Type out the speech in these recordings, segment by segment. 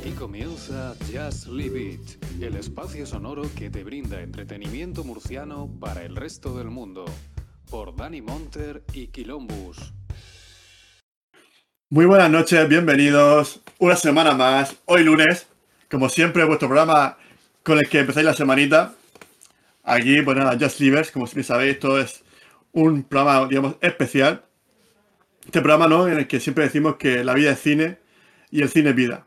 Aquí comienza Just Leave It, el espacio sonoro que te brinda entretenimiento murciano para el resto del mundo, por Dani Monter y Quilombus. Muy buenas noches, bienvenidos una semana más, hoy lunes, como siempre vuestro programa con el que empezáis la semanita. Aquí, pues nada, Just Leavers, como bien sabéis, esto es un programa, digamos, especial. Este programa, ¿no? En el que siempre decimos que la vida es cine y el cine es vida.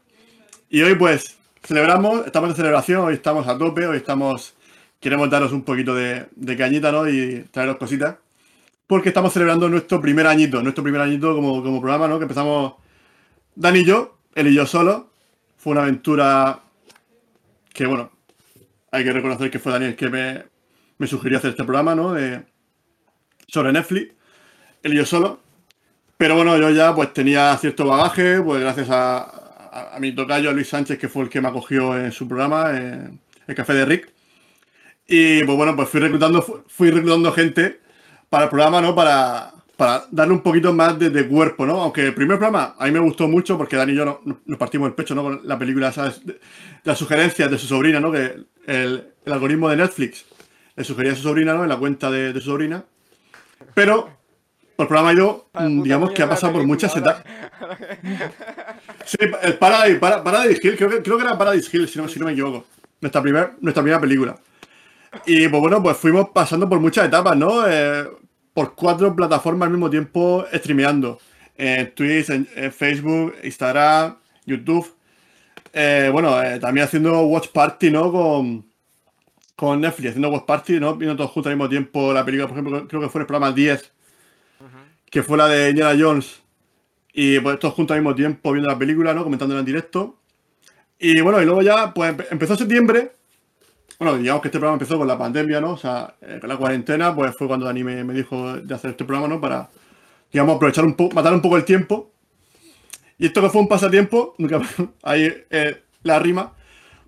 Y hoy pues celebramos, estamos de celebración, hoy estamos a tope, hoy estamos, queremos daros un poquito de, cañita, ¿no? Y traeros cositas. Porque estamos celebrando nuestro primer añito, nuestro primer añito como, como programa, ¿no? Que empezamos Dani y yo, él y yo solo. Fue una aventura que, bueno, hay que reconocer que fue Daniel que me, me sugirió hacer este programa, ¿no? De, sobre Netflix, él y yo solo. Pero bueno, yo ya pues tenía cierto bagaje, pues gracias a, a, mi tocayo Luis Sánchez, que fue el que me acogió en su programa, el Café de Rick. Y pues bueno, pues fui reclutando, fui reclutando gente para el programa, ¿no? Para, para darle un poquito más de, cuerpo, ¿no? Aunque el primer programa a mí me gustó mucho porque Dani y yo nos, partimos el pecho, ¿no? Con la película, ¿sabes? De, las sugerencias de su sobrina, ¿no? Que el, algoritmo de Netflix le sugería a su sobrina, ¿no? En la cuenta de, de su sobrina. Pero el programa ha ido, mm, digamos que ha pasado por muchas etapas. Sí, el Paradise, Paradise Hill, creo que, creo que era Paradise Hill, si no, si no me equivoco. Nuestra, primer, nuestra primera película. Y pues bueno, pues fuimos pasando por muchas etapas, ¿no? Eh, por cuatro plataformas al mismo tiempo streameando. En Twitch, en, Facebook, Instagram, YouTube. Eh, bueno, eh, también haciendo Watch Party, ¿no? Con, con Netflix, haciendo Watch Party, ¿no? Viendo todos juntos al mismo tiempo la película, por ejemplo, creo que fue el programa 10 que fue la de Indiana Jones. Y pues todos juntos al mismo tiempo viendo la película, ¿no? Comentándola en directo. Y bueno, y luego ya, pues empezó septiembre. Bueno, digamos que este programa empezó con la pandemia, ¿no? O sea, eh, con la cuarentena, pues fue cuando Dani me, dijo de hacer este programa, ¿no? Para, digamos, aprovechar un poco, matar un poco el tiempo. Y esto que fue un pasatiempo, ahí eh, la rima,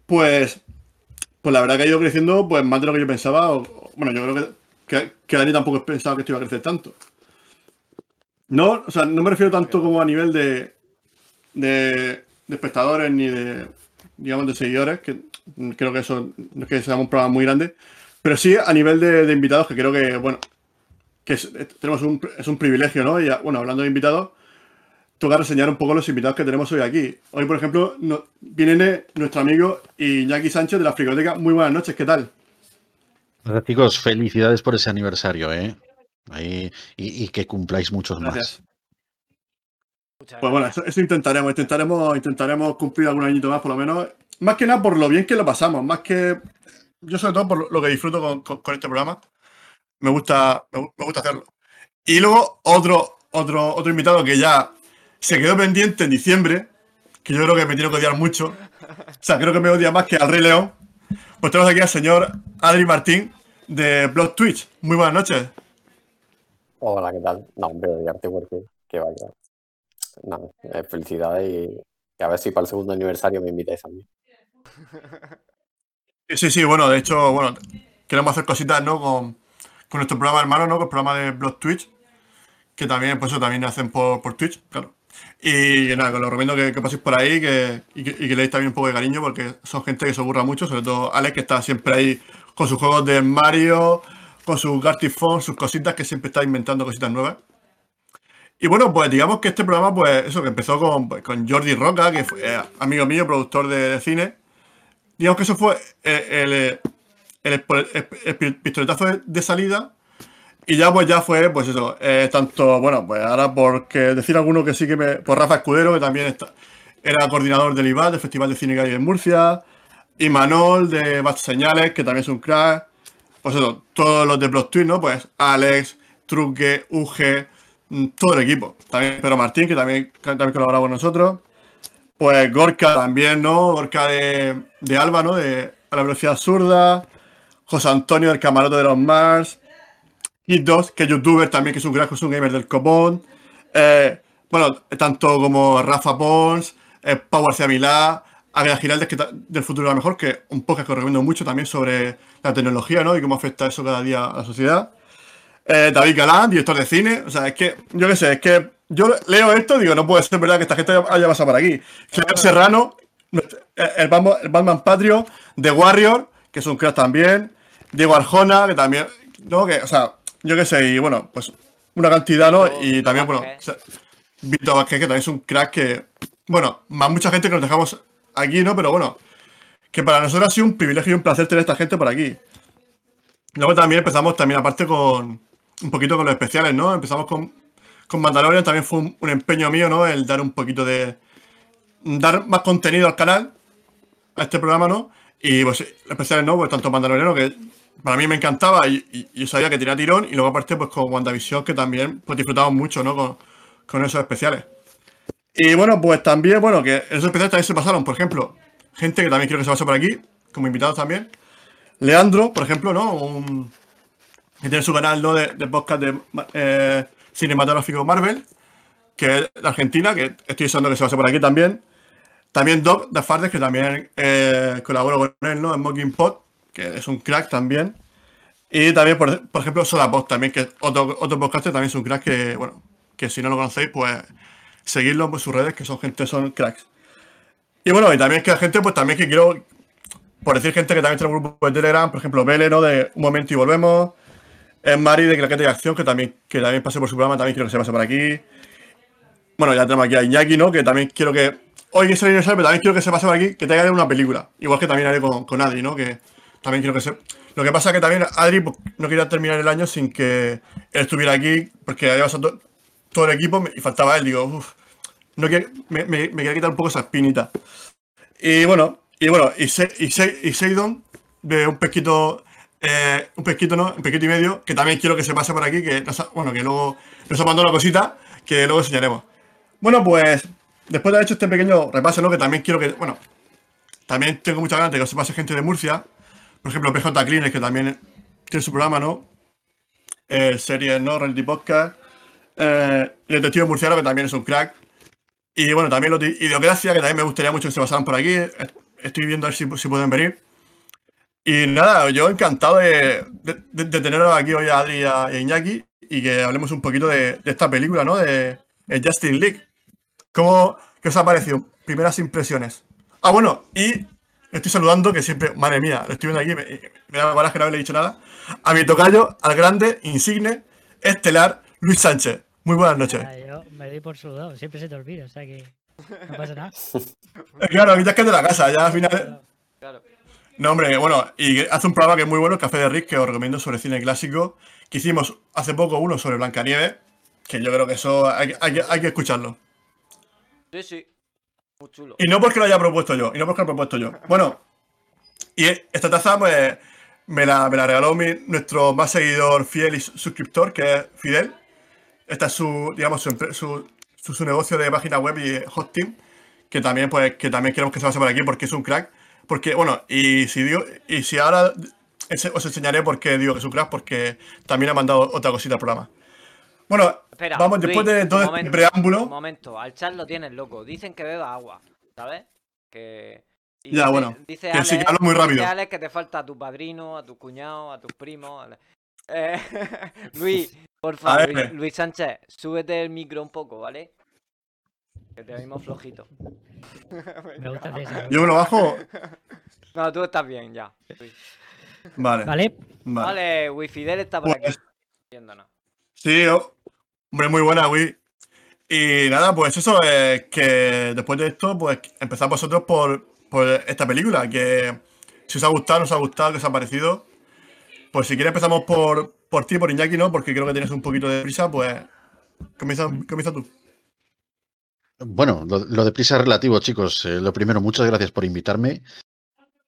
pues, pues la verdad que ha ido creciendo pues más de lo que yo pensaba. bueno, yo creo que, que, que Dani tampoco pensaba que esto iba a crecer tanto. No, o sea, no me refiero tanto como a nivel de, de, espectadores ni de, digamos, de seguidores, que creo que eso no es que sea un programa muy grande, pero sí a nivel de, invitados, que creo que, bueno, que es, tenemos un, es un privilegio, ¿no? Y, bueno, hablando de invitados, toca reseñar un poco los invitados que tenemos hoy aquí. Hoy, por ejemplo, viene nuestro amigo Iñaki Sánchez de la Frigoteca. Muy buenas noches, ¿qué tal? Hola, chicos, felicidades por ese aniversario, ¿eh? Y, que cumpláis muchos más. Pues bueno, eso, intentaremos, intentaremos, intentaremos cumplir algún añito más por lo menos. Más que nada por lo bien que lo pasamos, más que yo sobre todo por lo que disfruto con, este programa. Me gusta, me, gusta hacerlo. Y luego otro, otro, otro invitado que ya se quedó pendiente en diciembre, que yo creo que me tiene que odiar mucho. O sea, creo que me odia más que al Rey León. Pues tenemos aquí al señor Adri Martín de Blog Twitch. Muy buenas noches. Hola, ¿qué tal? No, hombre, odiarte porque que vaya. No, eh, felicidades y, a ver si para el segundo aniversario me invitáis a mí. Sí, sí, bueno, de hecho, bueno, queremos hacer cositas, ¿no? Con, nuestro programa hermano, ¿no? Con el programa de Blog Twitch, que también, pues eso también hacen por, Twitch, claro. Y nada, que os recomiendo que, paséis por ahí que, y, que, y que leáis también un poco de cariño porque son gente que se ocurra mucho, sobre todo Alex, que está siempre ahí con sus juegos de Mario, con sus Gartifone, sus cositas, que siempre está inventando cositas nuevas. Y bueno, pues digamos que este programa, pues eso, que empezó con, pues, con Jordi Roca, que fue eh, amigo mío, productor de, cine. Digamos que eso fue el, el, pistoletazo de, salida. Y ya pues ya fue, pues eso, eh, tanto, bueno, pues ahora porque decir alguno que sí que me... Pues Rafa Escudero, que también era coordinador del IBAT, del Festival de Cine Gay en Murcia. Y Manol de Bad Señales, que también es un crack pues eso, todos los de Twin, ¿no? Pues Alex, Truque, UG, mm, todo el equipo. También Pedro Martín, que también, también colabora con nosotros. Pues Gorka también, ¿no? Gorka de, de Alba, ¿no? De A la velocidad zurda. José Antonio del camarote de los Mars. Y dos, que es youtuber también, que es un gran es un gamer del copón. Eh, bueno, tanto como Rafa Pons, eh, Pau Águeda Giraldes, que del futuro va mejor, que un podcast que os recomiendo mucho también sobre la tecnología, ¿no? Y cómo afecta eso cada día a la sociedad. Eh, David Galán, director de cine. O sea, es que, yo qué sé, es que yo leo esto y digo, no puede ser verdad que esta gente haya pasado por aquí. Serrano, el Batman, el Batman Patrio, The Warrior, que es un crack también, Diego Arjona, que también, ¿no? Que, o sea, yo qué sé, y bueno, pues una cantidad, ¿no? Y también, bueno, Víctor Vázquez, que también es un crack que, bueno, más mucha gente que nos dejamos aquí, ¿no? Pero bueno, que para nosotros ha sido un privilegio y un placer tener esta gente por aquí. Luego también empezamos también aparte con un poquito con los especiales, ¿no? Empezamos con, con Mandalorian, también fue un, empeño mío, ¿no? El dar un poquito de... dar más contenido al canal, a este programa, ¿no? Y pues especiales, ¿no? Pues tanto Mandalorian, que para mí me encantaba y, yo sabía que tenía tirón, y luego aparte pues con WandaVision, que también pues disfrutamos mucho, ¿no? Con, con esos especiales. Y bueno, pues también, bueno, que esos especiales también se pasaron, por ejemplo, gente que también quiero que se pase por aquí, como invitados también. Leandro, por ejemplo, ¿no? Un, que tiene su canal ¿no? de, podcast de eh, cinematográfico Marvel, que es de Argentina, que estoy usando que se pase por aquí también. También Doc de Fardes, que también eh, colaboro con él, ¿no? En Mocking Pod, que es un crack también. Y también, por, ejemplo, Sodapod también, que es otro, otro podcast también es un crack que, bueno, que si no lo conocéis, pues seguidlo en sus redes, que son gente, son cracks. Y bueno, y también que la gente, pues también que quiero, por decir gente que también tiene un grupo de Telegram, por ejemplo, Vele, ¿no? De Un Momento y Volvemos. Es Mari de Claquete de Acción, que también, que también pase por su programa, también quiero que se pase por aquí. Bueno, ya tenemos aquí a Iñaki, ¿no? Que también quiero que. Hoy es el aniversario, pero también quiero que se pase por aquí, que tenga una película. Igual que también haré con, con Adri, ¿no? Que también quiero que se. Lo que pasa es que también Adri pues, no quería terminar el año sin que él estuviera aquí, porque había pasado todo el equipo y faltaba él. Digo, uff, no me, me, quería quitar un poco esa espinita. Y bueno, y bueno, y, y, Seidon, de un pesquito, eh, un pesquito, ¿no? Un pesquito y medio, que también quiero que se pase por aquí, que bueno, que luego nos ha mandado una cosita que luego enseñaremos. Bueno, pues después de haber hecho este pequeño repaso, ¿no? Que también quiero que, bueno, también tengo mucha ganas de que se pase gente de Murcia. Por ejemplo, PJ Cleaner, que también tiene su programa, ¿no? Eh, series, ¿no? Reality Podcast. Eh, el detective murciano, que también es un crack. Y bueno, también los de Idiocracia, que también me gustaría mucho que se pasaran por aquí. Estoy viendo a ver si, pueden venir. Y nada, yo encantado de, de, teneros aquí hoy a Adri y a, Iñaki y que hablemos un poquito de, esta película, ¿no? De, Justin League. ¿Cómo, ¿Qué os ha parecido? Primeras impresiones. Ah, bueno, y estoy saludando, que siempre, madre mía, lo estoy viendo aquí, me, da que no haberle dicho nada. A mi tocayo, al grande, insigne, estelar, Luis Sánchez. Muy buenas noches. yo me doy por saludado, siempre se te olvida, o sea que no pasa nada. claro, a mí ya que es de la casa, ya al final. Claro. No, hombre, bueno, y hace un programa que es muy bueno, Café de Rick, que os recomiendo sobre cine clásico, que hicimos hace poco uno sobre Blancanieves, que yo creo que eso hay, que escucharlo. Sí, sí. Muy chulo. Y no porque lo haya propuesto yo, y no porque lo haya propuesto yo. Bueno, y esta taza, pues, me la, me la regaló mi, nuestro más seguidor fiel y suscriptor, que es Fidel. Esta es su, digamos, su, su, negocio de página web y hosting, que también, pues, que también queremos que se pase por aquí porque es un crack. Porque, bueno, y si digo, y si ahora os enseñaré por qué digo que es un crack, porque también ha mandado otra cosita al programa. Bueno, vamos, después de todo este preámbulo. Un momento, al chat lo tienes loco. Dicen que beba agua, ¿sabes? Que. ya, bueno. Dice que sí, que hablo muy rápido. Dice que te falta a tu padrino, a tu cuñado, a tus primos. Eh, Luis, por favor, Luis, Sánchez, súbete el micro un poco, ¿vale? Que te oímos flojito. Me gusta eso. ¿Yo me lo bajo? No, tú estás bien, ya. Vale. Vale. Vale, Wi-Fidel está por aquí. Pues, sí, oh, hombre, muy buena, Wi. Y nada, pues eso, es que después de esto, pues empezamos vosotros por, por esta película, que si os ha gustado, no os ha gustado, que os ha parecido. Pues si quieres empezamos por, por ti, por Iñaki, ¿no? Porque creo que tienes un poquito de prisa, pues comienza, comienza tú. Bueno, lo, de prisa es relativo, chicos. Eh, lo primero, muchas gracias por invitarme.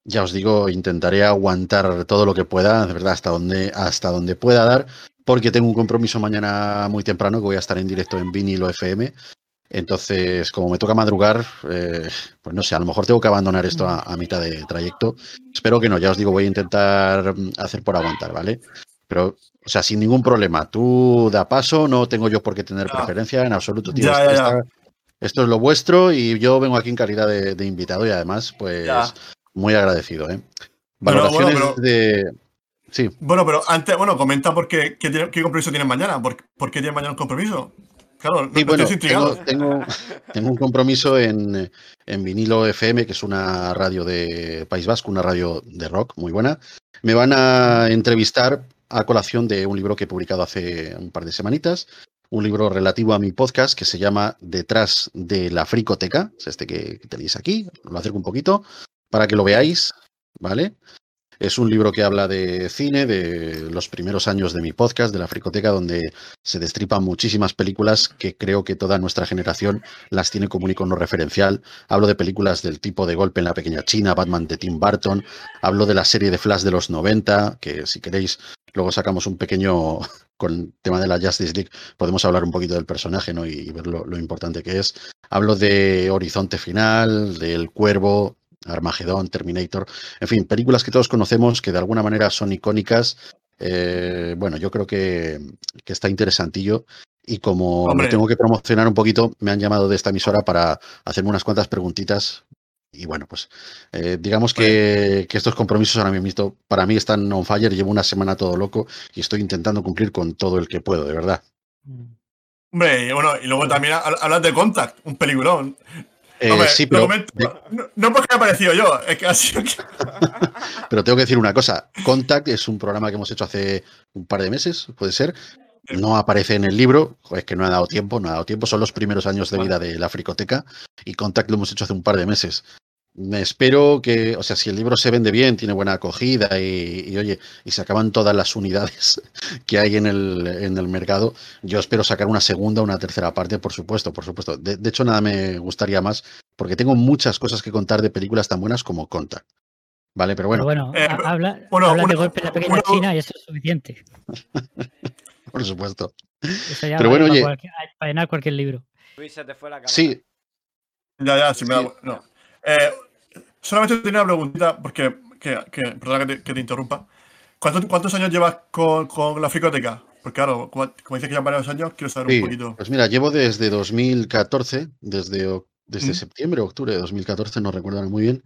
Ya os digo, intentaré aguantar todo lo que pueda, de verdad, hasta donde, hasta donde pueda dar, porque tengo un compromiso mañana muy temprano que voy a estar en directo en Vinilo FM entonces, como me toca madrugar, eh, pues no sé, a lo mejor tengo que abandonar esto a, mitad de trayecto. Espero que no, ya os digo, voy a intentar mm, hacer por aguantar, ¿vale? Pero, o sea, sin ningún problema. Tú da paso, no tengo yo por qué tener preferencia en absoluto. Tío, esto es lo vuestro y yo vengo aquí en calidad de, invitado y además, pues, muy agradecido, ¿eh? Valoraciones de. Sí. Bueno, pero antes, bueno, comenta por qué, qué, compromiso tienes mañana. ¿Por, qué tienes mañana un compromiso? Claro, Sí, no bueno, estoy intrigado. tengo, tengo, tengo un compromiso en, en Vinilo FM, que es una radio de País Vasco, una radio de rock muy buena. Me van a entrevistar a colación de un libro que he publicado hace un par de semanitas, un libro relativo a mi podcast que se llama Detrás de la Fricoteca, es este que, tenéis aquí, lo acerco un poquito para que lo veáis, ¿vale? Es un libro que habla de cine, de los primeros años de mi podcast, de la Fricoteca, donde se destripan muchísimas películas que creo que toda nuestra generación las tiene como un icono referencial. Hablo de películas del tipo de Golpe en la Pequeña China, Batman de Tim Burton. Hablo de la serie de Flash de los 90, que si queréis, luego sacamos un pequeño con el tema de la Justice League, podemos hablar un poquito del personaje ¿no? y, y ver lo, lo importante que es. Hablo de Horizonte Final, del Cuervo, Armagedón, Terminator, en fin, películas que todos conocemos que de alguna manera son icónicas. Eh, bueno, yo creo que, que está interesantillo. Y como me tengo que promocionar un poquito, me han llamado de esta emisora para hacerme unas cuantas preguntitas. Y bueno, pues eh, digamos que, que estos compromisos ahora mismo para mí están on fire. Llevo una semana todo loco y estoy intentando cumplir con todo el que puedo, de verdad. Hombre, y bueno, y luego también hab- hablas de Contact, un peliculón. Eh, Hombre, sí, lo pero, comento- no, no porque haya aparecido yo, es que ha sido que- pero tengo que decir una cosa. Contact es un programa que hemos hecho hace un par de meses, puede ser. No aparece en el libro, es que no ha dado tiempo, no ha dado tiempo. Son los primeros años de vida de la Fricoteca y Contact lo hemos hecho hace un par de meses. Me espero que, o sea, si el libro se vende bien, tiene buena acogida y, y, oye, y se acaban todas las unidades que hay en el, en el mercado, yo espero sacar una segunda, una tercera parte, por supuesto, por supuesto. De, de hecho, nada me gustaría más, porque tengo muchas cosas que contar de películas tan buenas como Contact. Vale, pero bueno, Pero bueno, Eh, ha- habla, bueno, habla de golpe la pequeña China y eso es suficiente. por supuesto. Eso ya Pero bueno, oye. cualquier- para llenar cualquier libro. Luis, se te fue la cámara. Sí, Ya, ya, si me da. Sí. No. Eh, solamente tenía una preguntita, porque. Que, que, perdona que te, que te interrumpa. ¿Cuántos, cuántos años llevas con, con la fricoteca? Porque claro, como, como dices que ya varios años, quiero saber Sí, un poquito. pues mira, llevo desde 2014, desde, desde Mm. septiembre, octubre de 2014, no recuerdo muy bien.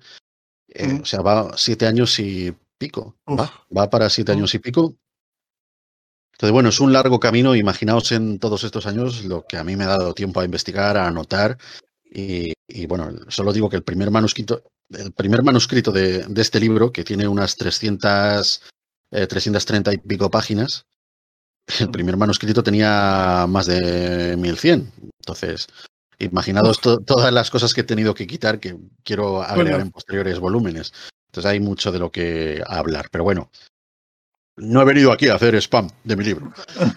Eh, Mm. O sea, va siete años y pico. Uf. Va, va para siete años y pico. Entonces, bueno, es un largo camino. Imaginaos en todos estos años lo que a mí me ha dado tiempo a investigar, a anotar. Y, y, bueno, solo digo que el primer manuscrito, el primer manuscrito de, de este libro, que tiene unas 300, eh, 330 y pico páginas, el primer manuscrito tenía más de 1100. Entonces, imaginaos to- todas las cosas que he tenido que quitar que quiero agregar en posteriores volúmenes. Entonces, hay mucho de lo que hablar. Pero bueno, no he venido aquí a hacer spam de mi libro.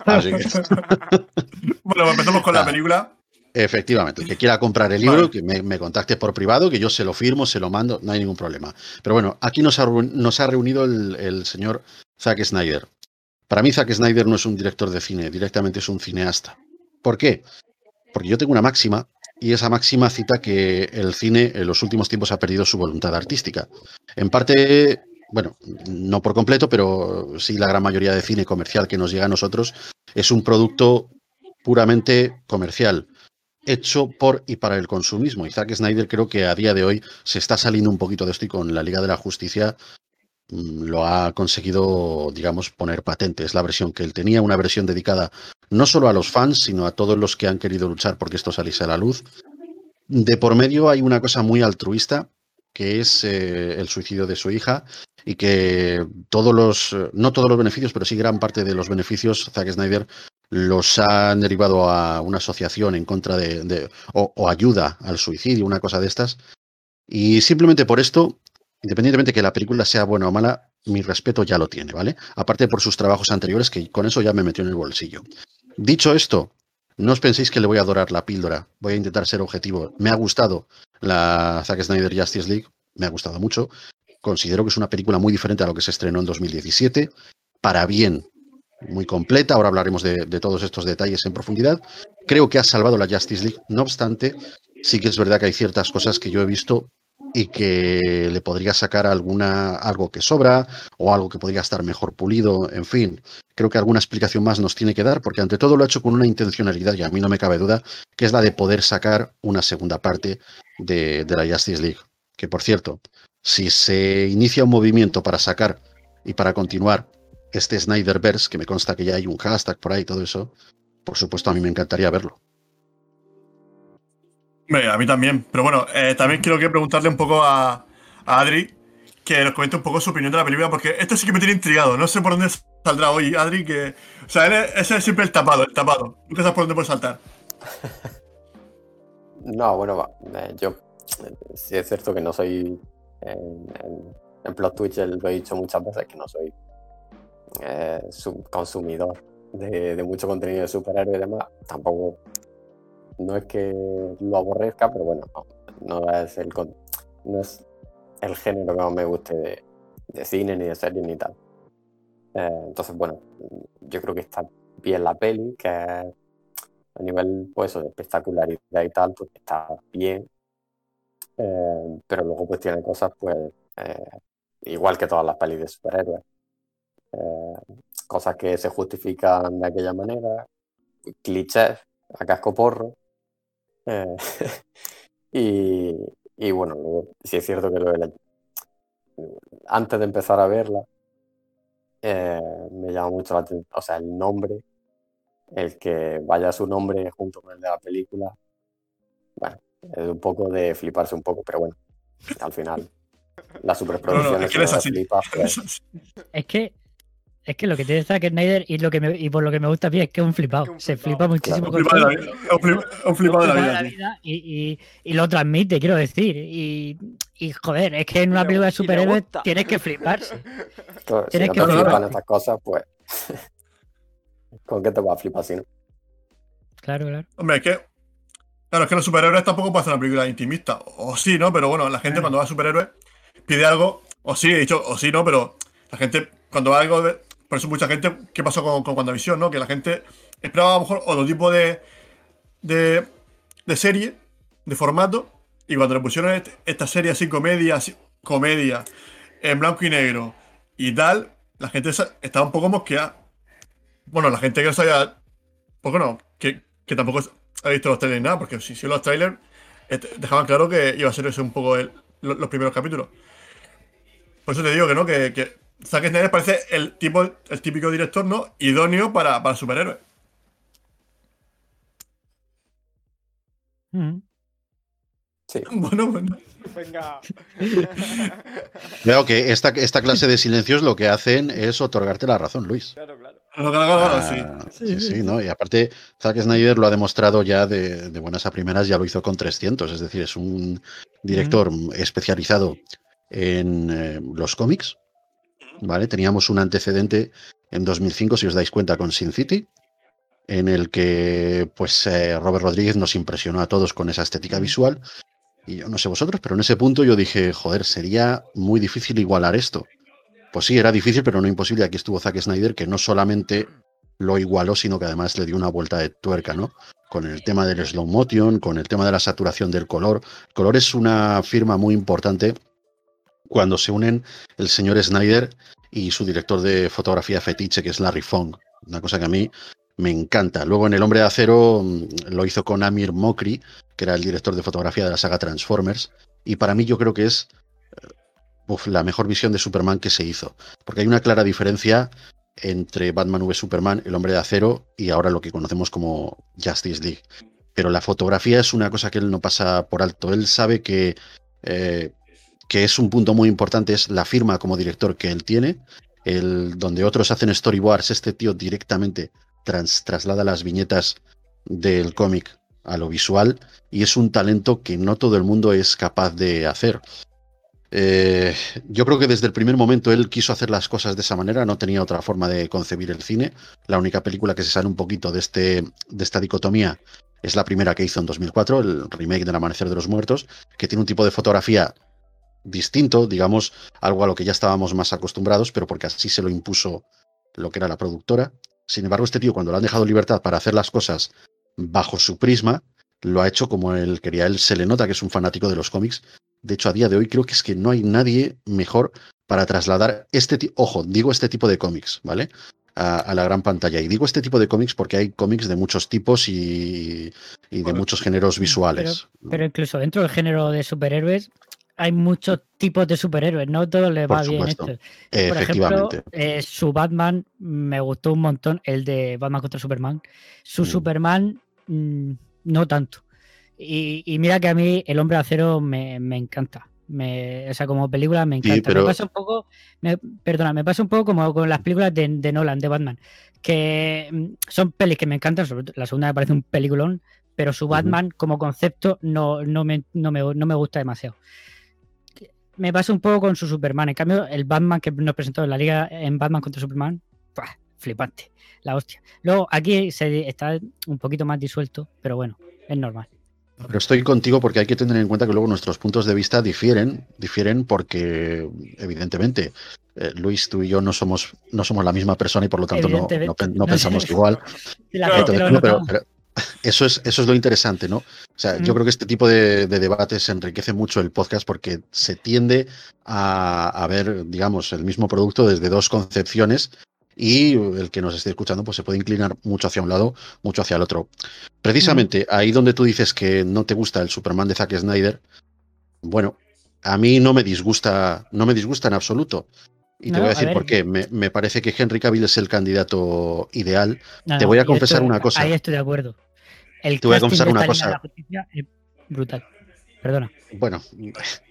Así que, bueno, empezamos con la Ah. película. Efectivamente, el que quiera comprar el libro, Vale. que me, me contacte por privado, que yo se lo firmo, se lo mando, no hay ningún problema. Pero bueno, aquí nos ha, nos ha reunido el, el señor Zack Snyder. Para mí, Zack Snyder no es un director de cine, directamente es un cineasta. ¿Por qué? Porque yo tengo una máxima y esa máxima cita que el cine en los últimos tiempos ha perdido su voluntad artística. En parte, bueno, no por completo, pero sí la gran mayoría de cine comercial que nos llega a nosotros es un producto puramente comercial, hecho por y para el consumismo. Y Zack Snyder creo que a día de hoy se está saliendo un poquito de esto y con la Liga de la Justicia mm, lo ha conseguido, digamos, poner patente. Es la versión que él tenía, una versión dedicada no solo a los fans, sino a todos los que han querido luchar porque esto saliese a la luz. De por medio hay una cosa muy altruista, que es eh, el suicidio de su hija, y que todos los, eh, no todos los beneficios, pero sí gran parte de los beneficios, Zack Snyder los han derivado a una asociación en contra de, de- o, o ayuda al suicidio, una cosa de estas. Y simplemente por esto, independientemente que la película sea buena o mala, mi respeto ya lo tiene, ¿vale? Aparte por sus trabajos anteriores, que con eso ya me metió en el bolsillo. Dicho esto, no os penséis que le voy a adorar la píldora. Voy a intentar ser objetivo. Me ha gustado la Zack Snyder Justice League, me ha gustado mucho. Considero que es una película muy diferente a lo que se estrenó en 2017, para bien, muy completa. Ahora hablaremos de, todos estos detalles en profundidad. Creo que ha salvado la Justice League. No obstante, sí que es verdad que hay ciertas cosas que yo he visto y que le podría sacar alguna algo que sobra o algo que podría estar mejor pulido, en fin. Creo que alguna explicación más nos tiene que dar porque ante todo lo ha hecho con una intencionalidad y a mí no me cabe duda que es la de poder sacar una segunda parte de la Justice League. Que por cierto, si se inicia un movimiento para sacar y para continuar este Snyderverse, que me consta que ya hay un hashtag por ahí y todo eso, por supuesto a mí me encantaría verlo. A mí también. Pero bueno, eh, también quiero que preguntarle un poco a, a Adri que nos comente un poco su opinión de la película, porque esto sí que me tiene intrigado. No sé por dónde saldrá hoy, Adri, que. O sea, él es- ese es siempre el tapado, el tapado. Nunca sabes por dónde puede saltar. No, bueno, va, eh, yo eh, sí es cierto que no soy en, en, en Plot Twitch, lo he dicho muchas veces, que no soy eh, su- consumidor de, mucho contenido de superhéroes y demás. Tampoco, no es que lo aborrezca, pero bueno, no, es el no es el género que más me guste de, cine, ni de serie, ni tal. Eh, entonces, bueno, yo creo que está bien la peli, que a nivel pues de espectacularidad y tal, pues está bien. Eh, pero luego pues tiene cosas pues eh, igual que todas las pelis de superhéroes. Eh, cosas que se justifican de aquella manera, clichés a casco porro. Eh, y, y bueno, luego sí es cierto que lo de la- antes de empezar a verla eh, me llama mucho la atención, o sea, el nombre el que vaya su nombre junto con el de la película, bueno, es un poco de fliparse un poco, pero bueno, al final es que si es no así. flipas, pues, Es que es que lo que tiene Zack Snyder y lo que me- y por lo que me gusta a mí es que es un flipado. Un Se flipa muchísimo Un con flipado de todo. la vida. Un un de la vida. y, y- y lo transmite, quiero decir. Y, y, joder, es que en una película de superhéroes tienes que fliparse. claro, si Tienes no que te flipar. flipan estas cosas, pues ¿con qué te vas a flipar si no? Claro, claro. Hombre, es que. Claro, es que los superhéroes tampoco pueden hacer una película intimista. O sí, ¿no? Pero bueno, la gente Claro. cuando va a superhéroes pide algo. O sí, he dicho, o sí, ¿no? Pero la gente, cuando va algo de. Por eso mucha gente. ¿Qué pasó con, con WandaVision, no? Que la gente esperaba a lo mejor otro tipo de. de. de serie, de formato. Y cuando le pusieron este- esta serie así, comedia, así, comedia, en blanco y negro y tal, la gente estaba un poco mosqueada. Bueno, la gente que no sabía pues bueno, que, que tampoco ha visto los trailers nada, porque si, si los trailers eh, dejaban claro que iba a ser ese un poco los primeros capítulos. Por eso te digo que no, que Zack Snyder parece el tipo, el típico director, ¿no? Idóneo para, para superhéroes. Mm. Sí, Bueno, bueno. Venga. Veo que esta, esta clase de silencios lo que hacen es otorgarte la razón, Luis. Claro, claro. Claro, claro, claro, sí. Ah, sí, sí, ¿no? Y aparte, Zack Snyder lo ha demostrado ya de, de buenas a primeras, ya lo hizo con 300, es decir, es un director especializado en eh, los cómics, ¿vale? Teníamos un antecedente en 2005, si os dais cuenta, con Sin City, en el que pues eh, Robert Rodríguez nos impresionó a todos con esa estética visual. Y yo no sé vosotros, pero en ese punto yo dije, joder, sería muy difícil igualar esto. Pues sí, era difícil, pero no imposible. Aquí estuvo Zack Snyder, que no solamente lo igualó, sino que además le dio una vuelta de tuerca, ¿no? Con el tema del slow motion, con el tema de la saturación del color. El color es una firma muy importante cuando se unen el señor Snyder y su director de fotografía fetiche, que es Larry Fong. Una cosa que a mí me encanta. Luego en El Hombre de Acero mm, lo hizo con Amir Mokri, que era el director de fotografía de la saga Transformers. Y para mí yo creo que es eh, la mejor visión de Superman que se hizo. Porque hay una clara diferencia entre Batman v Superman, El Hombre de Acero y ahora lo que conocemos como Justice League. Pero la fotografía es una cosa que él no pasa por alto. Él sabe que, eh, que es un punto muy importante, es la firma como director que él tiene. El, donde otros hacen storyboards, este tío directamente traslada las viñetas del cómic a lo visual y es un talento que no todo el mundo es capaz de hacer. Eh, yo creo que desde el primer momento él quiso hacer las cosas de esa manera, no tenía otra forma de concebir el cine. La única película que se sale un poquito de, este, de esta dicotomía es la primera que hizo en 2004, el remake del Amanecer de los Muertos, que tiene un tipo de fotografía distinto, digamos, algo a lo que ya estábamos más acostumbrados, pero porque así se lo impuso lo que era la productora. Sin embargo, este tío, cuando le han dejado libertad para hacer las cosas bajo su prisma, lo ha hecho como él quería. Él se le nota que es un fanático de los cómics. De hecho, a día de hoy creo que es que no hay nadie mejor para trasladar este tipo, ojo, digo este tipo de cómics, ¿vale? A, a, la gran pantalla. Y digo este tipo de cómics porque hay cómics de muchos tipos y, y de Bueno, muchos géneros visuales. Pero incluso dentro del género de superhéroes hay muchos tipos de superhéroes, no todos les va bien esto. Por ejemplo, eh, su Batman me gustó un montón, el de Batman contra Superman. Su Mm. Superman mm, no tanto. Y, y mira que a mí el hombre de acero me, me encanta. Me, o sea, como película me encanta. pero- Me pasa un poco, me- perdona, me pasa un poco como con las películas de, de Nolan, de Batman, que mm, son pelis que me encantan, sobre todo la segunda me parece un peliculón, pero su Batman como concepto no, no, me, no, me, no me gusta demasiado. Me pasa un poco con su Superman. En cambio, el Batman que nos presentó en la liga en Batman contra Superman, ¡buah! flipante, la hostia. Luego aquí se, está un poquito más disuelto, pero bueno, es normal. Pero estoy contigo porque hay que tener en cuenta que luego nuestros puntos de vista difieren, difieren porque evidentemente eh, Luis, tú y yo no somos, no somos la misma persona y por lo tanto no, no pensamos igual. La Claro, gente Entonces, pero eso es, eso es lo interesante, ¿no? O sea, yo creo que este tipo de, de debates enriquece mucho el podcast porque se tiende a, a ver, digamos, el mismo producto desde dos concepciones y el que nos esté escuchando pues se puede inclinar mucho hacia un lado, mucho hacia el otro. Precisamente ahí donde tú dices que no te gusta el Superman de Zack Snyder, bueno, a mí no me disgusta, no me disgusta en absoluto. Y te voy a decir por qué. Me, me parece que Henry Cavill es el candidato ideal. No, Te voy a confesar una cosa. Ahí estoy de acuerdo. El Te voy a confesar de una cosa. la Justicia es brutal. Perdona. Bueno,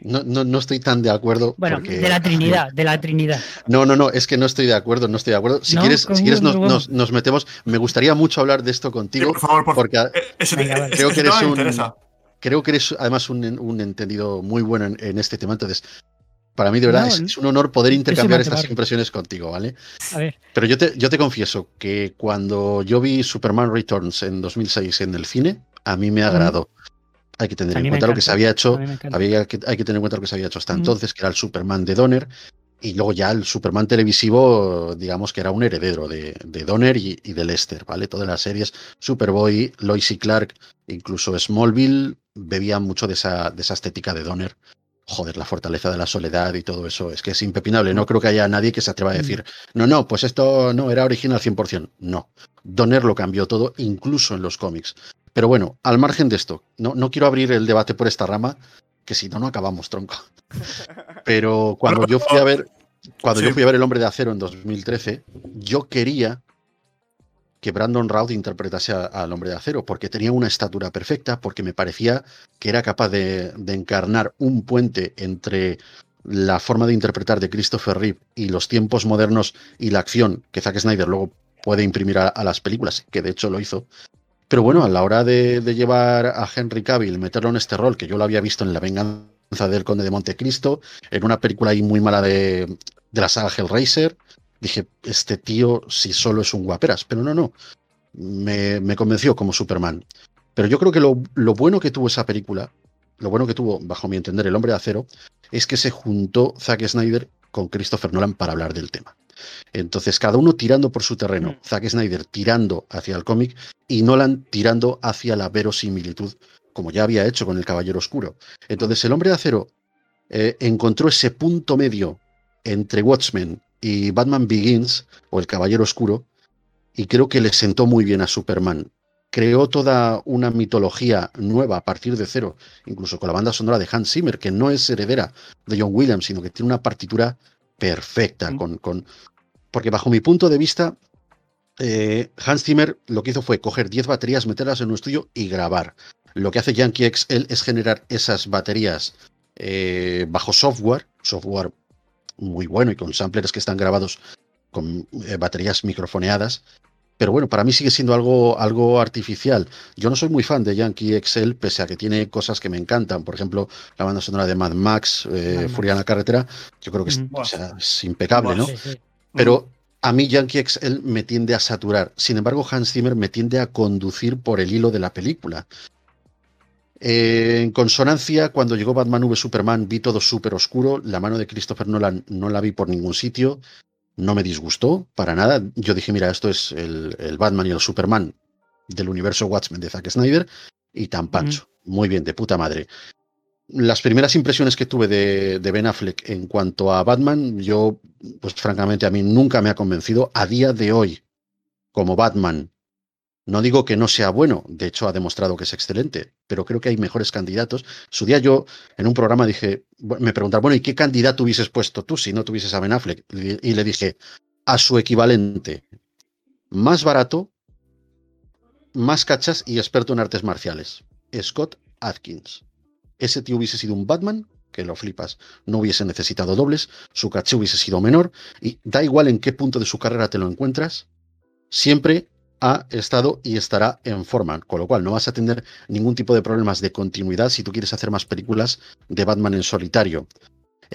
no, no, no estoy tan de acuerdo. Bueno, porque- de la Trinidad, de la Trinidad. No, no, no, es que no estoy de acuerdo, no estoy de acuerdo. Si No, quieres, si ¿cómo quieres nos, no? nos- nos metemos. Me gustaría mucho hablar de esto Sí, contigo, por favor, por porque eh, Venga, eh, vale. Creo que tema eres un- creo que eres además un, un entendido muy bueno en, en este tema. Entonces, para mí de verdad No, es, es un honor poder intercambiar estas impresiones contigo, ¿vale? A ver, Pero yo te, yo te confieso que cuando yo vi Superman Returns en 2006 en el cine, a mí me agradó. Hay que tener en cuenta lo que se había hecho había que, hay que tener en cuenta lo que se había hecho hasta entonces, que era el Superman de Donner, y luego ya el Superman televisivo, digamos que era un heredero de, de Donner y, y de Lester, ¿vale? Todas las series, Superboy, Lois y Clark, incluso Smallville, bebían mucho de esa, de esa estética de Donner. Joder, la fortaleza de la soledad y todo eso, es que es impepinable. No creo que haya nadie que se atreva a decir, no, no, pues esto no era original 100%. No, Donner lo cambió todo, incluso en los cómics. Pero bueno, al margen de esto, no, no quiero abrir el debate por esta rama, que si no, no acabamos, tronco. Pero cuando yo fui a ver, cuando Sí. yo fui a ver El Hombre de Acero en 2013, yo quería que Brandon Routh interpretase al Hombre de Acero, porque tenía una estatura perfecta, porque me parecía que era capaz de, encarnar un puente entre la forma de interpretar de Christopher Reeve y los tiempos modernos y la acción que Zack Snyder luego puede imprimir a, las películas, que de hecho lo hizo. Pero bueno, a la hora de, de llevar a Henry Cavill, meterlo en este rol, que yo lo había visto en La venganza del Conde de Montecristo, en una película ahí muy mala de, de la saga Hellraiser, dije, este tío si solo es un guaperas, pero no, no, me, me convenció como Superman. Pero yo creo que lo, lo bueno que tuvo esa película, lo bueno que tuvo, bajo mi entender, El Hombre de Acero, es que se juntó Zack Snyder con Christopher Nolan para hablar del tema. Entonces, cada uno tirando por su terreno, Mm. Zack Snyder tirando hacia el cómic y Nolan tirando hacia la verosimilitud, como ya había hecho con El Caballero Oscuro. Entonces, El Hombre de Acero eh, encontró ese punto medio entre Watchmen y Batman Begins, o El Caballero Oscuro, y creo que le sentó muy bien a Superman. Creó toda una mitología nueva a partir de cero, incluso con la banda sonora de Hans Zimmer, que no es heredera de John Williams, sino que tiene una partitura perfecta. Mm. Con, con... Porque bajo mi punto de vista, eh, Hans Zimmer lo que hizo fue coger 10 baterías, meterlas en un estudio y grabar. Lo que hace Yankee XL es generar esas baterías eh, bajo software, software muy bueno y con samplers que están grabados con eh, baterías microfoneadas. Pero bueno, para mí sigue siendo algo, algo artificial. Yo no soy muy fan de Yankee XL, pese a que tiene cosas que me encantan. Por ejemplo, la banda sonora de Mad Max, eh, Mad Max. Furia en la carretera. Yo creo que es, Ujú. o sea, es impecable, ¿no? Sí, sí. Pero a mí Yankee XL me tiende a saturar. Sin embargo, Hans Zimmer me tiende a conducir por el hilo de la película. Eh, en consonancia, cuando llegó Batman v Superman, vi todo súper oscuro. La mano de Christopher Nolan no la vi por ningún sitio. No me disgustó para nada. Yo dije, mira, esto es el, el Batman y el Superman del universo Watchmen de Zack Snyder y tan pancho. Muy bien, de puta madre. Las primeras impresiones que tuve de, de Ben Affleck en cuanto a Batman, yo, pues francamente, a mí nunca me ha convencido. A día de hoy, como Batman, no digo que no sea bueno, de hecho ha demostrado que es excelente, pero creo que hay mejores candidatos. Su día yo en un programa dije, me preguntaron, bueno, ¿y qué candidato hubieses puesto tú si no tuvieses a Ben Affleck? Y le dije, a su equivalente, más barato, más cachas y experto en artes marciales, Scott Atkins. Ese tío hubiese sido un Batman que lo flipas. No hubiese necesitado dobles, su caché hubiese sido menor y da igual en qué punto de su carrera te lo encuentras, siempre ha estado y estará en forma, con lo cual no vas a tener ningún tipo de problemas de continuidad si tú quieres hacer más películas de Batman en solitario.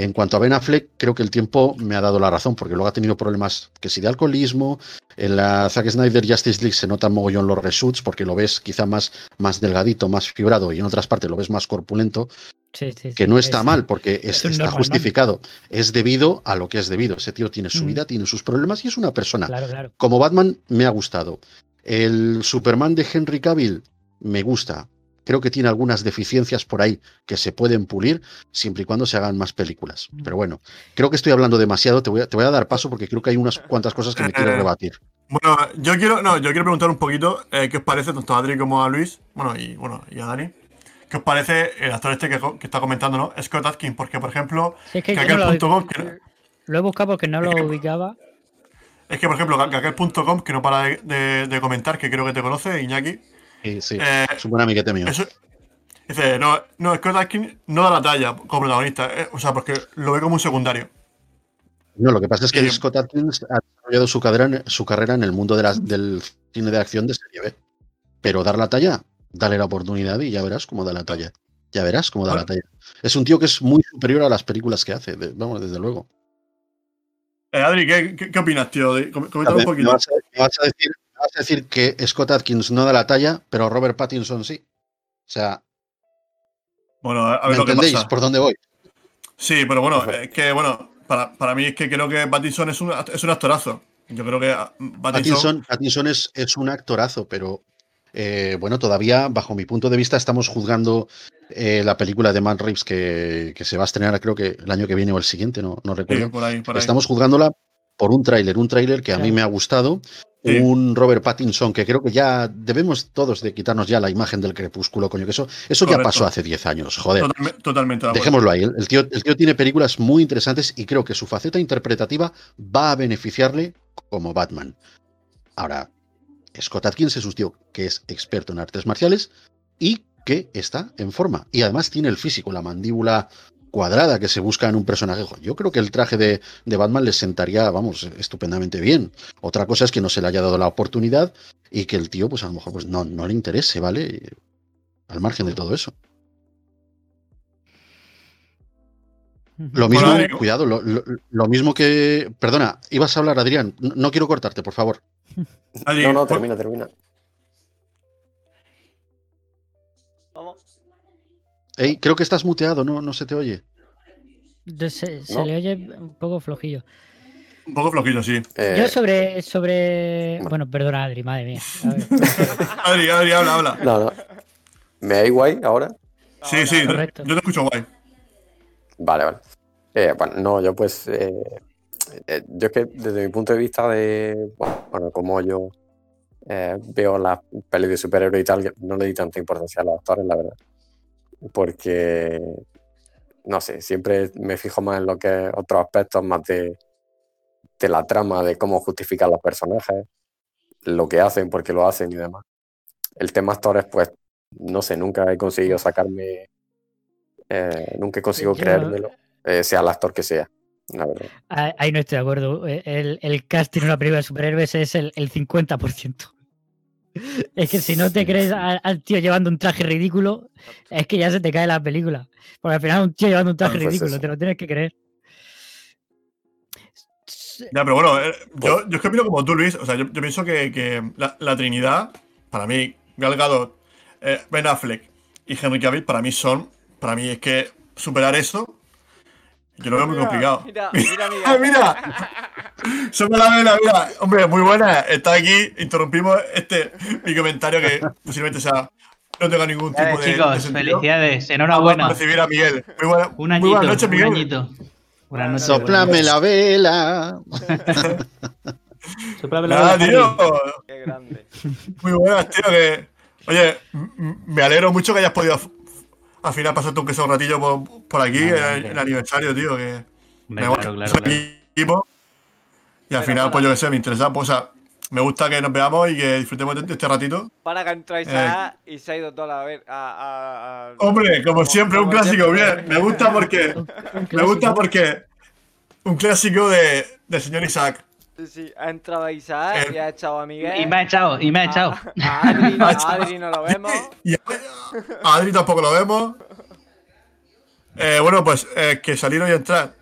En cuanto a Ben Affleck, creo que el tiempo me ha dado la razón, porque luego ha tenido problemas que si de alcoholismo, en la Zack Snyder Justice League se nota mogollón los reshoots, porque lo ves quizá más, más delgadito, más fibrado, y en otras partes lo ves más corpulento, Sí, sí, que no está es- mal, porque es es- un está normal justificado. Es debido a lo que es debido. Ese tío tiene su Mm. vida, tiene sus problemas y es una persona. Claro, claro. Como Batman me ha gustado. El Superman de Henry Cavill me gusta. Creo que tiene algunas deficiencias por ahí que se pueden pulir siempre y cuando se hagan más películas. Mm. Pero bueno, creo que estoy hablando demasiado. Te voy a, te voy a dar paso porque creo que hay unas cuantas cosas que me quiero Eh, rebatir. Bueno, yo quiero, no, yo quiero preguntar un poquito eh, qué os parece tanto a Adri como a Luis, bueno, y bueno, y a Dani. ¿Qué os parece el actor este que, está comentando, ¿no? Scott Atkins, porque por ejemplo, Sí, es que no lo, que- he buscado porque no Es lo que- ubicaba. es que por ejemplo, que aquel punto com que no para de, de- de comentar, que creo que te conoce, Iñaki, Sí, sí. eh, es un buen amiguete mío. eso- dice, no, no, Scott Atkins no da la talla como protagonista, eh, o sea, porque lo ve como un secundario. No, lo que pasa es que Eh, Scott Atkins ha desarrollado su carrera, en- su carrera en el mundo de del cine de acción de serie B. Pero dar la talla, dale la oportunidad y ya verás cómo da la talla. Ya verás cómo da la talla. Es un tío que es muy superior a las películas que hace, de- vamos, desde luego. Eh, Adri, ¿qué, qué, qué opinas, tío? Comenta Me, un me poquito. vas a, me vas a decir, vas a decir que Scott Atkins no da la talla, pero Robert Pattinson sí. O sea, Bueno, a, a ¿me ver lo que entendéis pasa. por dónde voy? Sí, pero bueno, es que bueno, para, para mí es que creo que Pattinson es un, es un actorazo. Yo creo que ah, Pattinson, Pattinson, es, es un actorazo, pero eh, bueno, todavía, bajo mi punto de vista, estamos juzgando eh, la película de Matt Reeves que, que se va a estrenar, creo que el año que viene o el siguiente, no, no sí, recuerdo. por ahí, por ahí. Estamos juzgándola por un tráiler, un tráiler que a mí me ha gustado, Sí. un Robert Pattinson que creo que ya debemos todos de quitarnos ya la imagen del crepúsculo, coño, que eso, eso ya pasó hace 10 años, joder. Totalme- totalmente de acuerdo. Dejémoslo ahí. El, el tío, el tío tiene películas muy interesantes y creo que su faceta interpretativa va a beneficiarle como Batman. Ahora, Scott Atkins es un tío que es experto en artes marciales y que está en forma. Y además tiene el físico, la mandíbula cuadrada que se busca en un personaje. Yo creo que el traje de, de Batman le sentaría, vamos, estupendamente bien. Otra cosa es que no se le haya dado la oportunidad y que el tío, pues a lo mejor, pues no, no le interese, ¿vale? Al margen de todo eso. Lo mismo, Bueno, cuidado, lo, lo- lo mismo que. Perdona, ibas a hablar, Adrián. No, no quiero cortarte, por favor. No, no, por- termina, Ey, creo que estás muteado, no, no se te oye. Se, se No. le oye un poco flojillo. un poco flojito, sí. Eh, Yo sobre, sobre. bueno. Perdona, Adri, madre mía. Adri, Adri, habla, habla. no, no. ¿Me hay guay ahora? Sí, sí, Correcto. yo te escucho guay. Vale, vale. Eh, bueno, no, yo pues. eh, eh, yo es que desde mi punto de vista de. Bueno, como yo eh, veo las pelis de superhéroes y tal, no le di tanta importancia a los actores, la verdad. Porque. No sé, siempre me fijo más en lo que otros aspectos, más de, de la trama, de cómo justifican los personajes, lo que hacen, por qué lo hacen y demás. El tema actores, pues, no sé, nunca he conseguido sacarme. eh, nunca he conseguido Yo- creérmelo, eh, sea el actor que sea, la verdad. Ah, Ahí no estoy de acuerdo. El, el casting en una película de superhéroes es el, el 50%. Es que si no te crees al, al tío llevando un traje ridículo, es que ya se te cae la película. Porque al final un tío llevando un traje Claro, pues ridículo, te lo tienes que creer. Ya, pero bueno, eh, yo, yo es que opino como tú, Luis. O sea, yo, yo pienso que, que la, la Trinidad, para mí, Gal Gadot, eh, Ben Affleck y Henry Cavill, para mí son, para mí es que superar eso, yo lo veo muy complicado. Mira, mira, mira. ¡Ah, mira! Somos la vela, mira. Hombre, muy buena. Está aquí. Interrumpimos este mi comentario que posiblemente sea. No tenga ningún tipo de, chicos, felicidades, Vamos a enhorabuena. recibir a Miguel. Muy, buena, Un muy buenas noches, un Miguel. añito. Buenas noches. Soplame la vela. Sóplame la Nada, vela, tío. Qué grande. Muy buenas, tío. Que, oye, me alegro mucho que hayas podido al final pasarte aunque sea un ratillo por, por aquí, en el, aniversario, tío. Que me claro, equipo. Y al Pero final, pues yo que sé, me interesa. Pues, o sea, me gusta que nos veamos y que disfrutemos de este ratito. Para que entra Eh. Isaac y se ha ido toda la vez a, a- a- Hombre, como siempre, un clásico, siempre. bien. Me gusta porque. Me gusta porque. Un clásico de, del señor Isaac. Sí, sí, ha entrado Isaac Eh. y ha echado a Miguel. Y me ha echado, y me ha echado. A, a Adri, a Adri no lo vemos. Y a, a Adri tampoco lo vemos. Eh, bueno, pues eh, que salir y entrar.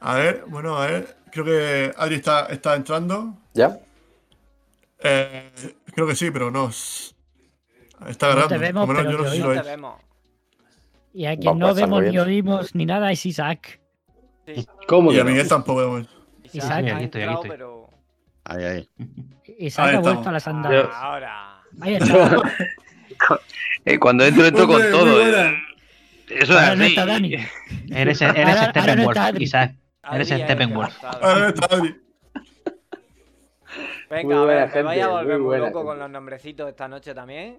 A ver, bueno, a ver. Creo que Adri está, está entrando. ¿Ya? Eh, creo que sí, pero no. Está No agarrando. te vemos, menos pero yo no sé te si No lo te es. vemos. Y a quien no vemos ni oímos ni nada es Isaac. Sí, ¿Cómo Y que a no? Miguel tampoco vemos. Isaac ha Aquí estoy, aquí entrado, estoy. pero Ahí, ahí. Isaac ha vuelto a las andadas. ahora. Ahí está. Eh, cuando entro, entro con todo. eh. Eso es Ahora no está Dani. Eres, eres Ahora- ahora no Steppenwolf, está Adri. Isaac. Eres Steppenwolf. Ahora está Adri. Venga, a ver, me vaya a gente, volver muy muy loco con gente. los nombrecitos esta noche también.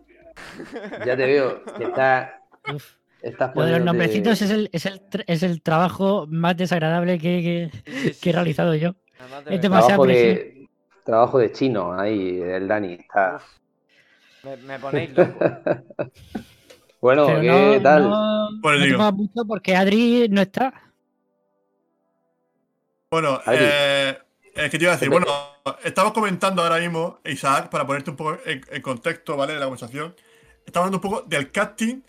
Ya te veo. Que está, Uf. Estás Lo de los nombrecitos es el, es el, es el trabajo más desagradable que, que- he realizado yo. Es demasiado Trabajo de, trabajo de chino ahí, el Dani. Está. Me, me ponéis loco. Bueno, Pero ¿qué no, tal? no, Pues no digo. mucho porque Adri no está. Bueno, eh, es que te iba a decir, bueno, estamos comentando ahora mismo, Isaac, para ponerte un poco en, en contexto, ¿vale? De la conversación. Estamos hablando un poco del casting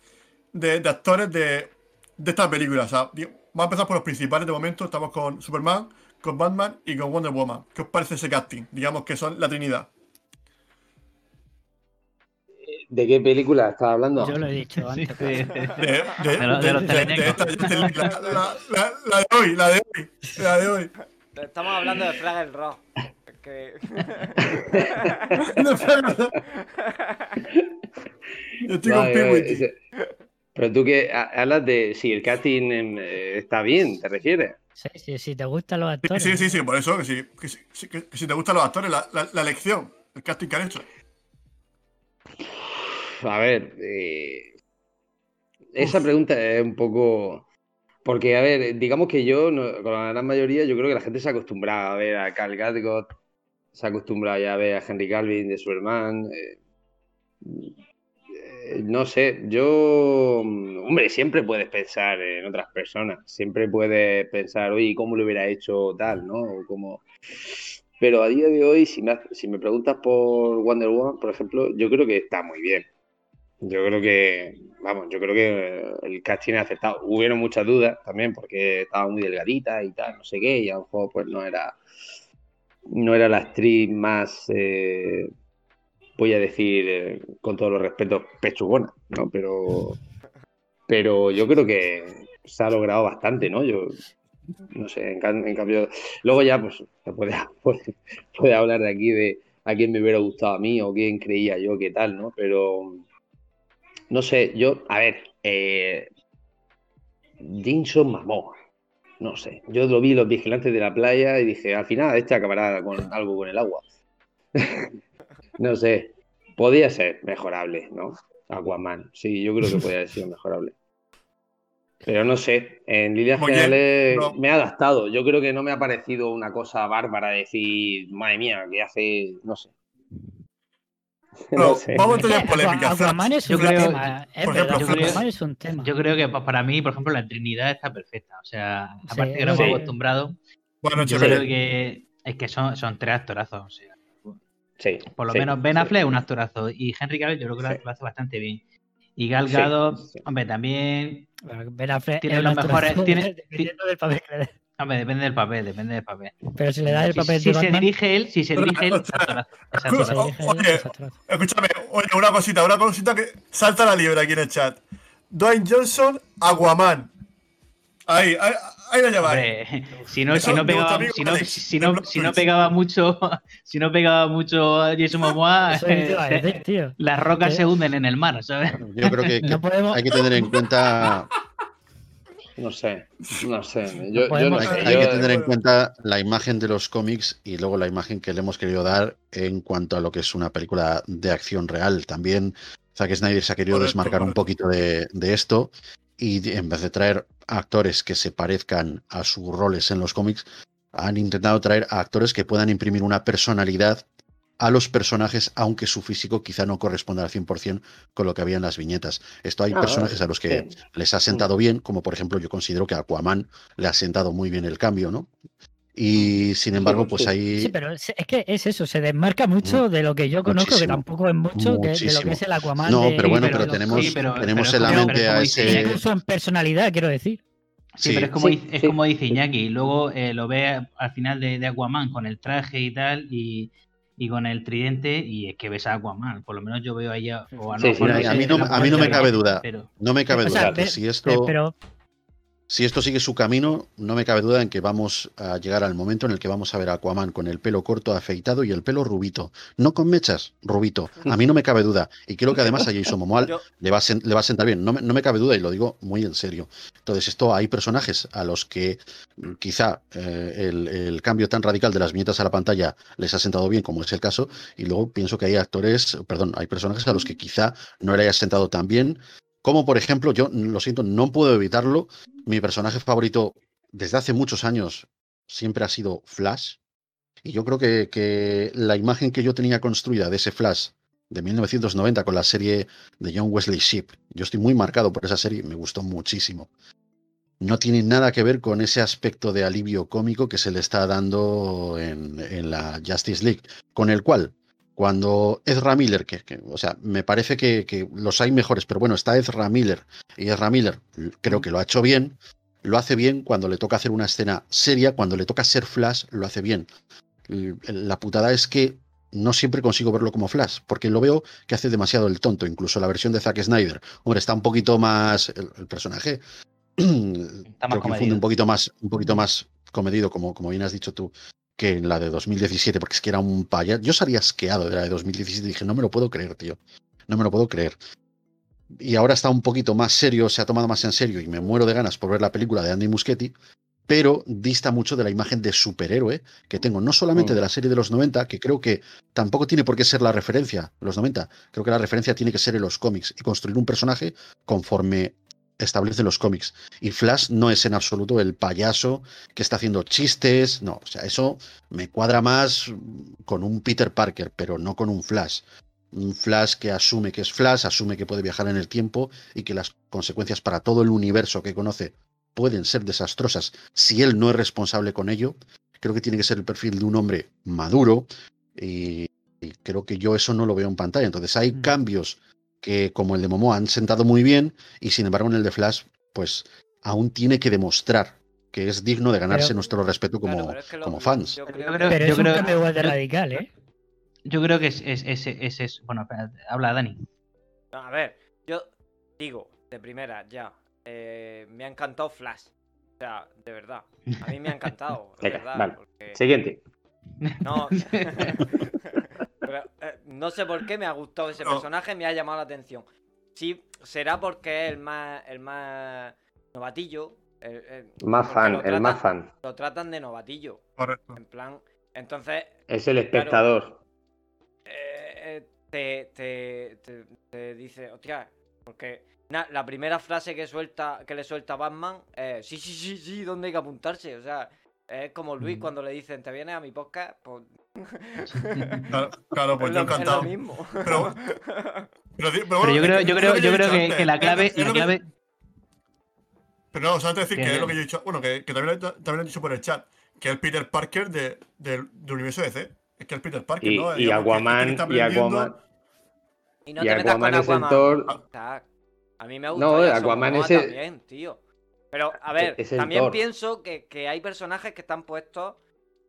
de, de actores de, de esta película. O sea, di- vamos a empezar por los principales de momento. Estamos con Superman, con Batman y con Wonder Woman. ¿Qué os parece ese casting? Digamos que son la Trinidad. ¿De qué película estás hablando? Yo lo he dicho antes. De, la, de hoy, la de hoy, la de hoy. Estamos hablando de Fraggle Rock. Que... Yo estoy con vale, Peewee. ese- Pero tú que ha- hablas de si el casting em, eh, está bien, ¿te refieres? Sí, sí, sí, te gustan los actores. sí, sí, sí, por eso que que, que- que si te gustan los actores, la, la, la elección, el casting que han hecho. A ver, eh, esa pregunta es un poco... Porque, a ver, digamos que yo, no- con la gran mayoría, yo creo que la gente se ha acostumbrado a ver a Cal Gadot, se ha acostumbrado ya a ver a Henry Calvin de Superman. eh, no sé, yo, mm, hombre, siempre puedes pensar en otras personas, siempre puedes pensar, oye, ¿cómo lo hubiera hecho tal, no? Como... Pero a día de hoy, si me, si me preguntas por Wonder Woman, por ejemplo, yo creo que está muy bien. Yo creo que, vamos, yo creo que el casting ha aceptado. Hubieron muchas dudas también porque estaba muy delgadita y tal, no sé qué, y a lo mejor pues no era, no era la actriz más, eh, voy a decir, eh, con todos los respetos, pechugona, ¿no? Pero, pero yo creo que se ha logrado bastante, ¿no? Yo, no sé, en, cambio, luego ya pues se puede, puede, hablar de aquí de a quién me hubiera gustado a mí o quién creía yo que tal, ¿no? Pero no sé, yo, a ver, eh, Jinson mamó, no sé, yo lo vi los vigilantes de la playa y dije, al final este acabará con algo con el agua. no sé, podía ser mejorable, ¿no? Aquaman, sí, yo creo que podía haber sido mejorable. Pero no sé, en líneas Muy bien, generales no. me ha adaptado. Yo creo que no me ha parecido una cosa bárbara decir, madre mía, que hace, no sé. No, No sé. vamos a Es tener polémica. Aquaman es Yo un creo- tema. Es es un tema. Yo creo que pa- para mí, por ejemplo, la Trinidad está perfecta. O sea, aparte Sí, que no sí. hemos acostumbrado, Buenas yo creo que es que son, son tres actorazos. O sea, Sí, por lo sí, menos Ben. Affleck es un actorazo y Henry Cavill yo creo que lo- Sí. lo hace bastante bien. Y Gal Gadot, sí. hombre, también, Ben Affleck Tiene es un los mejores- actorazo, tiene- dependiendo del papel que le dé. hombre, depende del papel, depende del papel. Pero si le da el Si, papel si de se Batman, dirige él, si se dirige él, actorazo. Oye. Escúchame, oye, una cosita, una cosita que salta la liebre aquí en el chat. Dwayne Johnson, Aquaman. Ahí, ahí, ahí lo lleváis. Hombre, si no, si no pegaba, si no, si no, si no pegaba mucho, si no pegaba mucho Jason Momoa, las rocas ¿Qué? se hunden en el mar, ¿sabes? Yo creo que, que No podemos- hay que tener en cuenta No sé, no sé. Yo, yo podemos- no Hay, sé. hay yo- que tener en cuenta la imagen de los cómics y luego la imagen que le hemos querido dar en cuanto a lo que es una película de acción real. También Zack Snyder se ha querido Correcto, desmarcar un poquito de, de esto y en vez de traer actores que se parezcan a sus roles en los cómics, han intentado traer a actores que puedan imprimir una personalidad a los personajes, aunque su físico quizá no corresponda al 100% con lo que había en las viñetas. Esto hay Ah, personajes a los que sí. les ha sentado bien, como por ejemplo yo considero que a Aquaman le ha sentado muy bien el cambio, ¿no? Y sin embargo, pues ahí... Sí, pero es, es que es eso, se desmarca mucho de lo que yo conozco, que tampoco es mucho, que- de lo que es el Aquaman. No, pero bueno, de pero tenemos, Sí, pero- tenemos pero en la mente pero a ese... Incluso en personalidad, quiero decir. Sí, Sí, pero es como, Sí, es sí. como dice Iñaki, y luego eh, lo ve al final de, de Aquaman con el traje y tal, y, y con el tridente, y es que ves a Aquaman. Por lo menos yo veo ahí a, o a Sí, sí, por a mí no- a mí no me cabe duda. pero- No me cabe O duda sea, que si esto... pero Si esto sigue su camino, no me cabe duda en que vamos a llegar al momento en el que vamos a ver a Aquaman con el pelo corto, afeitado y el pelo rubito. No con mechas, rubito. A mí no me cabe duda. Y creo que además a Jason Momoa Yo- le va, a sen- le va a sentar bien. No me, no me cabe duda y lo digo muy en serio. Entonces, esto hay personajes a los que mm, quizá eh, el, el cambio tan radical de las viñetas a la pantalla les ha sentado bien, como es el caso. Y luego pienso que hay actores, perdón, hay personajes a los que quizá no le haya sentado tan bien. Como por ejemplo, yo lo siento, no puedo evitarlo. Mi personaje favorito desde hace muchos años siempre ha sido Flash. Y yo creo que, la imagen que yo tenía construida de ese Flash de 1990 con la serie de John Wesley Shipp, yo estoy muy marcado por esa serie, me gustó muchísimo. No tiene nada que ver con ese aspecto de alivio cómico que se le está dando en la Justice League, con el cual, cuando Ezra Miller, que, que, o sea, me parece que, que los hay mejores, pero bueno, está Ezra Miller y Ezra Miller creo que lo ha hecho bien, lo hace bien cuando le toca hacer una escena seria, cuando le toca ser Flash, lo hace bien. L- La putada es que no siempre consigo verlo como Flash, porque lo veo que hace demasiado el tonto, incluso la versión de Zack Snyder. Hombre, está un poquito más. El, el personaje Está más creo que comedido. un poquito más, un poquito más comedido, como, como bien has dicho tú, que en la de 2017, porque es que era un payaso. Yo salía asqueado de la de 2017 y dije, no me lo puedo creer, tío. No me lo puedo creer. Y ahora está un poquito más serio, se ha tomado más en serio y me muero de ganas por ver la película de Andy Muschietti, pero dista mucho de la imagen de superhéroe que tengo, no solamente Mm. de la serie de los 90, que creo que tampoco tiene por qué ser la referencia, los 90, creo que la referencia tiene que ser en los cómics y construir un personaje conforme establece los cómics. Y Flash no es en absoluto el payaso que está haciendo chistes, no, o sea, eso me cuadra más con un Peter Parker, pero no con un Flash. Un Flash que asume que es Flash, asume que puede viajar en el tiempo y que las consecuencias para todo el universo que conoce pueden ser desastrosas si él no es responsable con ello. Creo que tiene que ser el perfil de un hombre maduro y, y creo que yo eso no lo veo en pantalla. Entonces hay Mm. cambios que como el de Momoa han sentado muy bien y sin embargo en el de Flash pues aún tiene que demostrar que es digno de ganarse Pero- nuestro respeto como, Claro, pero es que lo- como fans. yo Pero creo yo que- creo- Pero es un cambio igual de yo- radical, ¿eh? Yo creo que es, es, es, es- es- bueno, espera, habla Dani. A ver, yo digo, de primera, ya. eh, me ha encantado Flash. O sea, de verdad. A mí me ha encantado. de Venga, verdad. vale. porque- Siguiente. No. Pero, eh, no sé por qué me ha gustado ese No. personaje, me ha llamado la atención. Sí, será porque es el más, el más novatillo. el- el- Más fan, lo el más tratan- fan. Lo tratan de novatillo. Correcto. En plan. Entonces, Es el espectador. eh, eh, te, te, te, te dice, hostia, porque na- la primera frase que suelta, que le suelta Batman es sí, sí, sí, sí, ¿dónde hay que apuntarse? O sea, es como Luis Mm. cuando le dicen, ¿te vienes a mi podcast? Pues, Claro, claro, pues es yo lo- es encantado. mismo. Pero- Pero, di- pero Pero bueno, yo es creo, que- yo es creo, lo yo creo que, antes. que la Es- clave, es la que- clave, Pero no, solamente decir que Que- es lo que yo he dicho. Bueno, que, que también, lo he- también lo he dicho por el chat. Que es el Peter Parker de, del del universo DC. Es que el Peter Parker, Y, ¿no? y Digamos que- que Aquaman, y Aquaman, Y no y te metas con Aquaman es el Aquaman. Thor. O sea, a mí me gusta No, Aquaman es el- también, tío. Pero, a ver, es también Thor. pienso que, que hay personajes que están puestos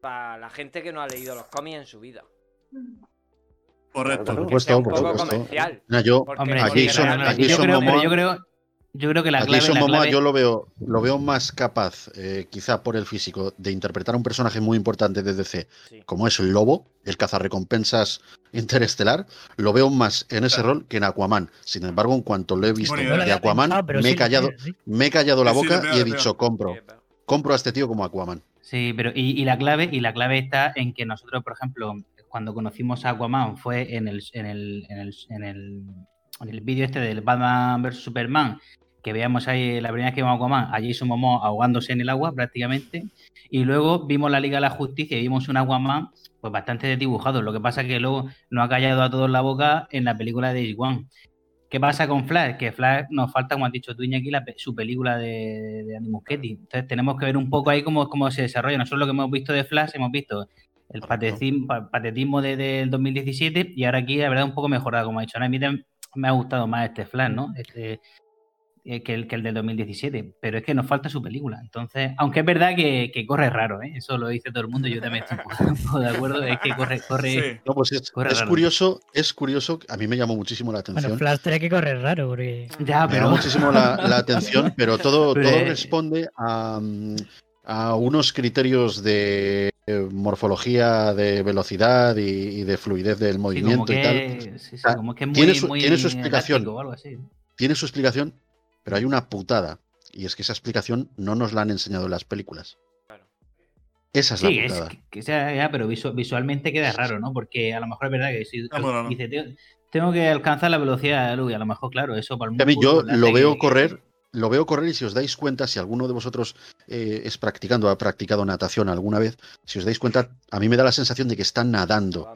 para la gente que no ha leído los cómics en su vida. Correcto. Por supuesto, por poco supuesto. comercial. Mira, yo, Porque- hombre, a porque Jason- a realmente- yo Jason creo, Momoa- yo creo, yo creo que la a clave, Jason la Momoa clave- yo lo veo, lo veo más capaz, eh, quizá por el físico, de interpretar a un personaje muy importante de DC, Sí. como es el Lobo, el cazarrecompensas interestelar, lo veo más en ese rol que en Aquaman. Sin embargo, en cuanto lo he visto Buena No lo idea. de Aquaman, pensado, pero me sí he callado, sí. me he callado la Sí, sí, boca y he dicho compro, compro a este tío como Aquaman. Sí, pero y, y la clave y la clave está en que nosotros, por ejemplo, cuando conocimos a Aquaman fue en el en el en el, en el, en el vídeo este del Batman vs Superman, que veamos ahí la primera vez que vimos a Aquaman, a Jason Momoa ahogándose en el agua prácticamente, y luego vimos la Liga de la Justicia y vimos un Aquaman pues bastante desdibujado. Lo que pasa es que luego nos ha callado a todos la boca en la película de One. ¿Qué pasa con Flash? Que Flash nos falta, como has dicho tú, Iñaki, la su película de, de Andy Muschietti. Entonces tenemos que ver un poco ahí cómo, cómo se desarrolla. Nosotros lo que hemos visto de Flash, hemos visto el patetismo, patetismo de- del 2017 y ahora aquí, la verdad, un poco mejorado, como ha dicho. A mí me ha gustado más este Flash, ¿no? Este, eh, que, el, que el del 2017. Pero es que nos falta su película. Entonces, aunque es verdad que, que corre raro, ¿eh? Eso lo dice todo el mundo yo también estoy de acuerdo. Es que corre, corre, Sí. No, pues es, Corre es raro. curioso, es curioso, a mí me llamó muchísimo la atención. Bueno, Flash tiene que correr raro, porque. Ya, Me pero llamó muchísimo la, la atención, pero todo, Pero, todo responde a, mm, a unos criterios de eh, morfología, de velocidad y, y de fluidez del Sí, como movimiento y tal. sí, sí, sea, como que es muy, tiene su- muy tiene su explicación. algo así. Tiene su explicación, pero hay una putada. Y es que esa explicación no nos la han enseñado en las películas. Claro. Esa es Sí, la es putada. que, que sea, ya, pero visu- visualmente queda raro, ¿no? Porque a lo mejor es verdad que si Ah, no. dice, "Tengo- tengo que alcanzar la velocidad de la luz, y a lo mejor, claro, eso para el A mí yo lo veo que- correr, lo veo correr y si os dais cuenta, si alguno de vosotros eh, es practicando, ha practicado natación alguna vez, si os dais cuenta, a mí me da la sensación de que está nadando.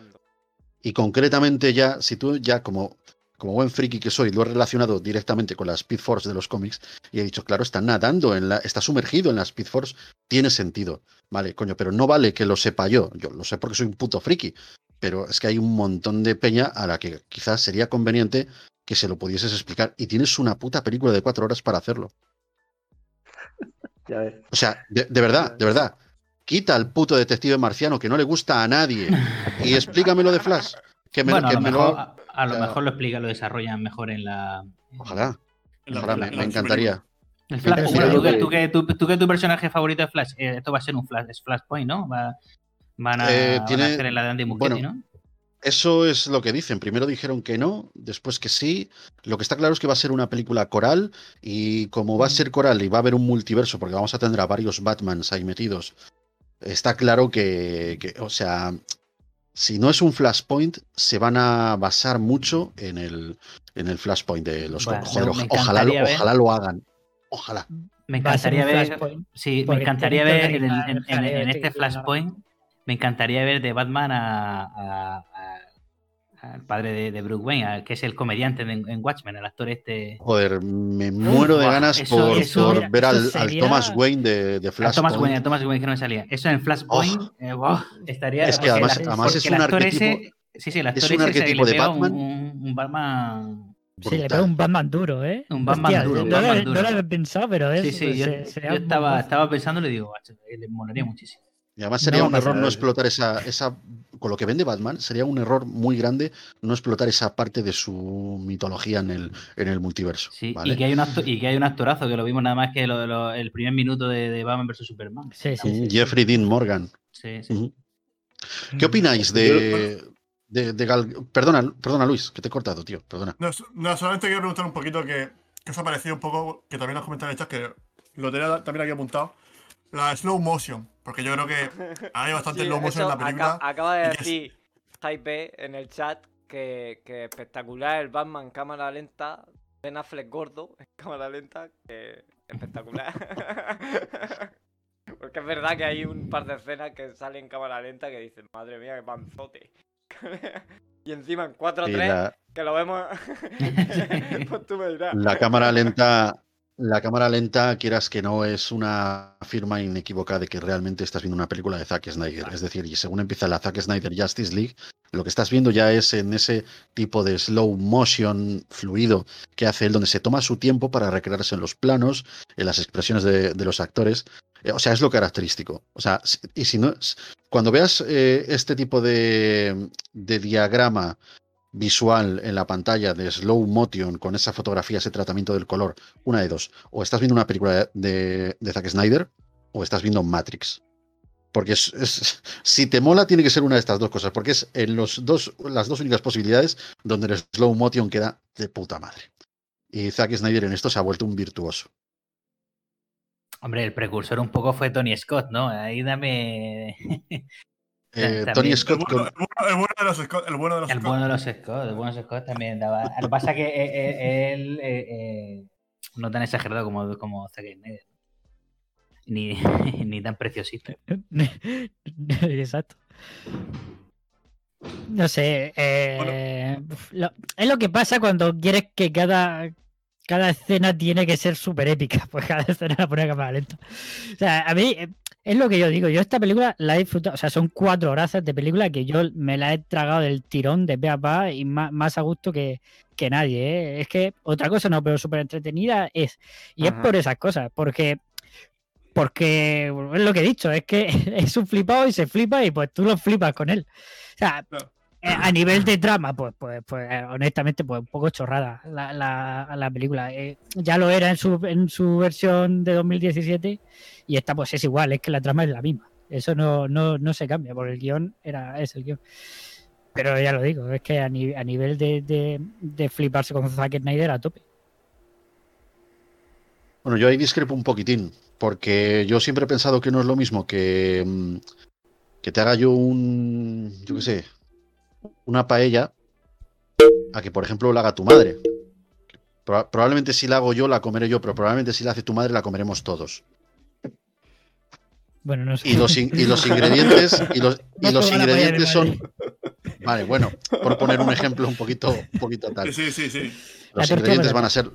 Y concretamente ya, si tú ya como, como buen friki que soy, lo he relacionado directamente con la Speed Force de los cómics y he dicho, claro, está nadando, en la, está sumergido en la Speed Force, tiene sentido. Vale, coño, pero no vale que lo sepa yo. Yo lo sé porque soy un puto friki. Pero es que hay un montón de peña a la que quizás sería conveniente que se lo pudieses explicar. Y tienes una puta película de cuatro horas para hacerlo. Ya ves. O sea, de, de verdad, de verdad. Quita al puto detective marciano que no le gusta a nadie y explícamelo de Flash. Que me, bueno, a que lo, me mejor, lo- a, lo mejor lo explica, lo desarrollan mejor en la. Ojalá, En la- ojalá, en me, la- me en su encantaría. El Flash, tú, que, tú, que, tú, tú que tu personaje favorito es Flash, eh, esto va a ser un Flash, es Flashpoint, ¿no? Va- van, a, Eh, van a tiene- hacer en la de Andy Muschietti, bueno, ¿no? Eso es lo que dicen. Primero dijeron que no, después que sí. Lo que está claro es que va a ser una película coral y como va a ser coral y va a haber un multiverso, porque vamos a tener a varios Batmans ahí metidos, está claro que, que, o sea, si no es un Flashpoint, se van a basar mucho en el, en el Flashpoint de los... Bueno, joder, ojalá, lo- ojalá lo hagan. Ojalá. Me encantaría ver. Sí, me encantaría ver en, este Flashpoint. Me encantaría ver de Batman a- al padre de, de Bruce Wayne, al que es el comediante en, en Watchmen, el actor este. Joder, me muero de ganas eso- por, eso- por mira, ver al, al sería- Thomas Wayne de, de A Flashpoint. Thomas Wayne, a Thomas Wayne que no me salía. Eso en Flashpoint, eh, buah, estaría. Es que además- el- además es el un actor arquetipo- ese- sí, sí, el actor es un ese arquetipo le de Batman. Un, un Batman. Sí, le pega un Batman duro, ¿eh? Un Batman Hostia, duro, un no, lo- Batman no duro. lo había pensado, pero es. Sí, sí, yo, se- yo un estaba, estaba pensando y le digo, "Macho, eh, le molaría muchísimo. Y además sería No, un error no explotar esa, esa. Con lo que vende Batman, sería un error muy grande no explotar esa parte de su mitología en el, en el multiverso. Sí, ¿vale? y, que hay un acto- y que hay un actorazo, que lo vimos nada más que lo- lo- el primer minuto de, de Batman vs Superman. Sí, sí, Mm, sí. Jeffrey Dean Morgan. Sí, sí. Ujú. ¿Qué opináis de, de, de Gal- Perdona, perdona, Luis, que te he cortado, tío. Perdona. No, solamente quiero preguntar un poquito que, que os ha parecido un poco, que también nos comentan en el chat, que lo tenía también aquí apuntado. La slow motion, porque yo creo que hay bastante Sí, motion en la película. aca- acaba de decir Hype en el chat que, que espectacular el Batman en cámara lenta. Ben Affleck gordo en cámara lenta. Que espectacular. Porque es verdad que hay un par de escenas que salen en cámara lenta que dicen, madre mía, qué panzote. y encima en 4-3, Y la, que lo vemos. pues tú me dirás. la cámara lenta. La cámara lenta, quieras que no, es una firma inequívoca de que realmente estás viendo una película de Zack Snyder. Es decir, y según empieza la Zack Snyder Justice League, lo que estás viendo ya es en ese tipo de slow motion fluido que hace él, donde se toma su tiempo para recrearse en los planos, en las expresiones de, de los actores. Eh, O sea, es lo característico. O sea, y si no, cuando veas eh, este tipo de, de diagrama visual en la pantalla de slow motion con esa fotografía, ese tratamiento del color, una de dos. O estás viendo una película de, de Zack Snyder o estás viendo Matrix. Porque es, si te mola, tiene que ser una de estas dos cosas, porque es en los dos, las dos únicas posibilidades donde el slow motion queda de puta madre. Y Zack Snyder en esto se ha vuelto un virtuoso. Hombre, el precursor un poco fue Tony Scott, ¿no? Ahí dame. Eh. Tony El Scott bueno, con- el bueno- el bueno de los Scott. El bueno de los El Scott. bueno de los Scott, el bueno de los Scott también daba. Lo que pasa que eh, eh, él. eh, eh, no tan exagerado como, como Zack Snyder. Ni, ni tan preciosito. Exacto. No sé. eh, lo- es lo que pasa cuando quieres que cada, cada escena tiene que ser súper épica. Pues cada escena la pone a cámara lenta. O sea, a mí es lo que yo digo. Yo esta película la he disfrutado. O sea, son cuatro horas de película que yo me la he tragado del tirón de pe a pa y más, más a gusto que, que nadie. ¿eh? Es que otra cosa no, pero súper entretenida es. Y es por esas cosas. Porque porque es lo que he dicho, es que es un flipado y se flipa y pues tú lo flipas con él. O sea, eh, a nivel de trama, pues, pues, pues eh, honestamente, pues un poco chorrada la, la- la película. Eh, ya lo era en su, en su versión de 2017 y esta pues es igual, es que la trama es la misma. Eso no, no, no se cambia, porque el guion era, es el guion. Pero ya lo digo, es que a, ni- a nivel de, fliparse con Zack Snyder a tope. Bueno, yo ahí discrepo un poquitín, porque yo siempre he pensado que no es lo mismo que, mm, que te haga yo un, yo qué sé, una paella, a que por ejemplo la haga tu madre. Proba- probablemente si la hago yo, la comeré yo, pero probablemente si la hace tu madre, la comeremos todos. Bueno, no sé. Y los, in- y los ingredientes, y los, y los ingredientes son. Vale, bueno, por poner un ejemplo un poquito, un poquito tal. Sí, sí, sí. Los ingredientes van a ser.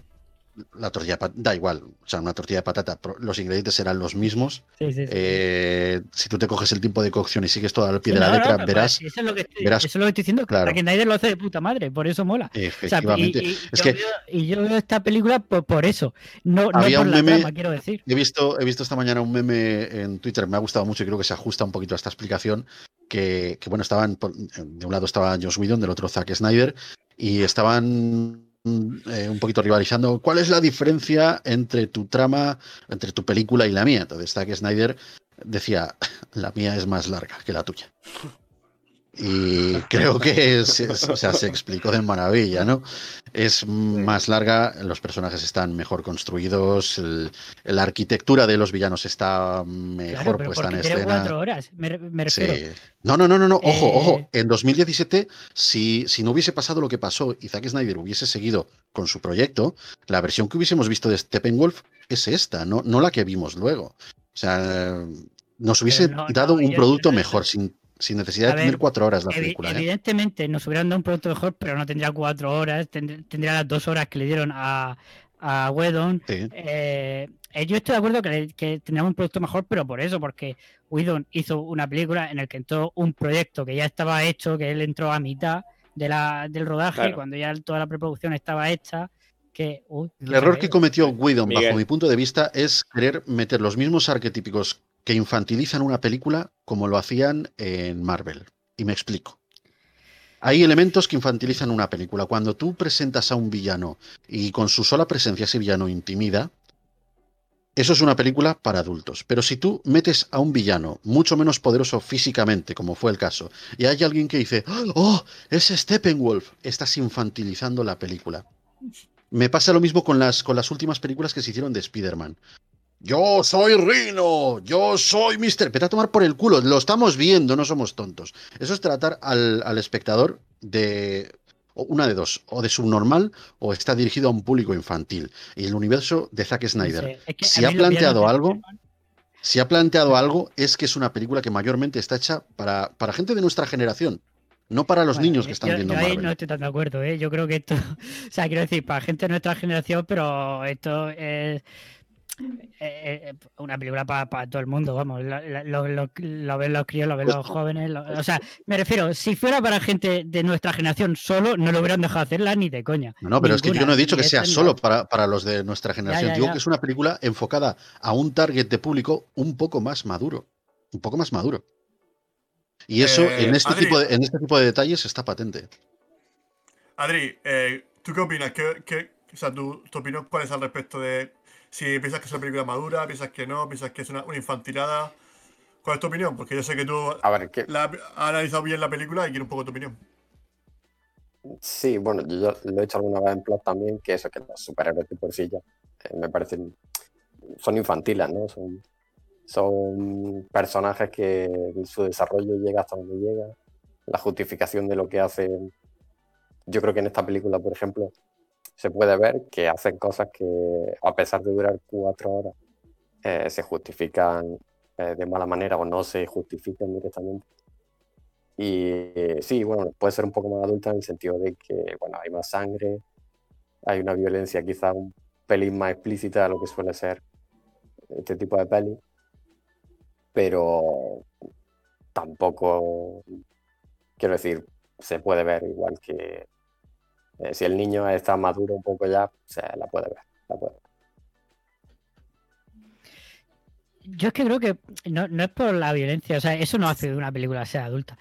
La tortilla de patata, da igual, o sea, una tortilla de patata, los ingredientes serán los mismos. Sí, sí, sí. Eh, si tú te coges el tiempo de cocción y sigues todo al pie de la no, no, letra, verás, Eso es lo que estoy, verás- eso es lo que estoy diciendo. claro. Que Snyder lo hace de puta madre, por eso mola. O sea, y, efectivamente. y Es yo que veo, y yo veo esta película por, por eso, no, Había por un la meme- trama, quiero decir. he visto, he visto esta mañana un meme en Twitter, me ha gustado mucho y creo que se ajusta un poquito a esta explicación. Que, que, bueno, estaban, por- de un lado estaba Josh Whedon, del otro Zack Snyder, y estaban eh, un poquito rivalizando. ¿Cuál es la diferencia entre tu trama, entre tu película y la mía? Entonces Zack Snyder decía, la mía es más larga que la tuya. Y creo que es, es- o sea, se explicó de maravilla, ¿no? Es más larga, los personajes están mejor construidos, el- la arquitectura de los villanos está mejor Claro, puesta en escena. cuatro horas, me, me Sí. No, no, no, no, no. Ojo, Eh, ojo. En 2017, si, si no hubiese pasado lo que pasó y Zack Snyder hubiese seguido con su proyecto, la versión que hubiésemos visto de Steppenwolf es esta, no, no la que vimos luego. O sea, nos hubiese no, dado no, un producto mejor, sin, sin necesidad A de tener cuatro horas la Evi- película. ¿eh? Evidentemente nos hubieran dado un producto mejor, pero no tendría cuatro horas, tend- tendría las dos horas que le dieron a, a Whedon. Sí. Eh, eh, yo estoy de acuerdo que, que tendríamos un producto mejor, pero por eso, porque Whedon hizo una película en la que entró un proyecto que ya estaba hecho, que él entró a mitad de la, del rodaje, Claro. cuando ya toda la preproducción estaba hecha. Que, uy, El error que cometió Whedon, Miguel. bajo mi punto de vista, es querer meter los mismos arquetípicos que infantilizan una película como lo hacían en Marvel. Y me explico. Hay elementos que infantilizan una película. Cuando tú presentas a un villano y con su sola presencia ese villano intimida, eso es una película para adultos. Pero si tú metes a un villano mucho menos poderoso físicamente, como fue el caso, y hay alguien que dice, ¡Oh, es Steppenwolf! Estás infantilizando la película. Me pasa lo mismo con las, con las últimas películas que se hicieron de Spider-Man. Yo soy Rino, yo soy Mister. Vete a tomar por el culo, lo estamos viendo, no somos tontos. Eso es tratar al, al espectador de una de dos, o de subnormal o está dirigido a un público infantil. Y el universo de Zack No Snyder, sé, es que si ha planteado algo, si ha planteado algo, es que es una película que mayormente está hecha para, para gente de nuestra generación, no para los Bueno, niños que están yo- viendo yo ahí Marvel. no estoy tan de acuerdo, ¿eh? Yo creo que esto, o sea, quiero decir, para gente de nuestra generación, pero esto es eh, eh, una película para todo el mundo, vamos. Lo, lo- lo- lo ven los críos, lo ven los jóvenes. lo- o sea, me refiero, si fuera para gente de nuestra generación solo, no lo hubieran dejado hacerla ni de coña. No, no, pero es que yo no he dicho que sea solo para, para los de nuestra generación. ya, Digo ya. que es una película enfocada a un target de público un poco más maduro. Un poco más maduro. Y eso Eh, en, este Adri. tipo de, en este tipo de detalles está patente. Adri, eh, ¿tú qué opinas? ¿Qué, qué- o sea, tu, tu opinión cuál es al respecto de si piensas que es una película madura, piensas que no, piensas que es una, una infantilada? ¿Cuál es tu opinión? Porque yo sé que tú A ver, que, la, has analizado bien la película y quiero un poco tu opinión. sí, bueno, yo lo he hecho alguna vez en plot también, que eso, que los superhéroes de por sí ya eh, me parecen. Son infantiles, ¿no? Son, son personajes que su desarrollo llega hasta donde llega. La justificación de lo que hace. Yo creo que en esta película, por ejemplo, se puede ver que hacen cosas que, a pesar de durar cuatro horas, eh, se justifican eh, de mala manera o no se justifican directamente. Y eh, sí, bueno, puede ser un poco más adulta en el sentido de que, bueno, hay más sangre, hay una violencia quizá un pelín más explícita de lo que suele ser este tipo de peli, pero tampoco, quiero decir, se puede ver igual que eh, si el niño está maduro un poco ya, se la puede ver. Yo es que creo que no, es por la violencia, o sea, eso no hace de una película sea adulta.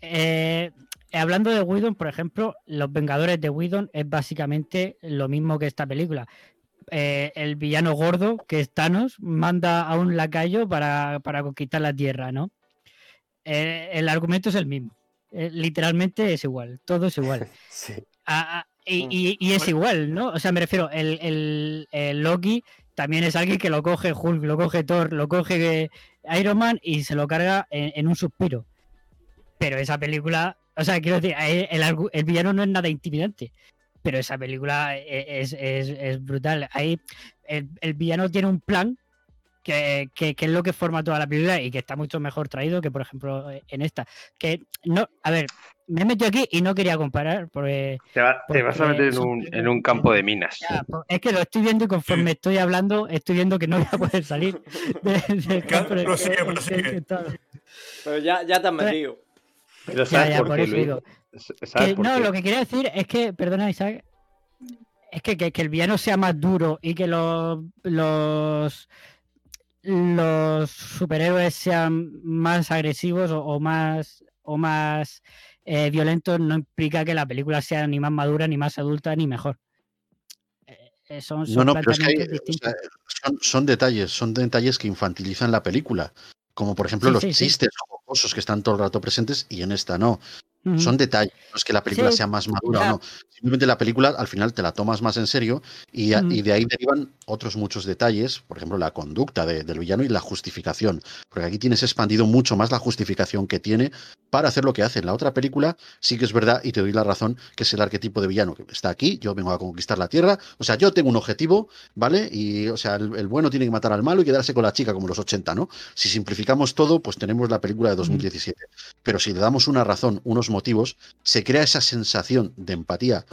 Eh, hablando de Whedon, por ejemplo, Los Vengadores de Whedon es básicamente lo mismo que esta película. Eh, el villano gordo, que es Thanos, manda a un lacayo para, conquistar la Tierra, ¿no? El argumento es el mismo. Eh, literalmente es igual, todo es igual. Sí. Ah, y, y- y es igual, ¿no? O sea, me refiero, el, el- el Loki también es alguien que lo coge Hulk, lo coge Thor, lo coge Iron Man y se lo carga en, en un suspiro. Pero esa película, o sea, quiero decir, ahí el, argu- el villano no es nada intimidante. Pero esa película e- es, es- es brutal. Ahí el, el villano tiene un plan que, que- que es lo que forma toda la película y que está mucho mejor traído que, por ejemplo, en esta. Que no, a ver, me he metido aquí y no quería comparar, porque Te, va- te vas a meter en un, en un campo de minas. ya, pues, es que lo estoy viendo y conforme estoy hablando, estoy viendo que no voy a poder salir de- del campo Prosigue, prosigue. Pero ya, ya te has metido. Pero Ya, ¿sabes ya, por por qué, eso Luis? digo. ¿Sabes Que- por no, qué? lo que quería decir es que, perdona Isaac, es que, que, que el villano sea más duro y que los, los, los superhéroes sean más agresivos o, o más, o más eh, violentos no implica que la película sea ni más madura, ni más adulta, ni mejor. Eh, son, No, son no, pero es que hay- planteamientos o distintos. sea, son, son detalles, son detalles que infantilizan la película. Como por ejemplo Sí, los sí, sí. chistes jocosos que están todo el rato presentes y en esta no. Son detalles, no es que la película Sí, sea más madura o no. Simplemente la película al final te la tomas más en serio y, y de ahí derivan otros muchos detalles, por ejemplo, la conducta de- del villano y la justificación. Porque aquí tienes expandido mucho más la justificación que tiene para hacer lo que hace. En la otra película sí que es verdad y te doy la razón que es el arquetipo de villano que está aquí, yo vengo a conquistar la Tierra, o sea, yo tengo un objetivo, ¿vale? Y, o sea, el, el bueno tiene que matar al malo y quedarse con la chica como los 80, ¿no? Si simplificamos todo, pues tenemos la película de 2017. Pero si le damos una razón, unos motivos, se crea esa sensación de empatía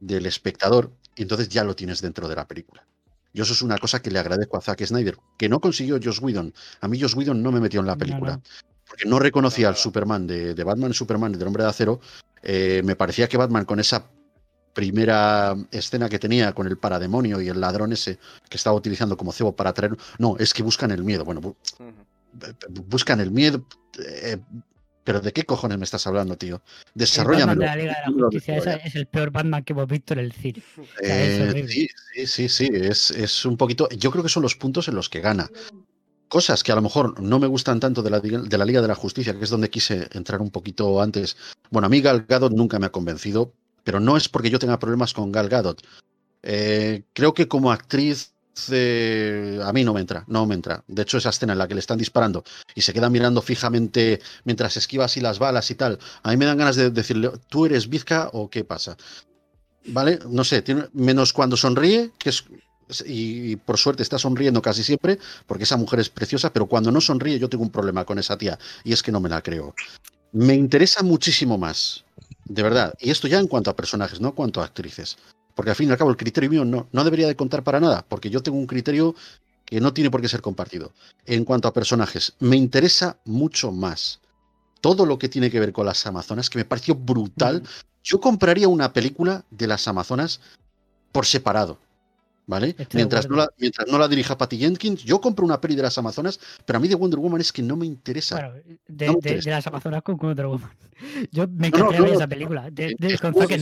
del espectador y entonces ya lo tienes dentro de la película. Yo eso es una cosa que le agradezco a Zack Snyder, que no consiguió Joss Whedon. A mí Joss Whedon no me metió en la película, no. porque no reconocía No, al. Superman de, de Batman, Superman y del Hombre de Acero. Eh, me parecía que Batman con esa primera escena que tenía con el parademonio y el ladrón ese que estaba utilizando como cebo para traer... No, es que buscan el miedo. Bueno, bu- buscan el miedo. eh, pero ¿de qué cojones me estás hablando, tío? El Batman Desarróllamelo. de la Liga de la Justicia es el peor Batman que hemos visto en el cine. sea, es Eh, sí, sí, sí, es, es un poquito. Yo creo que son los puntos en los que gana. Cosas que a lo mejor no me gustan tanto de la, de la Liga de la Justicia, que es donde quise entrar un poquito antes. Bueno, a mí Gal Gadot nunca me ha convencido, pero no es porque yo tenga problemas con Gal Gadot. Eh, creo que como actriz a mí no me entra, no me entra. De hecho, esa escena en la que le están disparando y se queda mirando fijamente mientras esquiva así las balas y tal, a mí me dan ganas de decirle, ¿tú eres Vizca o qué pasa? ¿Vale? No sé, menos cuando sonríe, que es. Y, y por suerte está sonriendo casi siempre, porque esa mujer es preciosa, pero cuando no sonríe yo tengo un problema con esa tía, y es que no me la creo. Me interesa muchísimo más, de verdad, y esto ya en cuanto a personajes, no en cuanto a actrices, porque al fin y al cabo el criterio mío no, no debería de contar para nada, porque yo tengo un criterio que no tiene por qué ser compartido. En cuanto a personajes, me interesa mucho más todo lo que tiene que ver con las Amazonas, que me pareció brutal. Yo compraría una película de las Amazonas por separado. ¿Vale? Estoy Mientras no, la, mientras no la dirija Patty Jenkins, yo compro una peli de las Amazonas, pero a mí de Wonder Woman es que no me interesa. Bueno, de, No me de- interesa. de las Amazonas con Wonder Woman. Yo me encantaría no, ver esa película. De, Eh, te con Zack que-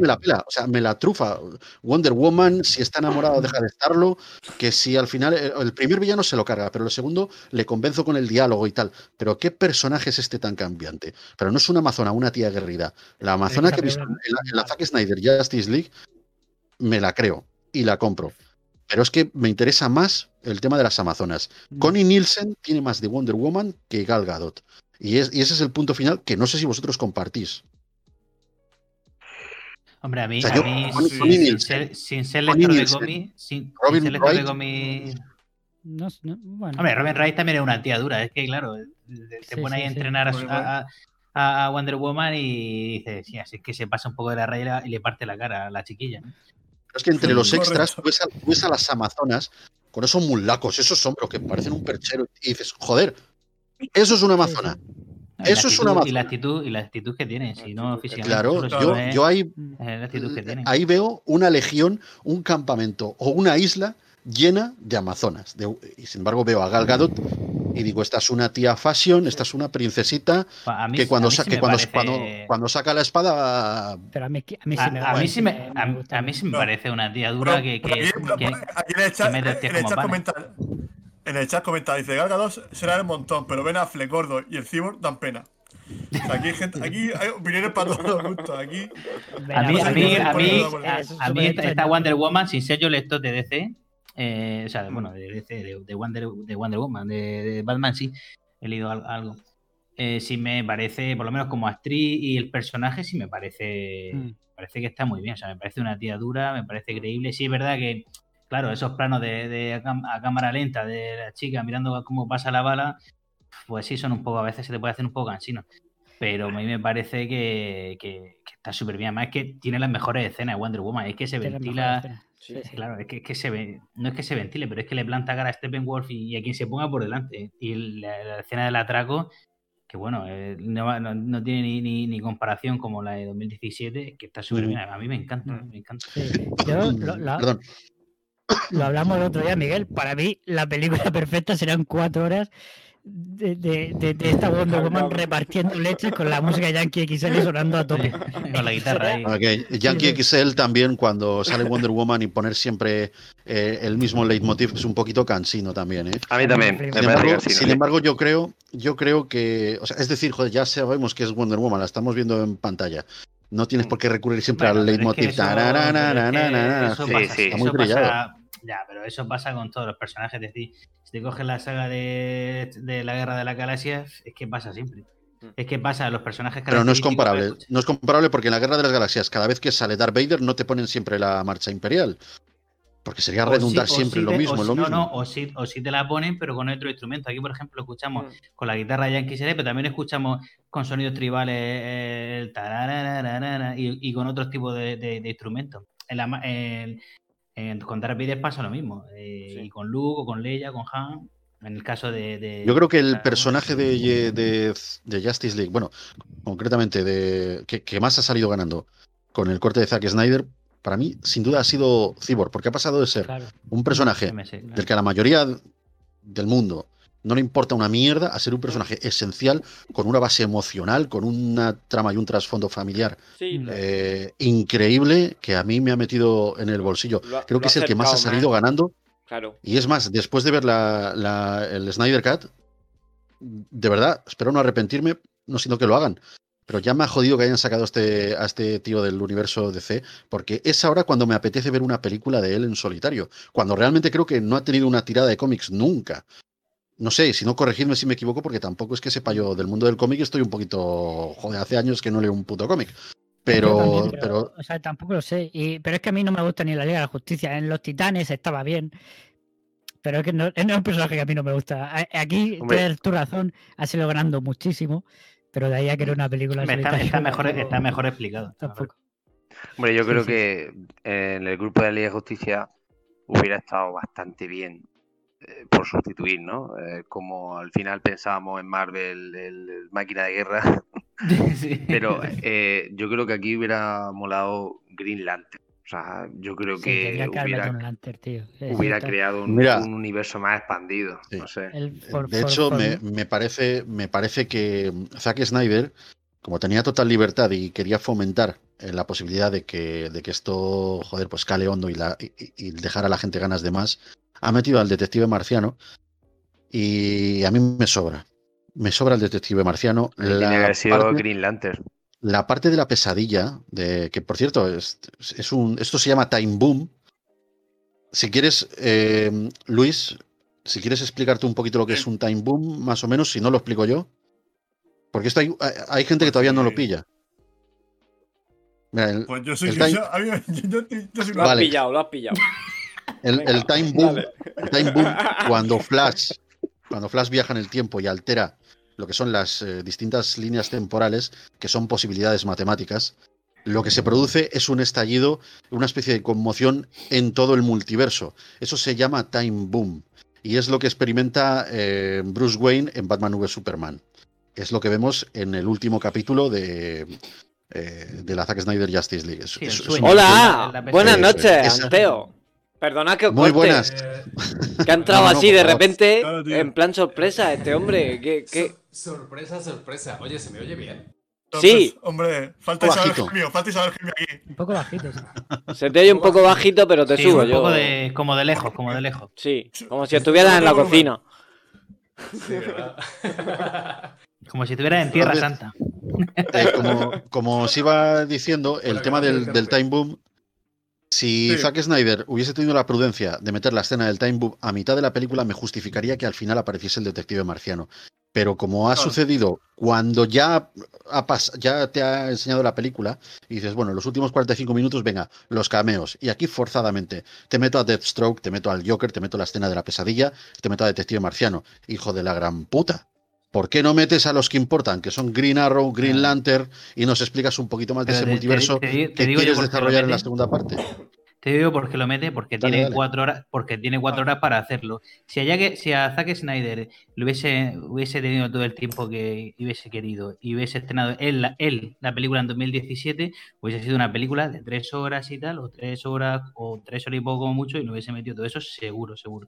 me la pela, o sea, me la trufa. Wonder Woman, si está enamorado, deja de estarlo. Que si al final el, el primer villano se lo carga, pero el segundo le convenzo con el diálogo y tal. Pero qué personaje es este tan cambiante. Pero no es una amazona, una tía guerrida. La amazona que he visto en la, en la Zack Snyder Justice League, me la creo y la compro. Pero es que me interesa más el tema de las Amazonas. Mm. Connie Nielsen tiene más de Wonder Woman que Gal Gadot. Y, es- y ese es el punto final que no sé si vosotros compartís. Hombre, a mí, O sea, a yo- mí Connie- sin, ser, sin ser Connie lector de cómics, sin, sin Robin ser lector de Wright. cómics. No, no, bueno. Hombre, Robin Wright también es una tía dura. Es que, claro, te Sí, pone ahí a sí, entrenar a, Robin a- a- a Wonder Woman y dices, sí, así es que se pasa un poco de la raya y le parte la cara a la chiquilla. Es que entre los extras, tú ves, a, tú ves a las amazonas con esos mulacos, esos hombros que parecen un perchero, y dices, joder, eso es una amazona. Eso es una actitud- Y la amazona. actitud, y la actitud que tiene, si no físicamente. Claro, yo, es- yo ahí, es la actitud que tiene. ahí veo una legión, un campamento o una isla llena de amazonas. De- y sin embargo veo a Gal Gadot y digo, esta es una tía fashion, esta es una princesita a mí- que cuando, a mí sa- sí que me cuando, parece- cuando, cuando saca la espada Pero a mí, a mí sí A, me a mí sí me, a, a mí sí me parece una tía dura que, Por que, aquí, por- que- aquí en el chat, comenta, en el chat comenta, dice Gal Gadot será el montón, pero Ben Affleck gordo y el Cyborg dan pena. O sea, aquí hay gente, aquí hay opiniones para todos los gustos. Aquí A mí, a mí, a mí, a, a mí esta. Wonder Woman, sin ser yo lector de DC, eh, o Mm. sea, bueno, de de, de Wonder, de Wonder Woman, de, de Batman sí, he leído al- algo. Eh, sí me parece, por lo menos como actriz y el personaje, sí me parece, Mm. parece que está muy bien. O sea, me parece una tía dura, me parece creíble. Sí, es verdad que, claro, esos planos de, de a, a cámara lenta de la chica mirando cómo pasa la bala, pues sí, son un poco, a veces se te puede hacer un poco cansino. Pero a mí me parece que, que- que está súper bien. Además, es que tiene las mejores escenas de Wonder Woman. Es que se Tiene ventila. Sí, sí. Claro, es que, es que se ve, no es que se ventile, pero es que le planta cara a Steppenwolf y, y a quien se ponga por delante. Y la, la escena del atraco, que bueno, eh, no, va- no- no tiene ni, ni- ni comparación como la de 2017, que está súper bien. A mí me encanta, Mm. me encanta. Sí. Yo lo, lo- Perdón. lo hablamos el otro día, Miguel. Para mí, la película perfecta serán cuatro horas de, de- de- de esta Wonder Woman repartiendo leches con la música Yankee XL sonando a tope. Con la guitarra ahí. Yankee Sí, XL también cuando sale Wonder Woman y poner siempre eh, el mismo leitmotiv es un poquito cansino también, ¿eh? A mí también. Sin embargo, sin embargo, yo creo, yo creo que, o sea, es decir, joder, ya sabemos que es Wonder Woman, la estamos viendo en pantalla. No tienes por qué recurrir siempre Bueno, al pero es que leitmotiv. eso- Tarararararara, pero es que eso sí, pasa- sí, está muy eso brillado. Ya, pero eso pasa con todos los personajes. Es decir, si te coges la saga de, de la Guerra de la Galaxia, es que pasa siempre. Mm. Es que pasa, los personajes Pero no es comparable. escucha, No es comparable porque en la Guerra de las Galaxias, cada vez que sale Darth Vader, no te ponen siempre la marcha imperial. Porque sería o redundar siempre sí lo mismo, o lo no, mismo. no, o sí, o sí te la ponen, pero con otro instrumento. Aquí, por ejemplo, escuchamos Mm. con la guitarra Yankee CD, pero también escuchamos con sonidos tribales el y, y con otros tipos de, de- de instrumentos. En la ma- en- en- con Darth Vader pasa lo mismo. eh, Sí. Y con Luke, o con Leia, con Han. En el caso de. de- Yo creo que el personaje de, de, de Justice League, bueno, concretamente de que, que más ha salido ganando con el corte de Zack Snyder, para mí, sin duda, ha sido Cyborg, porque ha pasado de ser Claro. un personaje MS, claro. del que a la mayoría del mundo no le importa una mierda a ser un personaje esencial con una base emocional, con una trama y un trasfondo familiar Sí, Mm. lo- eh, increíble que a mí me ha metido en el bolsillo. lo Creo lo que es el que más ha salido ganando Claro. y es más, después de ver la, la- el Snyder Cut, de verdad, espero no arrepentirme, no siento que lo hagan. Pero ya me ha jodido que hayan sacado a este, a este tío del universo DC, porque es ahora cuando me apetece ver una película de él en solitario, cuando realmente creo que no ha tenido una tirada de cómics nunca. No sé, si no corregidme si me equivoco, porque tampoco es que sepa yo del mundo del cómic, estoy un poquito, joder, hace años que no leo un puto cómic. Pero, también, pero o sea, tampoco lo sé. Y, pero es que a mí no me gusta ni la Liga de la Justicia. En Los Titanes estaba bien. Pero es que no, es un personaje que a mí no me gusta. Aquí tienes tu razón, ha sido ganando muchísimo. Pero de ahí a que era una película. Hombre, está, mejor, está mejor explicado. tampoco. Hombre, yo Sí, creo sí, que en el grupo de la Liga de Justicia hubiera estado bastante bien por sustituir, ¿no? Eh, como al final pensábamos en Marvel, el, el máquina de guerra, Sí. pero eh, yo creo que aquí hubiera molado Green Lantern. O sea, yo creo Sí, que hubiera, Lantern, tío. Creado un, Mira. un universo más expandido. Sí. No sé. El De hecho, me, me parece, me parece que Zack Snyder, como tenía total libertad y quería fomentar eh, la posibilidad de que, de que esto, joder, pues cale hondo y, la, y, y- y dejar a la gente ganas de más, ha metido al detective marciano y a mí me sobra. Me sobra el detective marciano. Tiene que La haber sido parte, Green Lantern. la parte de la pesadilla, de que por cierto, es, es un, esto se llama Time Boom. Si quieres, eh, Luis, si quieres explicarte un poquito lo que es un Time Boom, más o menos, si no lo explico yo. Porque esto hay, hay- gente que todavía no lo pilla. Mira, el, Pues yo soy. Time- yo- yo, yo- Lo has Vale. pillado, lo has pillado. El- time boom, dale. el time boom, cuando Flash, cuando Flash viaja en el tiempo y altera lo que son las eh, distintas líneas temporales, que son posibilidades matemáticas, lo que se produce es un estallido, una especie de conmoción en todo el multiverso. Eso se llama time boom. Y es lo que experimenta eh, Bruce Wayne en Batman v Superman. Es lo que vemos en el último capítulo de, eh, de la Zack Snyder Justice League. Es- Sí, el es- es sueño. un- Hola, La- la- buenas noches, Anteo. Perdona que os Muy corte, buenas. Eh, Que ha entrado No, no, así de repente, Claro, en plan sorpresa, este hombre. ¿Qué, qué? sor- sorpresa, sorpresa. Oye, ¿se me oye bien? Sí. Hombre, falta Isabel. Gemio, falta Isabel Gemio aquí. Un poco bajito. sí. Se te oye un poco bajito, pero te Sí, subo un yo. poco de, como de lejos, como de lejos. Sí, como si estuvieras en la cocina. Sí, ¿verdad? Como si estuvieras en Tierra Santa. Eh, como, como os iba diciendo, el tema del, del time boom, si Sí. Zack Snyder hubiese tenido la prudencia de meter la escena del time boom a mitad de la película, me justificaría que al final apareciese el detective marciano. Pero como ha Claro. sucedido cuando ya, ha pas- ya te ha enseñado la película y dices, bueno, los últimos 45 minutos, venga, los cameos. Y aquí forzadamente te meto a Deathstroke, te meto al Joker, te meto a la escena de la pesadilla, te meto a Detective Marciano. Hijo de la gran puta. ¿Por qué no metes a los que importan, que son Green Arrow, Green Lantern, y nos explicas un poquito más de Pero ese te- multiverso te di- te que digo quieres lo desarrollar en la segunda parte? Te digo por qué lo mete, porque Dale, tiene dale. cuatro horas, porque tiene cuatro horas para hacerlo. Si a, Jack- si a Zack Snyder le hubiese, hubiese tenido todo el tiempo que hubiese querido y hubiese estrenado él, la- él la película en 2017, hubiese sido una película de tres horas y tal, o tres horas, o tres horas y poco como mucho, y no hubiese metido todo eso, seguro, seguro.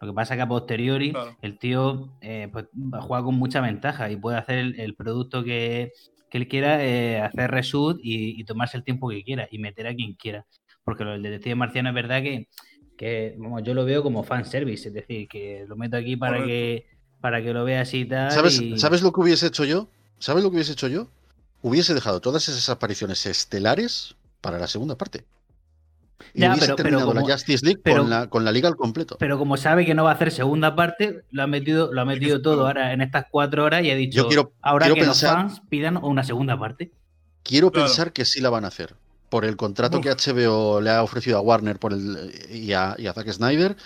Lo que pasa es que a posteriori Claro. el tío eh, pues, va a jugar con mucha ventaja y puede hacer el, el producto que, que él quiera, eh, hacer reshoot y, y tomarse el tiempo que quiera y meter a quien quiera. Porque lo del detective marciano es verdad que, que vamos, yo lo veo como fanservice, es decir, que lo meto aquí para Correcto. que para que lo veas y tal. ¿Sabes, y- ¿Sabes lo que hubiese hecho yo? ¿Sabes lo que hubiese hecho yo? Hubiese dejado todas esas apariciones estelares para la segunda parte. Y Ya, hubiese pero- pero terminado como- la Justice League pero- con, la, con la liga al completo. Pero como sabe que no va a hacer segunda parte, lo ha metido, lo ha metido todo ahora en estas cuatro horas y ha dicho Yo quiero- ahora quiero que pensar- los fans pidan una segunda parte. Quiero Claro. pensar que sí la van a hacer. Por el contrato Uf. que HBO le ha ofrecido a Warner por el, y, a, y a Zack Snyder.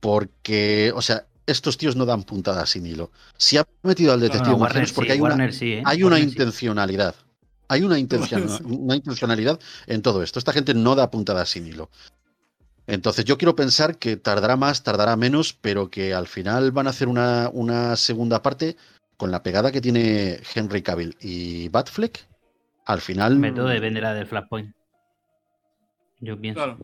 Porque, o sea, estos tíos no dan puntadas sin hilo. Si ha metido al detective no, Warner es porque sí, hay una, sí, ¿eh? hay una sí. Hay una, intencionalidad en todo esto. Esta gente no da puntadas sin hilo. Entonces yo quiero pensar que tardará más, tardará menos, pero que al final van a hacer una, una segunda parte con la pegada que tiene Henry Cavill y Batfleck. Al final El método dependerá del Flashpoint. Yo pienso. Claro.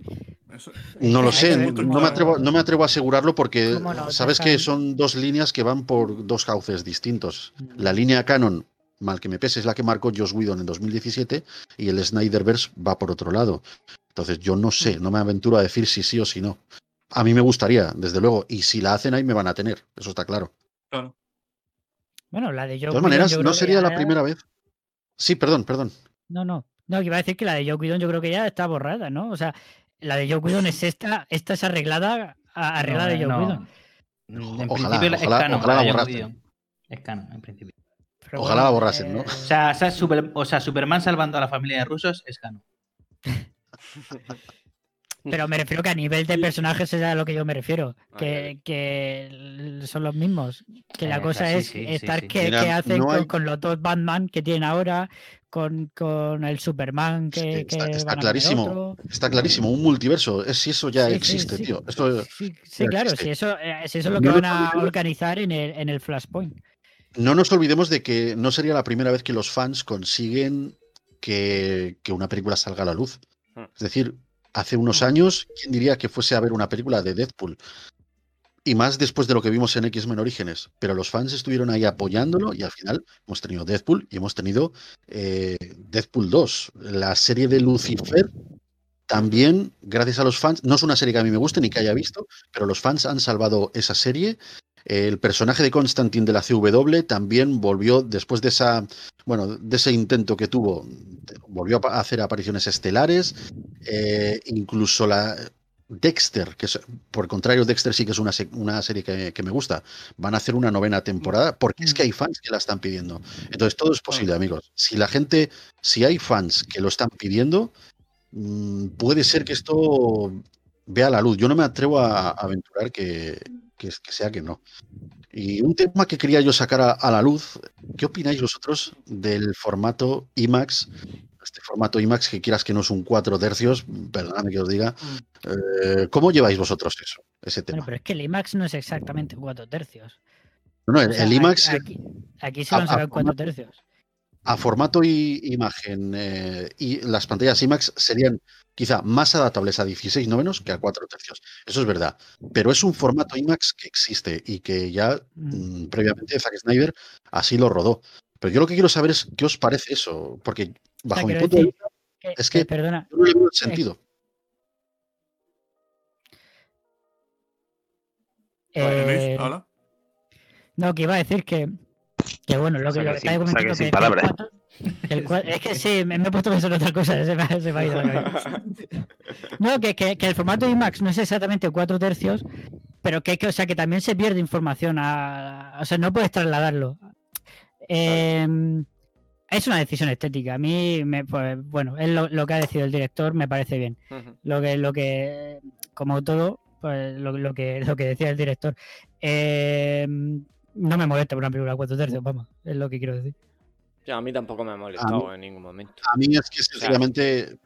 Eso- no lo sé, no, me atrevo, no me atrevo a asegurarlo porque sabes que son dos líneas que van por dos cauces distintos. La línea canon, mal que me pese, es la que marcó Joss Whedon en 2017 y el Snyderverse va por otro lado. Entonces yo no sé, no me aventuro a decir si sí o si no. A mí me gustaría, desde luego, y si la hacen ahí me van a tener, eso está claro. Claro. Bueno, la de Joe De todas maneras, no sería la primera vez. Sí, perdón, perdón. No, no. No, que iba a decir que la de Joe Whedon yo creo que ya está borrada, ¿no? O sea, la de Joe Whedon es esta, esta es arreglada, a- arreglada No, de Joe no. Whedon. En Ojalá, principio es ojalá- canon. ojalá la. Es canon, en principio. Pero Ojalá la bueno, borrasen, ¿no? eh, O sea, o sea, Super- o sea, Superman salvando a la familia de rusos es canon. Pero me refiero que a nivel de personajes es a lo que yo me refiero. Que, que son los mismos. Que Eh, la o cosa sí, es sí, estar sí. que, Mira, que hacen no con, hay- con los dos Batman que tienen ahora, con, con el Superman que, Sí, está- que clarísimo. Está clarísimo, un multiverso. Es si eso ya existe, sí. tío. Esto, Sí, sí, ya claro, existe. si eso, eh, si eso es lo que No van a organizar en el, en el Flashpoint. No nos olvidemos de que no sería la primera vez que los fans consiguen que, que una película salga a la luz. Hmm. Es decir, hace unos años, ¿quién diría que fuese a ver una película de Deadpool? Y más después de lo que vimos en X-Men Orígenes. Pero los fans estuvieron ahí apoyándolo y al final hemos tenido Deadpool y hemos tenido eh, Deadpool 2. La serie de Lucifer también, gracias a los fans, no es una serie que a mí me guste ni que haya visto, pero los fans han salvado esa serie. El personaje de Constantine de la CW también volvió después de esa, bueno, de ese intento que tuvo, volvió a hacer apariciones estelares. eh, incluso la Dexter, que es, por contrario, Dexter sí que es una, una serie que, que me gusta. Van a hacer una novena temporada porque es que hay fans que la están pidiendo. Entonces, todo es posible, amigos. Si la gente, si hay fans que lo están pidiendo, mm, puede ser que esto vea la luz. Yo no me atrevo a aventurar que, que, sea que no. Y un tema que quería yo sacar a, a la luz, ¿qué opináis vosotros del formato IMAX? Este formato IMAX que quieras que no es un 4 tercios, perdóname que os diga. Eh, ¿Cómo lleváis vosotros eso, ese tema? Bueno, pero es que el IMAX no es exactamente 4 tercios. No, no, el, O sea, el IMAX Aquí, aquí se sacado a en 4 formato- tercios. a formato y imagen eh, y las pantallas IMAX serían quizá más adaptables a 16 novenos que a 4 tercios. Eso es verdad. Pero es un formato IMAX que existe y que ya mm, previamente Zack Snyder así lo rodó. Pero yo lo que quiero saber es qué os parece eso, porque O sea, bajo mi punto de vista que- es que perdona, yo no le veo el sentido. Eh. No, que iba a decir que, que bueno, lo que, lo que sin- estaba comentando saca sin que- que el palabras. cuatro- que el es que sí, me, me he puesto a pensar en otra cosa, se me, se me ha ido la cabeza. No, que, que, que el formato IMAX no es exactamente 4 tercios, pero que, que, o sea, que también se pierde información, a, o sea, no puedes trasladarlo. Eh, es una decisión estética. A mí, me, pues, bueno, es lo, lo que ha decidido el director, me parece bien. Lo que, lo que, como todo, pues lo, lo que, lo que decía el director. Eh, no me molesta por una película 4 tercios, vamos, es lo que quiero decir. Ya, a mí tampoco me ha molestado en ningún momento. A mí es que sencillamente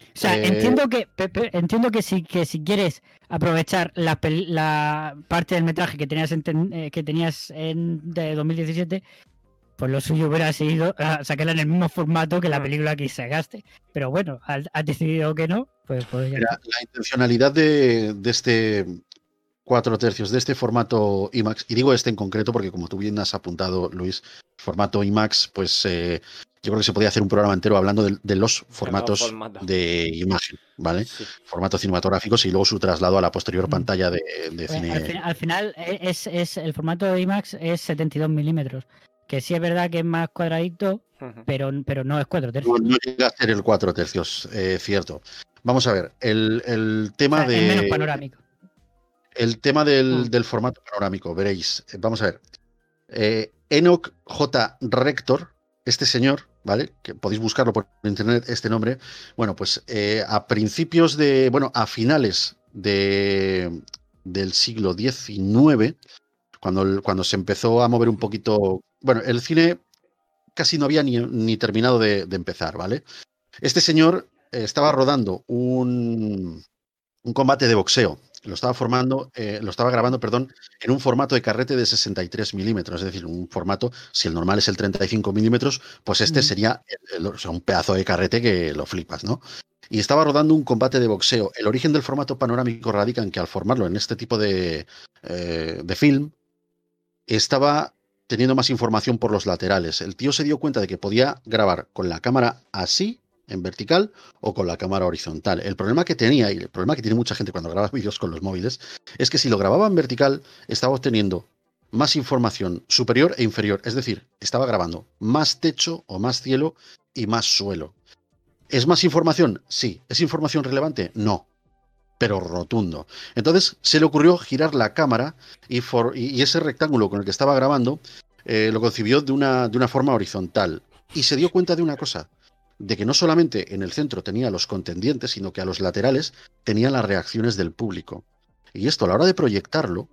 O sea, Eh, entiendo que pe- pe- entiendo que si que si quieres aprovechar la, parte del metraje que tenías en, eh, que tenías en de 2017, pues lo suyo hubiera sido ah, sacarla en el mismo formato que la Mm. película que sacaste. Pero bueno, has decidido que no, pues, pues ya Mira, la intencionalidad de, de este cuatro tercios, de este formato IMAX, y digo este en concreto porque como tú bien has apuntado, Luis, formato IMAX, pues eh, yo creo que se podía hacer un programa entero hablando de, de los formatos de imagen, ¿vale? Sí. Formatos cinematográficos y luego su traslado a la posterior pantalla de, de Pues, cine. al, fin- al final eh, es, es el formato de IMAX es 72 milímetros. Que sí es verdad que es más cuadradito, Ujú. pero, pero no es 4 No, tercios. no llega a ser el cuatro tercios, eh, cierto. Vamos a ver, el, el O tema sea, de... es menos panorámico. El tema del, Mm. del formato panorámico, veréis. Eh, Vamos a ver. Eh, Enoch J. Rector, este señor, ¿vale? Que podéis buscarlo por internet, este nombre. Bueno, pues eh, a principios de. Bueno, a finales de, del siglo XIX, cuando, cuando se empezó a mover un poquito. Bueno, el cine casi no había ni, ni terminado de, de empezar, ¿vale? Este señor estaba rodando un, un combate de boxeo. Lo estaba formando, eh, lo estaba grabando, perdón, en un formato de carrete de 63 milímetros, es decir, un formato, si el normal es el 35 milímetros, pues este Mm. sería el- el- o sea, un pedazo de carrete que lo flipas, ¿no? Y estaba rodando un combate de boxeo. El origen del formato panorámico radica en que al formarlo en este tipo de, eh, de film, estaba teniendo más información por los laterales. El tío se dio cuenta de que podía grabar con la cámara así, en vertical, o con la cámara horizontal. El problema que tenía, y el problema que tiene mucha gente cuando graba vídeos con los móviles, es que si lo grababa en vertical, estaba obteniendo más información superior e inferior. Es decir, estaba grabando más techo o más cielo y más suelo. ¿Es más información? Sí. ¿Es información relevante? No. Pero rotundo. Entonces se le ocurrió girar la cámara y, ese rectángulo con el que estaba grabando eh, lo concibió de una, de una forma horizontal. Y se dio cuenta de una cosa, de que no solamente en el centro tenía los contendientes, sino que a los laterales tenía las reacciones del público. Y esto a la hora de proyectarlo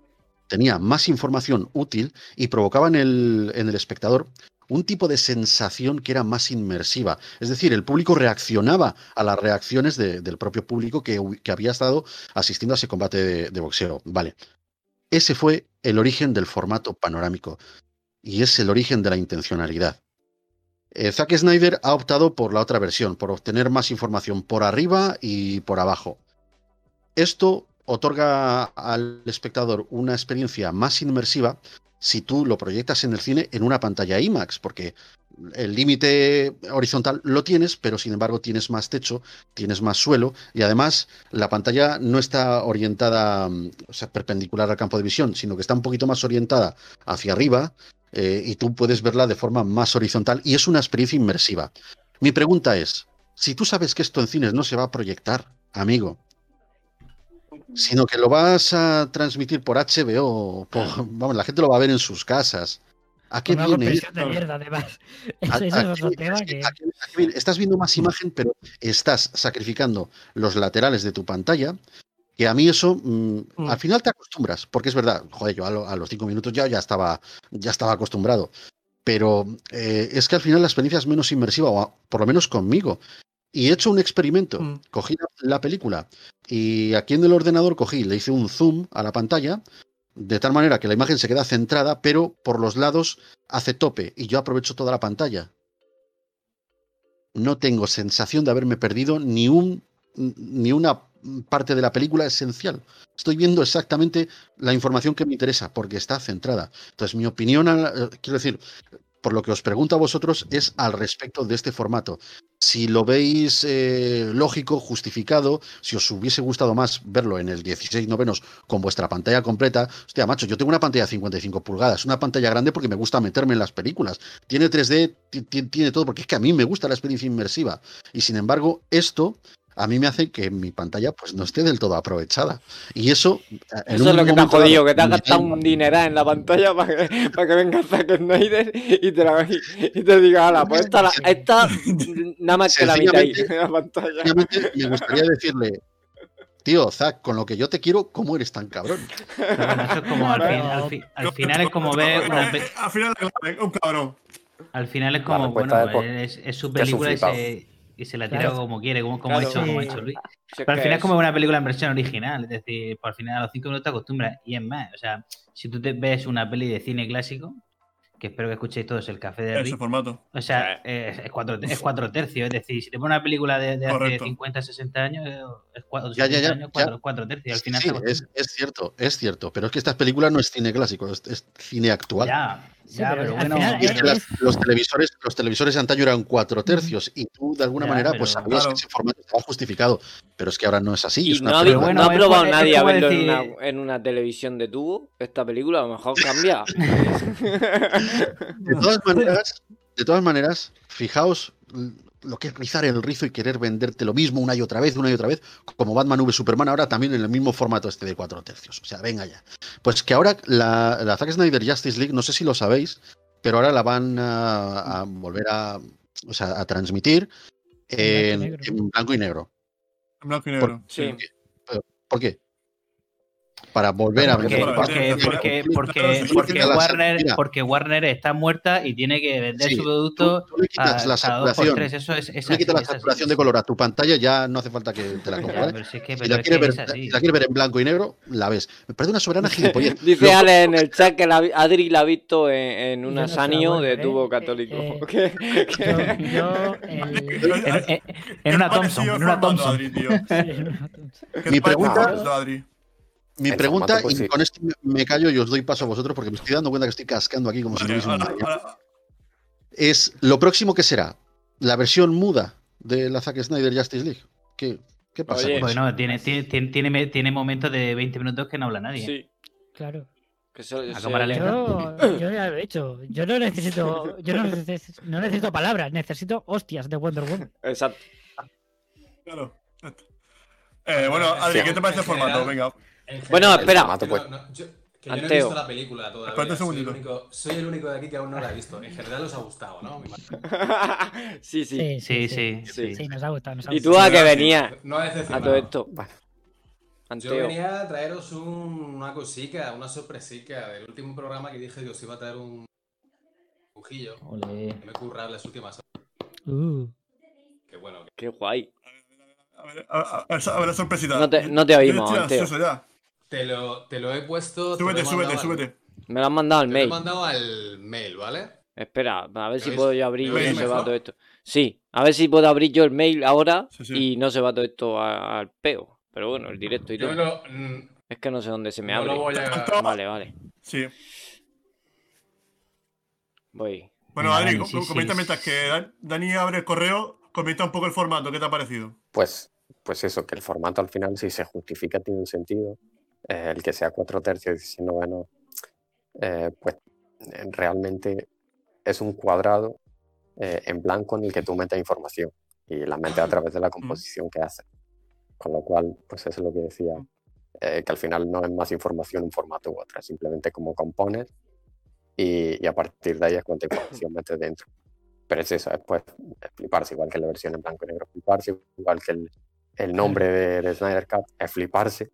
tenía más información útil y provocaba en el, espectador un tipo de sensación que era más inmersiva. Es decir, el público reaccionaba a las reacciones de- del propio público que había estado asistiendo a ese combate de, de boxeo. Vale. Ese fue el origen del formato panorámico y es el origen de la intencionalidad. Eh, Zack Snyder ha optado por la otra versión, por obtener más información por arriba y por abajo. Esto otorga al espectador una experiencia más inmersiva si tú lo proyectas en el cine en una pantalla IMAX, porque el límite horizontal lo tienes, pero sin embargo tienes más techo, tienes más suelo y además la pantalla no está orientada, mm, o sea, perpendicular al campo de visión, sino que está un poquito más orientada hacia arriba eh, y tú puedes verla de forma más horizontal y es una experiencia inmersiva. Mi pregunta es, si tú sabes que esto en cines no se va a proyectar, amigo, sino que lo vas a transmitir por HBO. por- vamos, la gente lo va a ver en sus casas. ¿A qué viene? de mierda, además. Ese es otro tema que- Estás viendo más imagen, pero estás sacrificando los laterales de tu pantalla. Que a mí eso, mm, Mm. al final te acostumbras, porque es verdad, joder, yo a, lo- a los cinco minutos ya, ya, estaba, ya estaba acostumbrado. Pero eh, es que al final la experiencia es menos inmersiva, o a- por lo menos conmigo. Y he hecho un experimento. Mm. Cogí la, la película y aquí en el ordenador cogí, le hice un zoom a la pantalla, de tal manera que la imagen se queda centrada, pero por los lados hace tope y yo aprovecho toda la pantalla. No tengo sensación de haberme perdido ni un ni una parte de la película esencial. Estoy viendo exactamente la información que me interesa porque está centrada. Entonces, mi opinión, eh, quiero decir, por lo que os pregunto a vosotros, es al respecto de este formato. Si lo veis eh, lógico, justificado, si os hubiese gustado más verlo en el 16 novenos con vuestra pantalla completa, hostia, macho, yo tengo una pantalla de 55 pulgadas, una pantalla grande porque me gusta meterme en las películas. Tiene 3D, ti- ti- tiene todo, porque es que a mí me gusta la experiencia inmersiva. Y sin embargo, esto a mí me hace que mi pantalla pues no esté del todo aprovechada. Y eso... en Eso un es lo que te ha jodido, dado, que te has gastado un dineral en la pantalla para que, para que venga Zack Snyder y te, la, y, y te diga, ala, pues esta, la- esta nada más que la mitad ahí en la pantalla. Me gustaría decirle, tío, Zack, con lo que yo te quiero, ¿cómo eres tan cabrón? Pero bueno, eso es como al, fin- al fi- al final es como ver una pe- Al final, un cabrón. al final es como respuesta bueno, es es, su es película y se, y se la tira Claro. como quiere, como, como ha hecho, como ha hecho Luis. Pero al que final es como una película en versión original, es decir, por al final a los cinco minutos te acostumbras. Y es más, o sea, si tú te ves una peli de cine clásico, que espero que escuchéis todos el café de Ese Rick, formato. o sea, es, es cuatro, es cuatro tercios, es decir, si te pones una película de, de hace Correcto. 50, 60 años, es cuatro, Ya, ya, 70 ya, años, ya. cuatro, cuatro tercios, al final Sí, es, es cierto, es cierto. Pero es que esta película no es cine clásico, es, es cine actual. Ya, Sí, ya, pero pero al bueno. final Y es que las- es- los televisores, los televisores de antaño eran cuatro tercios y tú de alguna Ya, manera pues sabías Claro. que ese formato estaba justificado, pero es que ahora no es así. Y es una no ha, película- bueno, no ha es probado es nadie a en, una, en una televisión de tubo, esta película, a lo mejor cambia. De todas maneras, de todas maneras, fijaos lo que es rizar el rizo y querer venderte lo mismo una y otra vez, una y otra vez, como Batman v Superman, ahora también en el mismo formato este de cuatro tercios. O sea, venga ya. Pues que ahora la, la Zack Snyder Justice League, no sé si lo sabéis, pero ahora la van a, a volver a, o sea, a transmitir En en, blanco y negro. en blanco y negro. En blanco y negro. Sí. ¿Por qué? Para volver a Porque, porque, porque, porque, porque Warner, mira. porque Warner está muerta y tiene que vender Sí, su producto Tú, tú le quitas a la cada dos por saturación. tres. Eso es, es tú le quitas la así. saturación de color a tu pantalla, ya no hace falta que te la compres. ¿vale? si es que, Si la, es quieres ver, si la quieres ver en blanco y negro, la ves. Me parece una soberana gilipollez. Dice Ale en el chat que la, Adri la ha visto en, en un no asanio a de ver, tubo eh, católico. eh, ¿Qué? Yo, yo el- En, en- en una Thompson, en una Thompson. ¿Qué Mi pregunta-? Mi pregunta, formato, pues y sí. con esto me- callo y os doy paso a vosotros porque me estoy dando cuenta que estoy cascando aquí como si no hubiese un Es lo próximo que será la versión muda de la Zack Snyder Justice League. ¿Qué, qué pasa? Oye? Bueno, tiene, tiene, tiene, tiene, tiene momentos de 20 minutos que no habla nadie. Sí. Claro. Que se- A se- cámara lenta. Yo, yo ya lo he dicho. Yo no necesito, yo no necesito, no necesito palabras, necesito hostias de Wonder Woman. Exacto. Claro. Eh, bueno, Adri, ¿qué te parece el formato? Venga. En Bueno, espera. yo no- pues. no- yo- que yo no he Anteo. visto la película todavía. Espérate un soy, el único, soy el único de aquí que aún no la ha visto. En general os ha gustado, ¿no? sí, sí. Sí, Sí, sí, Sí. sí. Sí, nos ha gustado, nos ha ¿Y gustado. tú a qué Sí, venías No ha a todo esto? Bueno, Yo Anteo. venía a traeros un- una cosica, una sorpresica del último programa que dije que os iba a traer un dibujillo. Ole. Que me he currado las últimas horas. Uh, Que bueno, Qué guay. A ver, a, a- a- a ver la sorpresita. No te- no te oímos, Anteo. ya. Te lo, te lo he puesto. lo Súbete, súbete, súbete. Me lo han mandado al Te lo he mail. mandado al mail, ¿vale? Espera, a ver si ¿Me puedo yo abrir ¿Me y no se va todo esto. Sí, a ver si puedo abrir yo el mail ahora Sí, sí. y no se va todo esto al peo. Pero bueno, el directo y Yo todo. lo, mm, Es que no sé dónde se me no abre. lo voy a. Vale, vale. Sí. Voy. Bueno, Adri, sí, comenta mientras que Dan- Dani abre el correo, comenta un poco el formato, ¿qué te ha parecido? pues, pues eso, que el formato al final, si se justifica, tiene un sentido. Eh, el que sea 4 tercios y 16 novenos, eh, pues eh, realmente es un cuadrado eh, en blanco en el que tú metes información y la metes a través de la composición que hace. Con lo cual, pues eso es lo que decía, que al final no es más información un formato u otro, simplemente cómo compones y, y a partir de ahí es cuánta información metes dentro. Pero es eso, es pues es fliparse, igual que la versión en blanco y negro, fliparse, igual que el, el nombre de, de Snyder Cut es fliparse.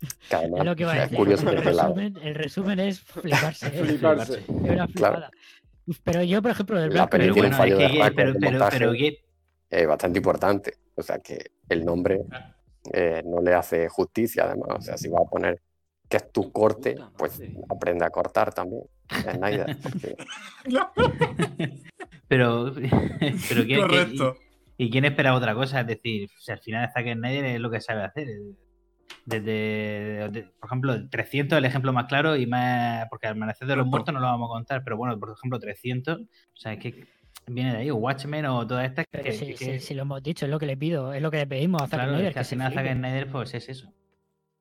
Además Es lo que iba a decir. curioso el, resumen, el resumen es fliparse. ¿eh? Fliparse. Una Claro. flipada. Uf, Pero yo, por ejemplo, del tiene un Bueno, fallo es que, pero, pero, montaje. pero, que- eh, bastante importante. O sea que el nombre eh, no le hace justicia, además. O sea, si vas a poner que es tu corte, pues aprende a cortar también. Snyder, porque pero, pero ¿qué- qué- Correcto. y, y quién espera otra cosa? Es decir, si al final Zack Snyder es lo que sabe hacer. Desde, de- por ejemplo, 300 el ejemplo más claro y más. Porque Amanecer de los Muertos no lo vamos a contar, pero bueno, por ejemplo, 300, o sea, es que viene de ahí, o Watchmen o todas estas que. si, que- si- si lo hemos dicho, es lo que le pido, es lo que le pedimos a Zack claro, Snyder, es que que al se final Zack. Snyder, pues es eso.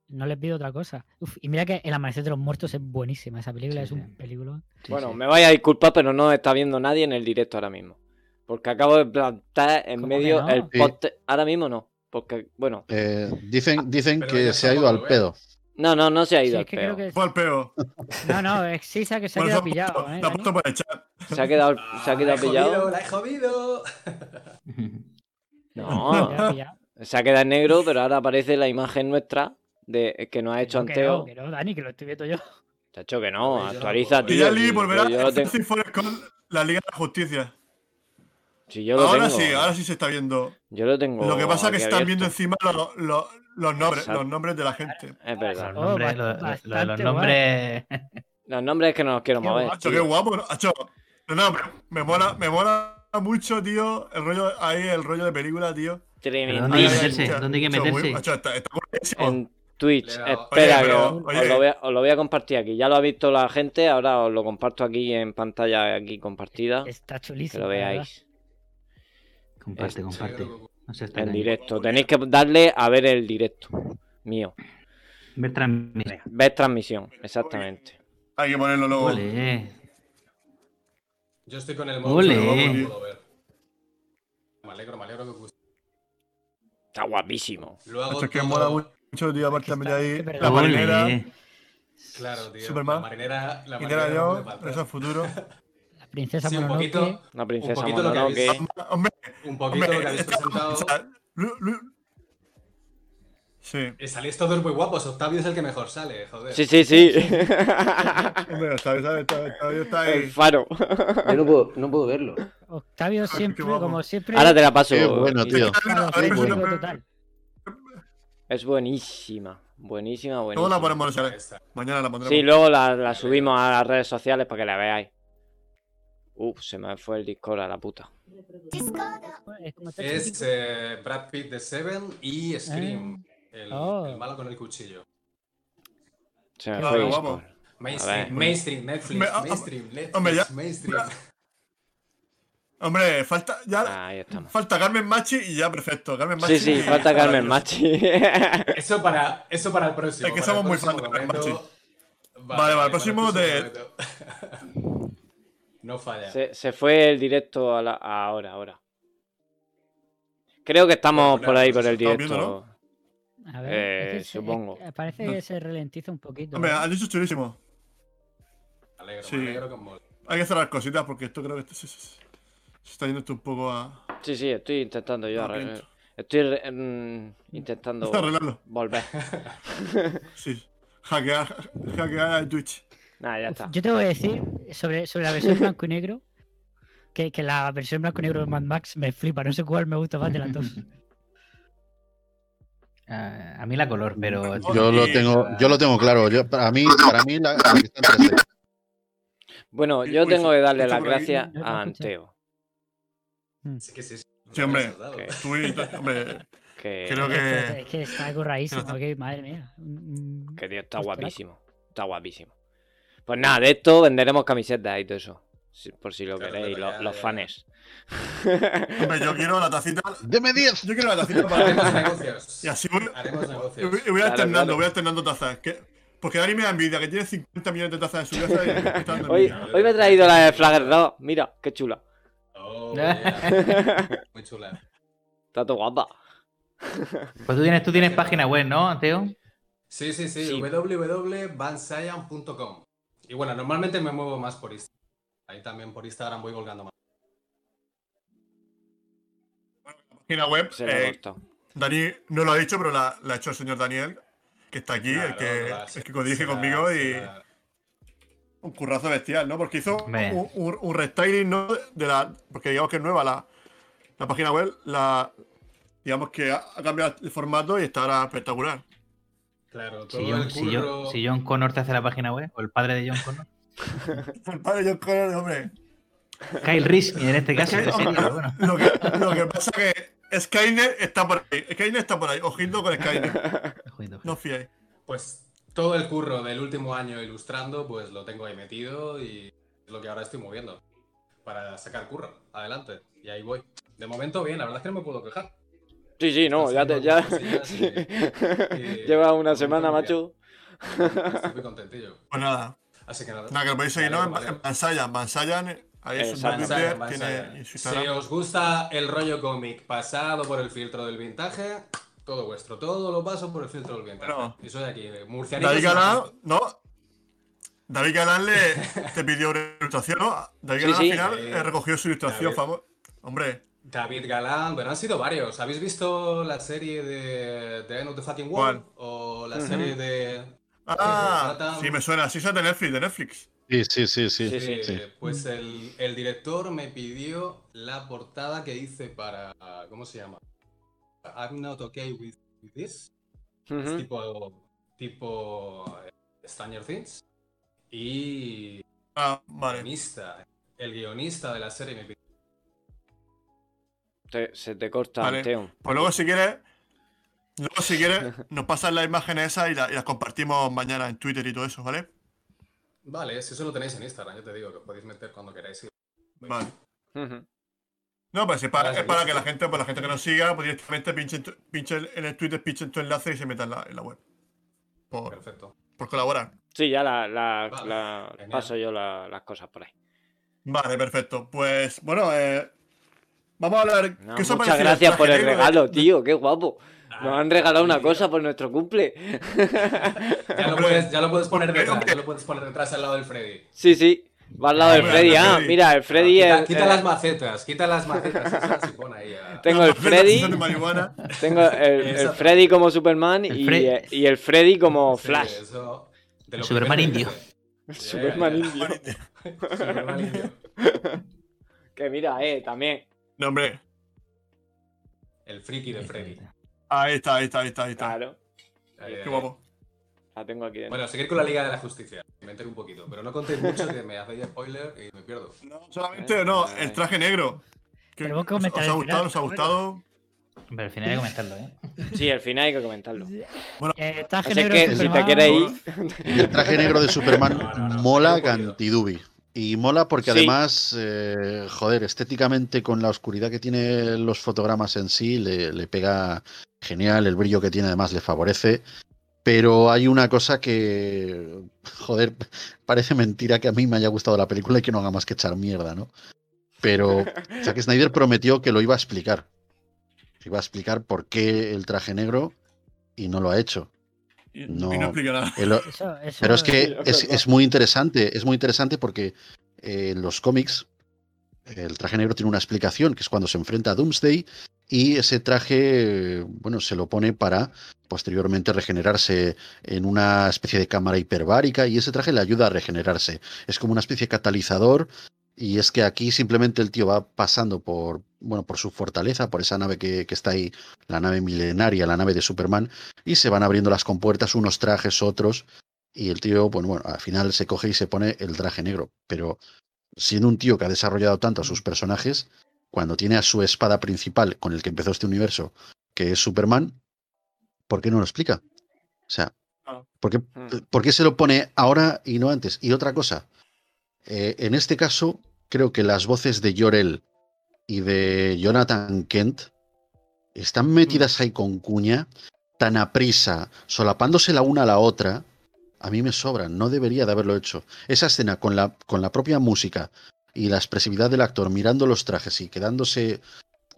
No le pido otra cosa. Uf, y mira que El Amanecer de los Muertos es buenísima. Esa película Sí, es sí. un película. Sí, Bueno, sí. me vaya a disculpar, pero no está viendo nadie en el directo ahora mismo. Porque acabo de plantar en ¿Cómo que medio no? el Sí. post. Ahora mismo no. Porque, bueno. Eh, dicen dicen Pero que se ha ido al pedo. No, no, no se ha Sí, ido es al que peo. que. Fue al peo. No, no, es Sisa que se ha quedado ha pillado. ¿eh, ha puesto por el chat. Se ha quedado, se ha Ah, quedado la he pillado. jodido, la he jodido. Se ha No, se ha quedado en negro, pero ahora aparece la imagen nuestra de que nos ha hecho No, que no, Anteo. que no, Dani, que lo estoy viendo yo. Chacho, que no, Yo no actualiza, puedo, Y tío. ya volverá a la Liga de la Justicia. Si yo lo Ahora tengo, sí, ahora sí se está viendo. Yo lo tengo. Lo que pasa es que están viendo encima los, nombres, Exacto. los nombres de la gente. Es verdad. Los Oh, nombres, lo- lo- lo los nombres. Los nombres es que no los quiero Qué mover. Hacho, tío. qué guapo, ¿no? Hacho, no, no, me mola, me mola mucho, tío, el rollo ahí, el rollo de película, tío. ¿Pero Tremendo. dónde hay que meterse? ¿Dónde hay que meterse? hacho, está, está buenísimo. En Twitch. Le Espera, Oye, que pero, os, lo voy a, os lo voy a compartir aquí. Ya lo ha visto la gente, ahora os lo comparto aquí en pantalla aquí compartida. Está Que chulísimo. lo la verdad. veáis Comparte, Este, comparte. No en directo. Tenéis que darle a ver el directo mío. Ver transmisión. Ver transmisión, exactamente. Hay que ponerlo luego. Ole. Yo estoy con el modo ver. Me alegro, me alegro que guste. Está guapísimo. Hacho, es que todo- mola mucho, tío, aparte también de ahí. La marinera. Claro, tío. Superman. La marinera, la marinera faltar. eso es futuro. Princesa Sí, un Mononoke. poquito, Una un princesa poquito lo que habéis, Mononoke. Hombre, un poquito lo que hombre, habéis presentado. Sí, Eh, Salís todos muy guapos. Octavio es el que mejor sale, joder. Sí, sí, sí. hombre, ¿sabes? ¿sabes? Está, está, está el ahí. faro. Yo no puedo, no puedo verlo. Octavio siempre, como siempre. Ahora te la paso. Qué bueno, tío. total. Es buenísima. Buenísima, Luego buenísima. la ponemos, Ahí ¿sabes? está. Mañana la pondremos. Sí, luego la, la subimos a las redes sociales para que la veáis. Uf, se me fue el Discord a la puta. Es, eh, Brad Pitt de Seven y Scream. El, Oh. el malo con el cuchillo. Se me Ah, fue ver. Mainstream, mainstream, Netflix, Me- ah, mainstream, Netflix, hombre, ya- mainstream. Hombre, falta ya Ah, Ahí estamos. falta Carmen Machi y ya perfecto. Carmen Machi. Sí, sí, falta Carmen Machi. Eso para, eso para el próximo. Es que somos muy fans de Carmen momento. Vale, vale, el próximo de- momento. No falla. se, se fue el directo a la- ahora, ahora. Creo que estamos por ahí por el viendo, directo. A ver, Eh, es que se- supongo. es- parece que se ralentiza un poquito. Hombre, has dicho chulísimo. Alegro, Sí. alegro con. Hay que cerrar cositas porque esto creo que se, se- se está yendo esto un poco a. Sí, sí, estoy intentando yo arreglar-. Estoy mm, intentando arreglarlo. volver. Sí. Hackear, hackear el Twitch. Nada, ya está. Yo te voy a decir sobre, sobre la versión blanco y negro que, que la versión blanco y negro de Mad Max me flipa. No sé cuál me gusta más de las dos. Ah, a mí la color, pero. Yo lo tengo, yo lo tengo claro. Yo, para mí, para mí la, la que está en 3D. Bueno, yo tengo que darle las gracias a. Anteo. Sí, que sí. sí. Sí, hombre. Que, Creo Es que, que. es que está curradísimo, que madre mía. Que tío, está guapísimo. Está guapísimo. Pues nada, de esto venderemos camisetas y todo eso. por si lo Claro, queréis, lo- los fans. Hombre, yo quiero la tacita. ¡Deme 10! Yo quiero la tacita Haremos para. negocios. Y así voy. Haremos negocios. voy y voy Claro, alternando, claro. voy alternando tazas. que- Porque Dani me da envidia, que tiene 50 millones de tazas en su casa y me está dando Hoy, envidia. hoy me he traído la de Flagger 2. Mira, qué chula. Oh, yeah. Muy chula. Está todo guapa. Pues tú tienes, tú tienes página web, ¿no, Teo? Sí, sí, sí, Sí. www.bansayan.com. Y bueno, normalmente me muevo más por Instagram. Ahí también por Instagram voy colgando más. Página web. Se eh. Dani no lo ha dicho, pero la, la ha hecho el señor Daniel, que está aquí, el que, claro, el que la- conmigo y la- un currazo bestial, ¿no? Porque hizo un, un, un restyling, ¿no? De la, porque digamos que es nueva la, la página web, la, digamos que ha, ha cambiado el formato y está ahora espectacular. Claro, todo Si el John, si, John, curro. si John Connor te hace la página web, o el padre de John Connor. El padre de John Connor, hombre. Kyle Reese, en este caso, Es que, hombre, bueno. lo, que, lo que pasa que Skynet está por ahí. Skynet está por ahí. Ojito con Skynet. No fiéis. Pues todo el curro del último año ilustrando, pues lo tengo ahí metido y es lo que ahora estoy moviendo para sacar curro. Adelante. Y ahí voy. De momento bien, la verdad es que no me puedo quejar. Sí, sí, no, ya te. Ya... Lleva una bonito semana, macho. Estoy muy contentillo. Pues nada. Así que nada. Nada, que lo podéis seguir, ¿no? En. Bansayan. Bansayan. Ahí es un Si os gusta el rollo cómic pasado por el filtro del vintage, todo vuestro. Todo lo paso por el filtro del vintage. Bueno. y soy aquí, murcianito. David Galán. ¿no? David Galán le, te pidió una ilustración, ¿no? David Sí, Galán sí. al final eh, recogió su ilustración, David. favor. Hombre, David Galán, bueno, han sido varios. ¿Habéis visto la serie de The End of the Fucking World? ¿Cuál? O la serie de. Ah, sí, me suena. Sí, es de Netflix, de Netflix. Sí, sí, sí, sí. Sí, Sí, sí. Pues el, el director me pidió la portada que hice para. ¿Cómo se llama? I'm not okay with, with this. Es tipo, tipo eh, Stranger Things. Y Ah, el vale. guionista, el guionista de la serie me pidió. Te- se te corta, Vale. Teo. Pues luego, si quieres, luego, si quieres, nos pasas las imágenes esas y, la- y las compartimos mañana en Twitter y todo eso, ¿vale? Vale, si eso lo tenéis en Instagram, yo te digo que os podéis meter cuando queráis. y- Vale. No, pues es para, Vale, es para sí, que la gente, pues la gente que nos siga, pues directamente pinche, en tu- pinche en el Twitter, pinche en tu enlace y se meta en la, en la web. Por, Perfecto. por colaborar. Sí, ya la, la- Vale, la- genial. paso yo la- las cosas por ahí. Vale, perfecto. Pues bueno, eh, vamos a hablar. No, ¿Qué os ha muchas parecido gracias por traje el regalo, tío. Qué guapo. Nos han regalado una cosa por nuestro cumple. Ya lo puedes, ya lo puedes poner detrás, ya lo puedes poner detrás al lado del Freddy. Sí, sí. Va al lado del Freddy. Ah, mira, el Freddy quita es. quita las macetas, quita las macetas esas ahí Tengo el Freddy. Tengo el. Freddy como Superman y, eh, y el Freddy como Flash. El Superman indio. El Superman indio. Superman indio. Que mira, eh, también. No, hombre. El friki de Freddy. Ahí está, ahí está, ahí está, ahí está. Claro. Ahí, Qué ahí. guapo. La tengo aquí dentro. Bueno, seguir con la Liga de la Justicia. Me entero un poquito, pero no contéis mucho que me hacéis spoiler y me pierdo. No, solamente, no, el traje negro. Que os, os comentar ha gustado, final, os ha bueno. gustado. Pero al final hay que comentarlo, ¿eh? Sí, al final hay que comentarlo. Eh, traje negro que de si te quieres ir. El traje negro de Superman No, no, no, mola cantidubi. Y mola porque Sí. además, eh, joder, estéticamente con la oscuridad que tiene los fotogramas en sí, le, le pega genial, el brillo que tiene además le favorece. Pero hay una cosa que, joder, parece mentira que a mí me haya gustado la película y que no haga más que echar mierda, ¿no? Pero Zack Snyder prometió que lo iba a explicar. Iba a explicar por qué el traje negro y no lo ha hecho. Y No. y no explica nada. Él- Eso- eso pero es que es es, muy interesante, es muy interesante porque eh, en los cómics el traje negro tiene una explicación, que es cuando se enfrenta a Doomsday y ese traje, eh, bueno, se lo pone para posteriormente regenerarse en una especie de cámara hiperbárica y ese traje le ayuda a regenerarse. Es como una especie de catalizador y es que aquí simplemente el tío va pasando por, bueno, por su fortaleza, por esa nave que, que está ahí, la nave milenaria, la nave de Superman, y se van abriendo las compuertas, unos trajes, otros, y el tío, bueno, bueno, al final se coge y se pone el traje negro. Pero siendo un tío que ha desarrollado tanto a sus personajes, cuando tiene a su espada principal con el que empezó este universo, que es Superman, ¿por qué no lo explica? O sea, Claro. ¿por qué, Hmm. por qué se lo pone ahora y no antes? Y otra cosa, eh, en este caso, creo que las voces de Jorel y de Jonathan Kent están metidas ahí con cuña, tan a prisa, solapándose la una a la otra, a mí me sobran, no debería de haberlo hecho. Esa escena con la, con la propia música y la expresividad del actor mirando los trajes y quedándose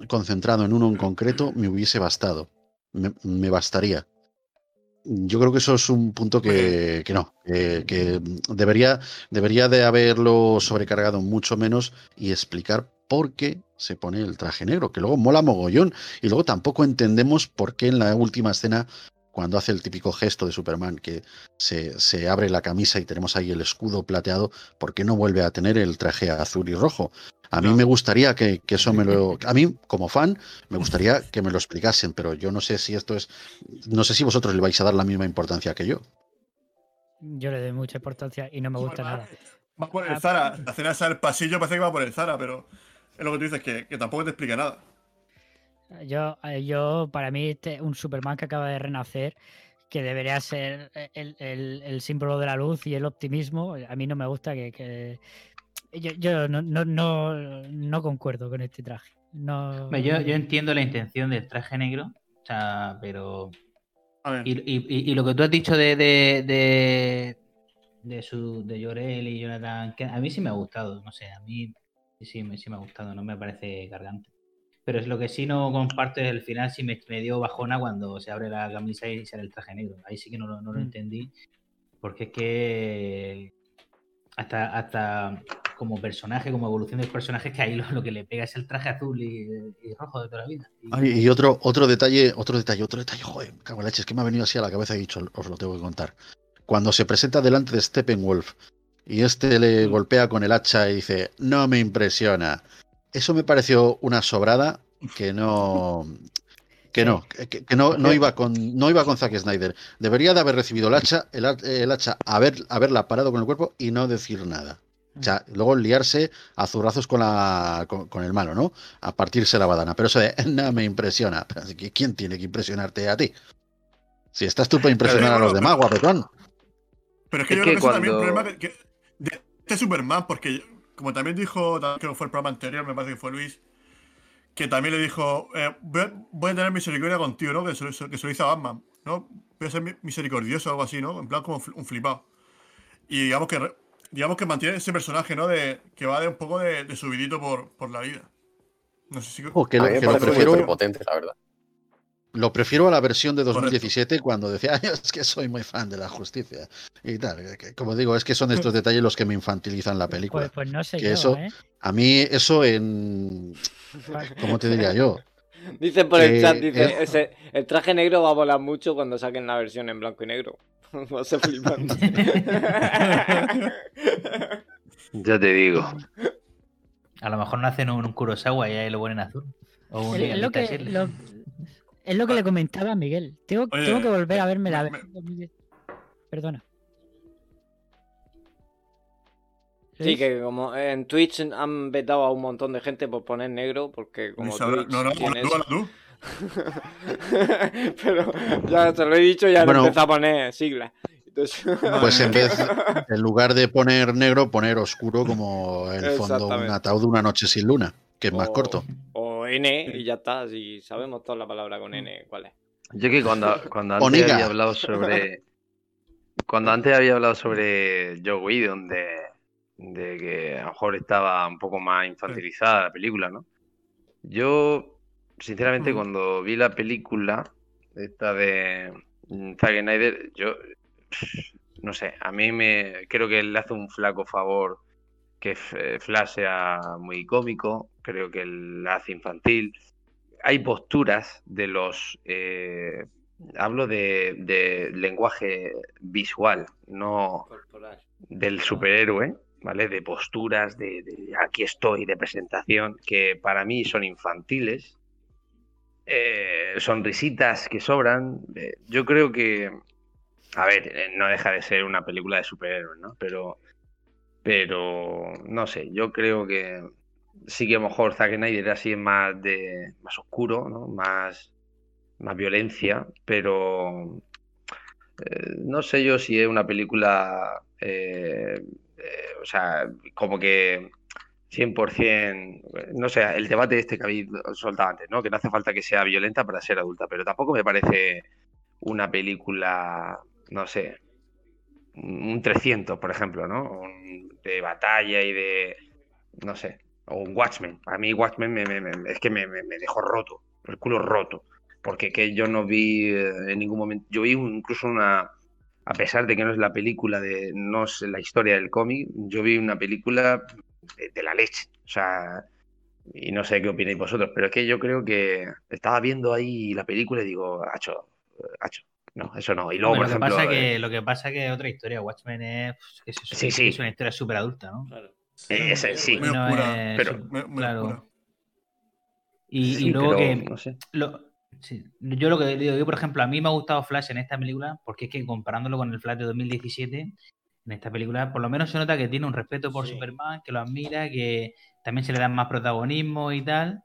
concentrado en uno en concreto, me hubiese bastado. Me, me bastaría. Yo creo que eso es un punto que, que no, que, que debería, debería de haberlo sobrecargado mucho menos y explicar por qué se pone el traje negro, que luego mola mogollón y luego tampoco entendemos por qué en la última escena cuando hace el típico gesto de Superman que se, se, abre la camisa y tenemos ahí el escudo plateado, ¿por qué no vuelve a tener el traje azul y rojo? A mí No. me gustaría que, que eso me lo... A mí, como fan, me gustaría que me lo explicasen, pero yo no sé si esto es... No sé si vosotros le vais a dar la misma importancia que yo. Yo le doy mucha importancia y no me gusta Bueno, nada. Va por el Zara. La escena esa del pasillo parece que va por el Zara, pero es lo que tú dices, que, que tampoco te explica nada. Yo, eh, yo para mí, este, un Superman que acaba de renacer, que debería ser el, el- el símbolo de la luz y el optimismo, a mí no me gusta que... que- Yo, yo no, no, no, no concuerdo con este traje. No, Yo, yo entiendo la intención del traje negro, o sea, pero. A ver. Y, y- y- y lo que tú has dicho de, de, de, de su de Llorel y Jonathan, que a mí sí me ha gustado, no sé, a mí sí, sí, me, sí me ha gustado, no me parece cargante. Pero es lo que sí no comparto es el final, sí me, me dio bajona cuando se abre la camisa y sale el traje negro. Ahí sí que no, lo- no lo Mm. entendí, porque es que hasta, hasta como personaje, como evolución del personaje, que ahí lo, lo que le pega es el traje azul y, y rojo de toda la vida. Y- Ay, y otro, otro detalle, otro detalle, otro detalle, joder, cago en la leche, es que me ha venido así a la cabeza y he dicho, os lo tengo que contar. Cuando se presenta delante de Steppenwolf y este le golpea con el hacha y dice, no me impresiona. Eso me pareció una sobrada que no. Que no, que, que no, no iba con, no iba con Zack Snyder. Debería de haber recibido el hacha, el, el hacha, haber, haberla parado con el cuerpo y no decir nada. O sea, luego liarse a zurrazos con, la, con, con el malo, ¿no? A partirse la badana. Pero eso de no me impresiona. Pero así que, ¿Quién tiene que impresionarte a ti? Si estás tú para impresionar a los demás, guapetón. Pero es que Es yo que creo que eso también es cuando- un problema que, de este Superman, porque como también dijo, creo que fue el programa anterior, me parece que fue Luis, que también le dijo, eh, voy, a, voy a tener misericordia contigo, ¿no? Que se, lo- que se lo hizo a Batman, ¿no? Voy a ser mi- misericordioso o algo así, ¿no? En plan como un flipado. Y digamos que, re- digamos que mantiene ese personaje, ¿no? De, que va de un poco de, de subidito por, por la vida. No sé si... Oh, que A lo, que lo parece muy prefiero, prepotente, la verdad. lo prefiero a la versión de 2017 cuando decía, "Ay, es que soy muy fan de la justicia. Y tal. que- como digo, es que son estos detalles los que me infantilizan la película. Pues, pues no sé que yo, eso- ¿eh? A mí eso en... ¿Cómo te diría yo? Dice por el chat, dice, eh. ese, el traje negro va a volar mucho cuando saquen la versión en blanco y negro. va a ser flipante. Ya te digo. A lo mejor no hacen un, un Kurosawa y ahí lo ponen azul. O un Es, es lo que, lo- es lo que le comentaba a Miguel. Tengo, Oye, tengo que volver a verme la me- versión 2010. Perdona. Sí, que como en Twitch han vetado a un montón de gente por poner negro, porque como Twitch no, no, tiene tú, eso. Pero ya te lo he dicho, ya Bueno. empezó a poner siglas. Entonces- Pues en vez, en lugar de poner negro, poner oscuro como el fondo un ataúd de una noche sin luna, que es más corto. O N y ya está, si sabemos toda la palabra con N, ¿cuál es? Yo que cuando, cuando antes Oniga. había hablado sobre. Cuando antes había hablado sobre Joe Whedon, de, de que a lo mejor estaba un poco más infantilizada la película, ¿no? Yo, sinceramente, cuando vi la película, esta de mm, Zack Snyder, yo. No sé, a mí me. Creo que le hace un flaco favor que F- Flash sea muy cómico, creo que la hace infantil. Hay posturas de los. eh, hablo de, de lenguaje visual, no Corporal. del superhéroe, ¿vale? De posturas, de, de aquí estoy, de presentación, que para mí son infantiles. Eh, sonrisitas que sobran. Eh, yo creo que. A ver, eh, no deja de ser una película de superhéroes, ¿no? Pero. Pero. No sé, yo creo que. Sí que a lo mejor Zack Snyder así es más de. más oscuro, ¿no? Más. más violencia, pero. no sé yo si es una película. o sea, como que 100%, no sé, el debate este que habéis soltado antes, ¿no? Que no hace falta que sea violenta para ser adulta, pero tampoco me parece una película, no sé, un 300, por ejemplo, ¿no? Un- de batalla y de, no sé, o un Watchmen. A mí Watchmen me- me- me- es que me, dejó roto, el culo roto. porque que yo no vi eh, en ningún momento, yo vi incluso una, a pesar de que no es la película de, no es la historia del cómic, yo vi una película de, de la leche, o sea, y no sé qué opináis vosotros, pero es que yo creo que estaba viendo ahí la película y digo, hacho, hacho, no, eso no, y luego, por lo, que ejemplo, pasa eh, que, lo que pasa que otra historia, Watchmen es, que es, Sí, sí. es una historia súper adulta, ¿no? Claro. eh, ese, sí, Muy Y no oscura, es- pero- Muy- muy claro. oscura. Y, luego pero que no sé. lo- sí, yo lo que digo, yo por ejemplo, a mí me ha gustado Flash en esta película porque es que comparándolo con el Flash de 2017, en esta película por lo menos se nota que tiene un respeto por Sí. Superman, que lo admira, que también se le dan más protagonismo y tal.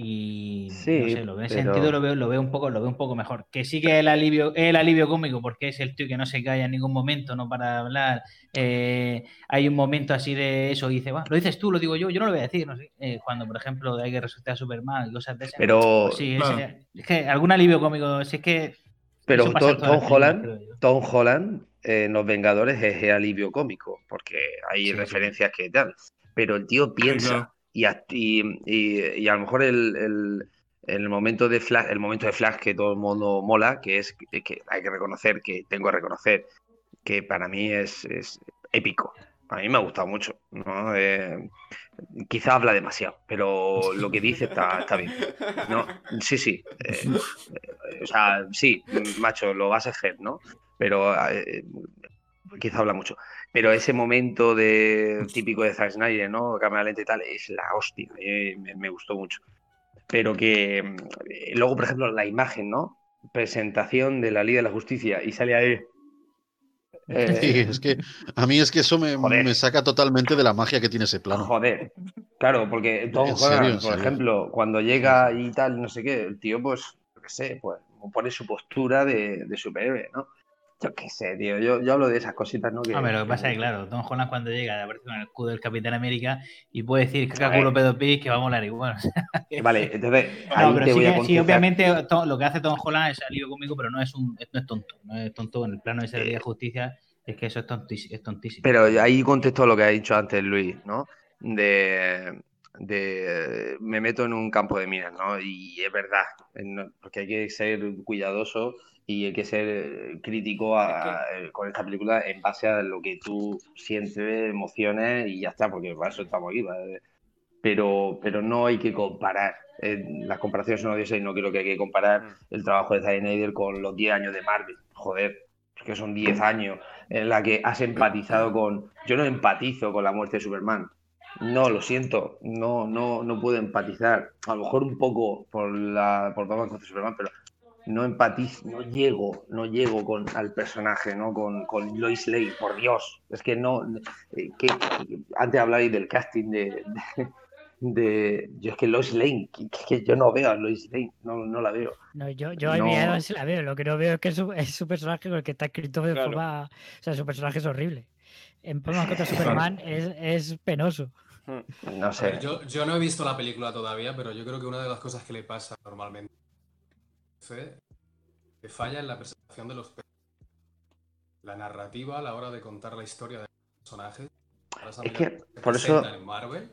Y Sí, no sé, lo, en ese pero- sentido lo veo, lo veo un poco, lo veo un poco mejor. Que sí que el alivio, el alivio cómico, porque es el tío que no se calla en ningún momento, no para de hablar. Eh, hay un momento así de eso, y dice, "Va, lo dices tú, lo digo yo, yo no lo voy a decir, no sé. Eh, cuando, por ejemplo, hay que resucitar a Superman y cosas de esas. Pero, Pues sí, es que algún alivio cómico, si es que. pero Tom, Tom Holland. Tom Holland en Los Vengadores es el alivio cómico, porque hay Sí, sí. referencias que tal. Pero el tío piensa y, a, y, y- a lo mejor el, el- el momento de Flash, el momento de Flash que todo el mundo mola, que es que, que hay que reconocer, que tengo que reconocer, que para mí es, es épico. A mí me ha gustado mucho, ¿no? Eh, quizá habla demasiado, pero lo que dice está, está bien. No, sí, sí. eh, eh, o sea, sí, macho, lo vas a hacer, ¿no? Pero eh, quizá habla mucho. Pero ese momento de típico de Zack Snyder, ¿no? Cámara lenta y tal, es la hostia. eh, me, me gustó mucho. Pero que eh, luego, por ejemplo, la imagen, ¿no? Presentación de la Liga de la Justicia y sale ahí. eh, Sí, es que a mí es que eso me, me saca totalmente de la magia que tiene ese plano. Joder, claro, porque Tom Holland, por ejemplo, cuando llega y tal, no sé qué, el tío, pues, qué sé, pues pone su postura de, de superhéroe, ¿no? Yo qué sé, tío, yo, yo hablo de esas cositas, ¿no? Que, Hombre, lo que pasa es que, claro, Tom Holland cuando llega aparece con el escudo del Capitán América y puede decir caca A ver. culo pedo pis que va a molar igual. Vale, entonces, ahí No, pero te sí, voy a sí, obviamente lo que hace Tom Holland es alivio cómico, pero no es un no es tonto. No es tonto en el plano de esa Liga de Justicia, es que eso es, tontis- es tontísimo. Pero ahí contesto lo que ha dicho antes Luis, ¿no? De, de me meto en un campo de minas, ¿no? Y es verdad, en- porque hay que ser cuidadoso y hay que ser crítico a- eh, con esta película en base a lo que tú sientes, emociones y ya está, porque para eso estamos aquí. ¿vale? Pero, pero no hay que comparar. eh, las comparaciones son odiosas y no creo que hay que comparar Mm. el trabajo de Zack Snyder con los 10 años de Marvel. Joder, es que son 10 años en la que has empatizado con. Yo no empatizo con la muerte de Superman. No, lo siento, no, no, no puedo empatizar. A lo mejor un poco por la por contra Superman, pero no empatizo, no llego, no llego con al personaje, ¿no? Con, con Lois Lane, por Dios. Es que no. eh, que, que- antes hablabais del casting de, de, de- Yo es que Lois Lane, que, que yo no veo a Lois Lane, no, no la veo. No, yo, yo a No. Adams sí la veo, lo que no veo es que es su, es su personaje con el que está escrito de Claro. forma. O sea, su personaje es horrible. En Batman contra Superman es, es penoso. No A sé. ver, yo, yo no he visto la película todavía, pero yo creo que una de las cosas que le pasa normalmente que falla en la presentación de los la narrativa a la hora de contar la historia de los personajes. Es que, por eso- presentan en Marvel.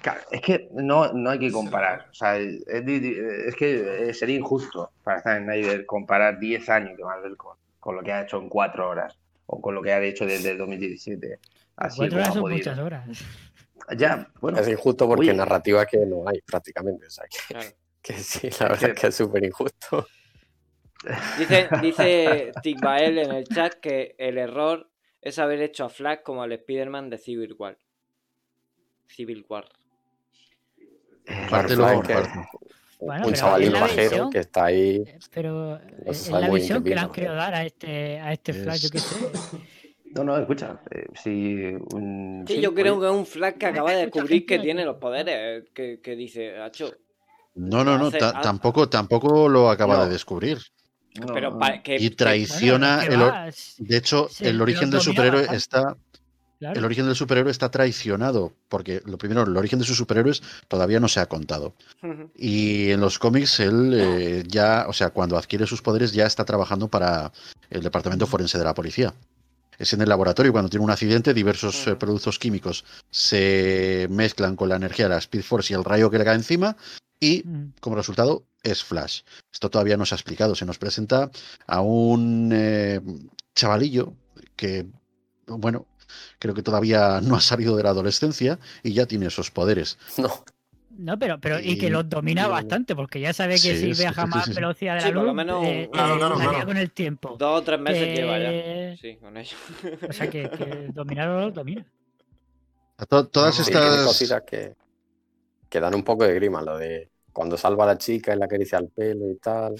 Claro, es que no, no hay que comparar. O sea, es, que eh, sería injusto para Zack Snyder comparar 10 años de Marvel con, con lo que ha hecho en 4 horas o con lo que ha hecho desde el 2017. Así Cuatro como horas ha son podido. muchas horas. Ya, bueno, Es injusto porque oye, narrativa que no hay prácticamente. O sea, que, Claro. Que sí, la verdad es que es súper injusto. Dice, dice Tigbael en el chat que el error es haber hecho a Flash como al Spider-Man de Civil War. Civil War. eh, que-. Bueno, un chavalín bajero que está ahí. Pero No es la visión que le han querido dar a este, a este Flash, yo qué sé. No, no, escucha. eh, si, un- Sí, sí, yo creo oye, que es un Flash que acaba de descubrir que tiene los poderes. eh, Que, que dice, Hacho. No, no, no, ha- tampoco, tampoco lo acaba No. de descubrir. no, Pero no, pa- que, Y que- traiciona Bueno, el, De hecho, Sí, el origen del superhéroe está. claro. El origen del superhéroe está traicionado, porque lo primero, el origen de sus superhéroes todavía no se ha contado. Y en los cómics, él eh, ya, o sea, cuando adquiere sus poderes, ya está trabajando para el departamento forense de la policía. Es en el laboratorio, cuando tiene un accidente, diversos eh, productos químicos se mezclan con la energía de la Speed Force y el rayo que le cae encima, y Mm. como resultado es Flash. Esto todavía no se ha explicado. Se nos presenta a un eh, chavalillo que, bueno, creo que todavía no ha salido de la adolescencia y ya tiene esos poderes. No, No, pero, pero y que los domina bastante, porque ya sabe que Sí, si viaja sí, más sí, sí. velocidad de la Sí, por lo luz, menos- eh, Claro, claro, varía claro. con el tiempo. Dos o tres meses Que- lleva ya. Sí, con ello. O sea, que, que dominarlo lo domina. To- todas tiene estas... cositas que, que dan un poco de grima, lo de cuando salva a la chica y le acaricia el pelo y tal.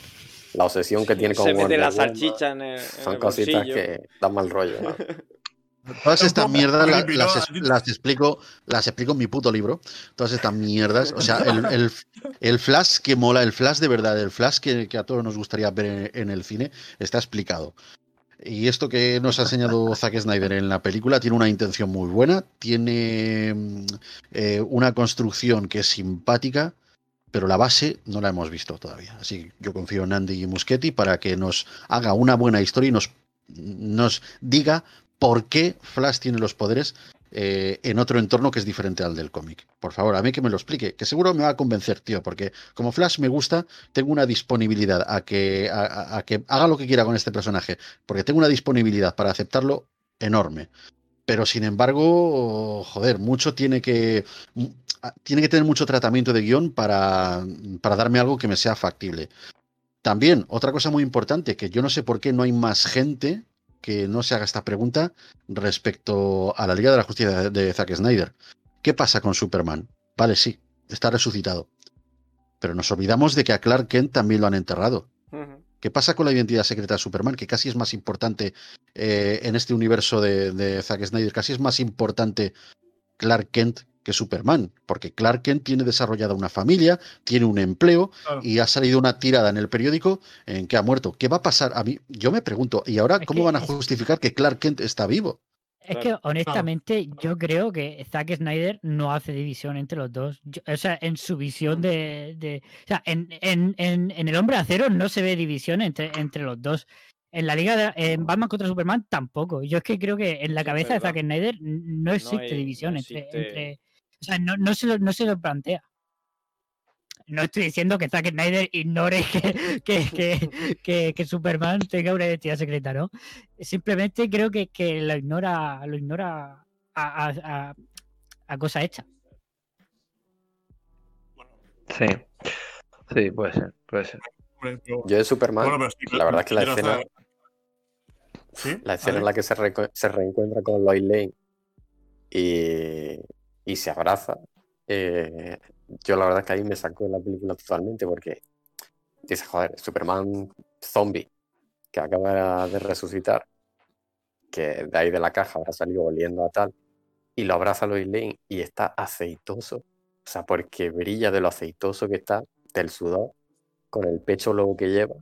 La obsesión que tiene con Se mete la salchicha en el, en Son el cositas bolsillo. que dan mal rollo. ¿no? Todas estas mierdas la- las, explico, las explico en mi puto libro. Todas estas mierdas. O sea, el, el- el flash que mola, el flash de verdad, el flash que, que a todos nos gustaría ver en, en el cine, está explicado. Y esto que nos ha enseñado Zack Snyder en la película tiene una intención muy buena, tiene mm, eh, una construcción que es simpática, pero la base no la hemos visto todavía. Así que yo confío en Andy y Muschietti para que nos haga una buena historia y nos, diga por qué Flash tiene los poderes eh, en otro entorno que es diferente al del cómic. Por favor, a mí que me lo explique, que seguro me va a convencer, tío, porque como Flash me gusta, tengo una disponibilidad a que, a que haga lo que quiera con este personaje, porque tengo una disponibilidad para aceptarlo enorme. Pero sin embargo, joder, mucho tiene que. Tiene que tener mucho tratamiento de guion para, para darme algo que me sea factible. También, otra cosa muy importante, que yo no sé por qué no hay más gente que no se haga esta pregunta respecto a la Liga de la Justicia de, Zack Snyder. ¿Qué pasa con Superman? Vale, sí, está resucitado. Pero nos olvidamos de que a Clark Kent también lo han enterrado. ¿Qué pasa con la identidad secreta de Superman? Que casi es más importante eh, en este universo de, de Zack Snyder, casi es más importante Clark Kent que Superman, porque Clark Kent tiene desarrollada una familia, tiene un empleo Claro. y ha salido una tirada en el periódico en que ha muerto. ¿Qué va a pasar? A mí, yo me pregunto, ¿y ahora Es cómo que van a es- justificar que Clark Kent está vivo? Es que honestamente yo creo que Zack Snyder no hace división entre los dos. Yo- o sea, en su visión de... de- o sea, en, en, en, en El Hombre Acero no se ve división entre, entre los dos. En la Liga de en Batman contra Superman tampoco. Yo es que creo que en la Sí, cabeza de Zack. Snyder no existe hay- no división entre... O sea, no, no, se lo, no se lo plantea. No estoy diciendo que Zack Snyder ignore que, que, que, que- que Superman tenga una identidad secreta, ¿no? Simplemente creo que, que lo ignora, lo ignora a, a- a- a cosa hecha. Sí. Sí, puede ser, puede ser. Yo de Superman, bueno, pero sí, la verdad es que la escena, hacer- ¿Sí? la escena en la que se, se reencuentra con Lois Lane y, y se abraza, eh, yo la verdad es que ahí me sacó la película totalmente porque dice, joder, Superman zombie que acaba de resucitar, que de ahí de la caja habrá salido oliendo a tal, y lo abraza Lois Lane y está aceitoso, o sea, porque brilla de lo aceitoso que está, del sudor, con el pecho lobo que lleva.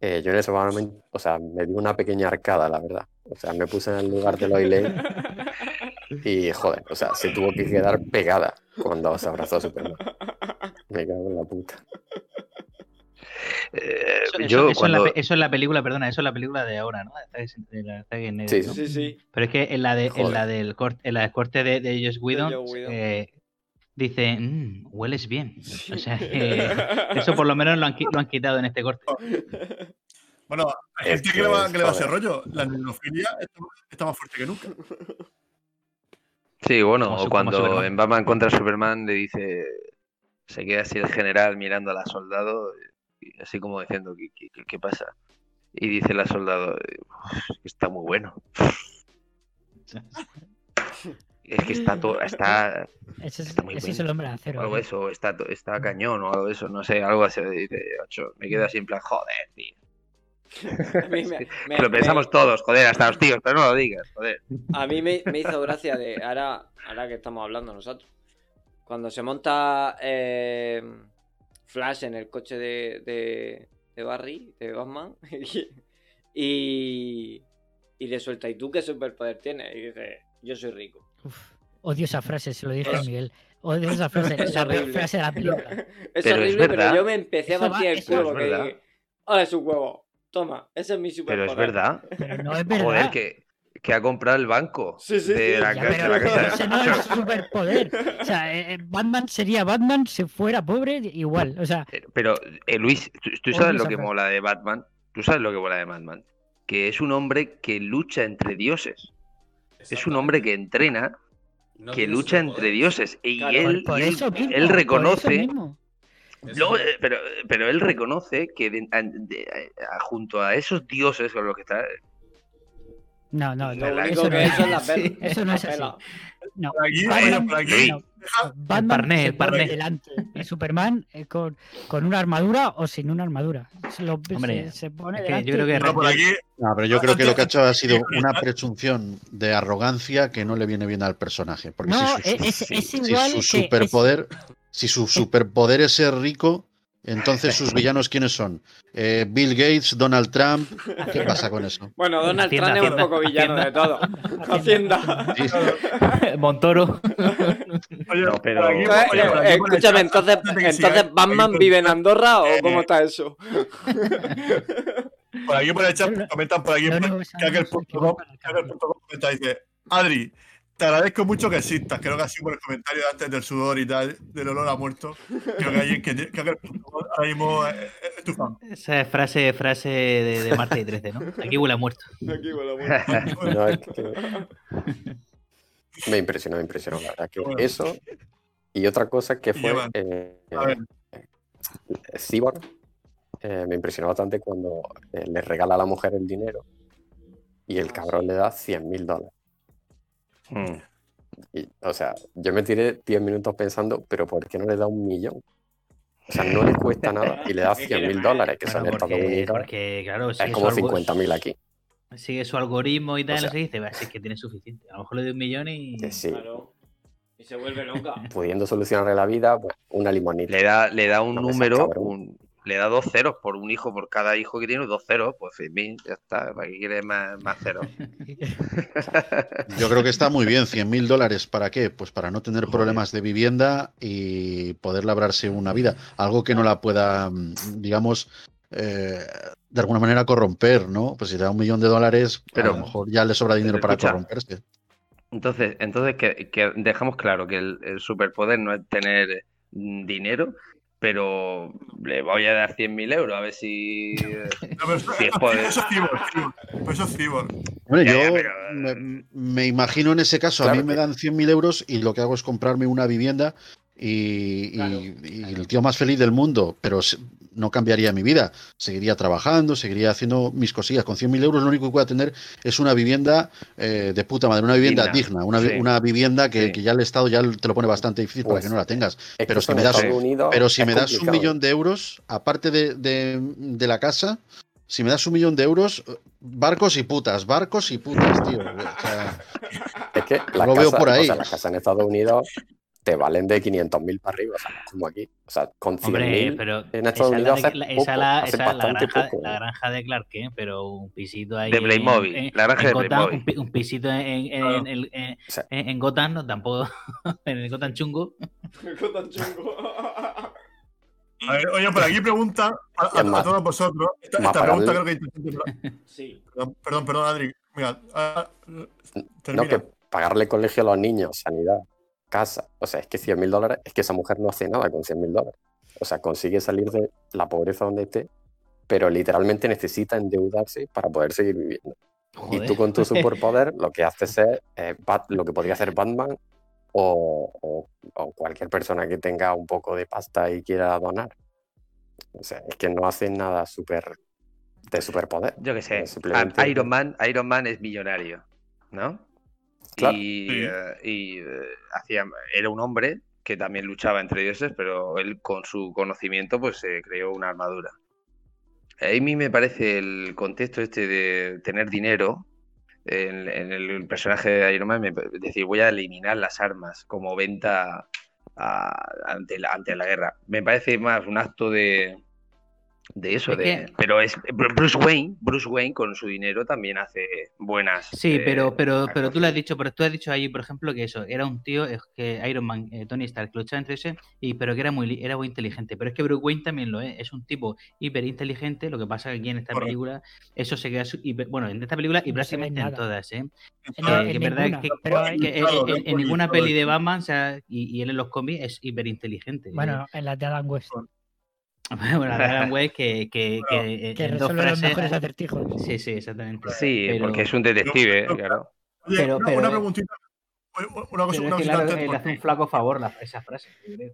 Eh, yo en ese momento, o sea, me dio una pequeña arcada, la verdad. O sea, me puse en el lugar de Lois Lane y, joder, o sea, se tuvo que quedar pegada cuando se abrazó a Superman. Me cago en la puta. Eh, Eso, eso- yo eso en la cuando... pe- eso es la película, perdona, eso es la película de ahora, ¿no? De Zack- de la Sí, ¿no? Sí, sí. Pero es que en la, de, en la del corte, en la del corte de, de Joss Whedon, eh, dice, "Mm, hueles bien. O sea, que eso por lo menos lo han, lo han quitado en este corte. Bueno, hay Es gente que le va, que, que le va a hacer rollo. La neurofilia está, está más fuerte que nunca. Sí, bueno, o cuando en Batman contra Superman le dice, se queda así el general mirando a la soldado, y así como diciendo, ¿qué, qué- qué- qué pasa? Y dice la soldado, "Uf, está muy bueno. Es que está todo, está, Ese es, Está muy ese es bueno. el hombre de acero. algo ¿eh? eso, está, está cañón o algo de eso, no sé, algo así. Dice, "Ocho", me quedo así en plan, joder, tío. A mí me- me- Que lo me- pensamos todos, joder, hasta los tíos, pero no lo digas, joder. A mí me, me hizo gracia de ahora, ahora que estamos hablando nosotros. Cuando se monta eh, Flash en el coche de, de, de Barry, de Batman, y, y le suelta, ¿y tú qué superpoder tienes? Y dice, yo soy rico. Uf, odio esa frase, se lo dije a Es- Miguel. Odio esa frase, Es la peor horrible. frase de la película. Es Pero es horrible, pero verdad. yo me empecé a partir el culo es verdad. dije, ¡Hola, su huevo! Toma, ese es mi Pero superpoder. es verdad. Pero no es verdad. Joder, que, que ha comprado el banco Sí, sí, de la, Ya, ca- de pero la casa. ese no es superpoder. O sea, eh, eh, Batman sería Batman si fuera pobre igual. O sea, Pero- Pero, eh, Luis, ¿tú, sabes lo que mola de Batman? ¿Tú sabes lo que mola de Batman? Que es un hombre que lucha entre dioses. Es un hombre que entrena, No que lucha entre dioses. Y Claro, él, por y él- eso mismo. él por eso reconoce mismo. Es- eh, pero, pero él reconoce que de- an- de- a- junto a esos dioses con los que está. No, no, Lo no, eso no que es eso es. Eso no es así. No, Por aquí, Batman- el parné. delante y Superman eh, con, con una armadura o sin una armadura. Se, lo- Hombre, se, se pone es que delante yo creo que por aquí, No, pero yo creo que lo que ha hecho ha sido una presunción de arrogancia que no le viene bien al personaje. Porque No, si su, es- si igual su que- superpoder, si su superpoder es ser rico, entonces sus villanos quiénes son? Eh, Bill Gates, Donald Trump. ¿Qué pasa con eso? Bueno, Donald Hacienda, Trump es un poco villano de todo. Hacienda. Sí, Montoro. oye, No, pero- aquí, Eh, oye, eh, escúchame, entonces, que entonces sigáis, ¿Batman vive en Andorra o Eh, cómo está eso? Por aquí por el chat comentan por aquí que que aquel es que punto aquel comenta, dice Adri, te agradezco mucho que existas. Creo que así por el comentario de antes del sudor y tal, del olor a muerto. Creo que alguien que, que punto com ahora mismo es, es- es tu fan. Esa es frase, frase de, de Marte y 13, ¿no? Aquí huele a muerto. Aquí. No, es que- Me impresionó, me impresionó, la verdad que Bueno. eso. Y otra cosa que fue eh, A ver, Cyborg, eh, me impresionó bastante cuando eh, le regala a la mujer el dinero y el cabrón le da 100 mil dólares. Hmm. Y, o sea, yo me tiré 10 minutos pensando, pero ¿por qué no le da un millón? O sea, no le cuesta nada y le da 100 mil dólares, que son Claro, Estados porque, Unidos. porque, claro, Es sigue como su algo- 50 mil aquí. Sigue su algoritmo y tal, sea- no sé qué, dice, "Va, si es que tiene suficiente. A lo mejor le doy un millón y. Que sí, Claro. Y se vuelve loca. pudiendo solucionarle la vida, pues una limonita. Le da, le da un sea número, un- le da dos ceros por un hijo, por cada hijo que tiene, dos ceros. Pues fin, ya está. ¿Para qué quieres más, más ceros? Yo creo que está muy bien. 100 mil dólares, ¿para qué? Pues para no tener problemas de vivienda y poder labrarse una vida. Algo que no la pueda, mm, digamos, eh, de alguna manera corromper, ¿no? Pues si da un millón de dólares, Pero- a lo mejor ya le sobra dinero para Escucha. corromperse. Entonces, entonces que, que dejamos claro que el, el superpoder no es tener mm, dinero, pero le voy a dar 100.000 euros a ver si. no, pero eso, es eso es cyborg. Bueno, Ya, yo pero- me, me imagino en ese caso, a mí me dan 100.000 euros y lo que hago es comprarme una vivienda y, y- Claro. y el tío más feliz del mundo, pero se- no cambiaría mi vida. Seguiría trabajando, seguiría haciendo mis cosillas. Con 100.000 euros lo único que voy a tener es una vivienda eh, de puta madre, una vivienda Digna, digna, una, sí. una vivienda que, Sí. que ya el Estado ya te lo pone bastante difícil para que no la tengas. Pero si me das- Pero si me das un millón de euros, aparte de, de- de la casa, si me das un millón de euros, barcos y putas, barcos y putas, tío. O sea, Es que Lo veo por ahí. o sea, las casas en Estados Unidos te valen de 500.000 para arriba, o sea, como aquí. O sea, con 100.000 Hombre, pero en esa Estados es la, Unidos hace poco, esa la, hace esa es la granja, poco. la granja de Clark Kent, pero un pisito ahí De Playmobil, en, la granja en de Gotham, Playmobil. un, pi- un pisito en, en, en- en- en- sea- en- en Gotham, no, tampoco, en el Gotham chungo. Chungo. A ver, oye, por aquí pregunta a, a- a todos vosotros. Esta, pregunta creo que. Sí. Perdón, perdón, Adri. Mira, ah, No, que pagarle colegio a los niños, sanidad, casa. O sea, es que 100 mil dólares, es que esa mujer no hace nada con 100 mil dólares. O sea, consigue salir de la pobreza donde esté, pero literalmente necesita endeudarse para poder seguir viviendo. Y tú Joder. con tu superpoder lo que haces es eh, Bat- lo que podría hacer Batman o, o- o cualquier persona que tenga un poco de pasta y quiera donar. O sea, es que no hacen nada super de superpoder. Yo qué sé. Simplemente- Iron Man, Iron Man es millonario, ¿no? Claro. Y, Sí. eh, y, eh, hacía, era un hombre que también luchaba entre dioses, pero él con su conocimiento pues se creó una armadura. A mí me parece el contexto este de tener dinero en, en el personaje de Iron Man, me decir, voy a eliminar las armas como venta a- ante, la, ante la guerra. Me parece más un acto de, de eso, Es de, que- pero es Bru- Bruce Wayne, Bruce Wayne con su dinero también hace buenas. Sí, eh, pero, pero, pero tú lo has dicho, pero tú has dicho ahí, por ejemplo, que eso, era un tío, es que Iron Man, eh, Tony Stark, luchaba entre ese, y, pero que era muy, era muy inteligente. Pero es que Bruce Wayne también lo es, es un tipo hiper inteligente, lo que pasa que aquí en esta Correcto. película, eso se queda, hiper- bueno, en esta película y No prácticamente en todas, ¿eh? Que- en verdad ninguna, que, pero en- Claro, en, en no, ninguna peli de. Batman, o sea, y, y él en los cómics es hiper inteligente. Bueno, en las de Adam West. bueno, la de Adam West que, que, que, Que en dos resuelve los mejores acertijos. Sí, sí, exactamente. Sí, Pero- porque es un detective, Pero- claro. Oye, Pero- una, pero- una preguntita. Una cosa, una es que, cosita antes, eh, le porque- hace un flaco favor la- esa frase, yo creo.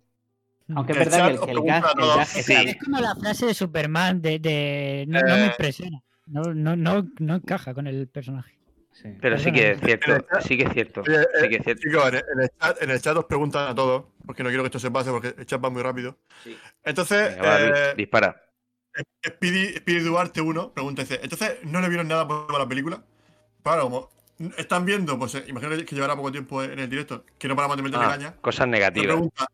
Mm. Aunque es verdad que el, que el gas, el gas es Sí. clave. Es como la frase de Superman de, de- no, no me Eh. impresiona. No, no, no, no encaja con el personaje. Sí. Pero sí que es cierto, sí que es cierto, Oye, eh, sí que es cierto. Chicos, en el, en el chat, en el chat os preguntan a todos, porque no quiero que esto se pase, porque el chat va muy rápido. Sí. Entonces, Venga, va, eh, dispara. Speedy, Speedy Duarte 1 pregunta, dice, entonces, ¿no le vieron nada por la película? Claro, como están viendo, pues eh, imagino que- llevará poco tiempo en el directo, que no paramos de meterle Ah, caña. cosas negativas. pregunta,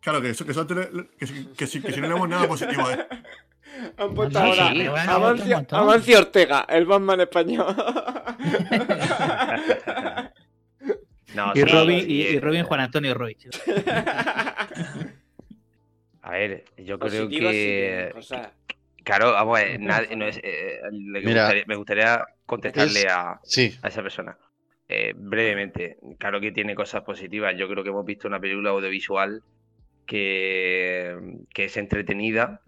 claro, que, eso- que, eso que, si- que si, que si no leemos nada positivo, ¿eh? Han puesto Sí, ahora pero bueno, Amancio, Ortega, el Batman español. No, Y, sí, Robin, y, y Robin Juan Antonio Roy. A ver, yo creo sí que. Claro, vamos, a ver, nadie- no es, eh, me, Mira, gustaría, me gustaría contestarle es- a, Sí, a esa persona. Eh, brevemente, claro que tiene cosas positivas. Yo creo que hemos visto una película audiovisual que, que es entretenida,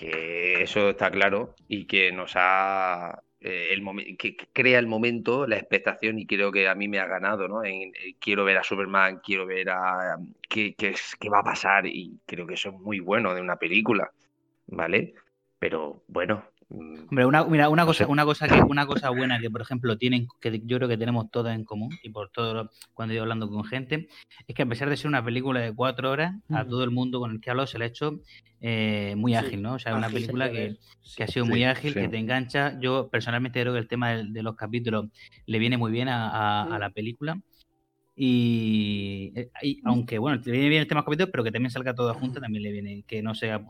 que eso está claro, y que nos ha. eh, el que crea el momento, la expectación, y creo que a mí me ha ganado, ¿no? En- en quiero ver a Superman, quiero ver a. qué, qué es- qué va a pasar, y creo que eso es muy bueno de una película, ¿vale? Pero bueno. Mm, Hombre, una, mira, una cosa, una cosa que, una cosa buena que, por ejemplo, tienen, que yo creo que tenemos todas en común, y por todo lo- cuando yo hablando con gente, es que a pesar de ser una película de cuatro horas, a Ujú. todo el mundo con el que hablo se le ha hecho eh, muy Sí, ágil, ¿no? O sea, una ágil de película que, que ha sido Sí, muy ágil, que te engancha. Yo personalmente creo que el tema de, de los capítulos le viene muy bien a, a- a Mm. la película. Y, eh, y aunque, bueno, te viene bien el tema de los capítulos, pero que también salga todo junto, también le viene, que no sea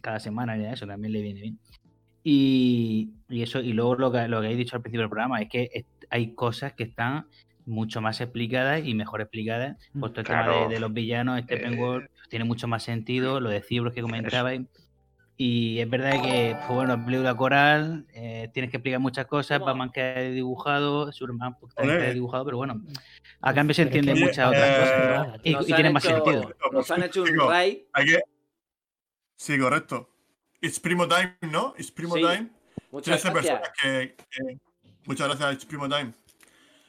cada semana de eso, también le viene bien. Y, y eso, y luego lo que, lo que he dicho al principio del programa es que es- hay cosas que están mucho más explicadas y mejor explicadas. Pues todo el tema de, de los villanos, este Eh, Penguin, tiene mucho más sentido, lo de Cibros que comentabais. Y es verdad que, pues bueno, en película coral eh, tienes que explicar muchas cosas, ¿Cómo? Batman queda dibujado, Superman pues, queda dibujado, pero bueno, a cambio se entiende que- muchas otras eh, cosas. Y, Nos y han tiene más sentido. Nos han hecho un raid. Sí, correcto. It's Primo Time, ¿no? It's Primo Sí, Time. Muchas 13 gracias. personas que, que- Muchas gracias, It's Primo Time.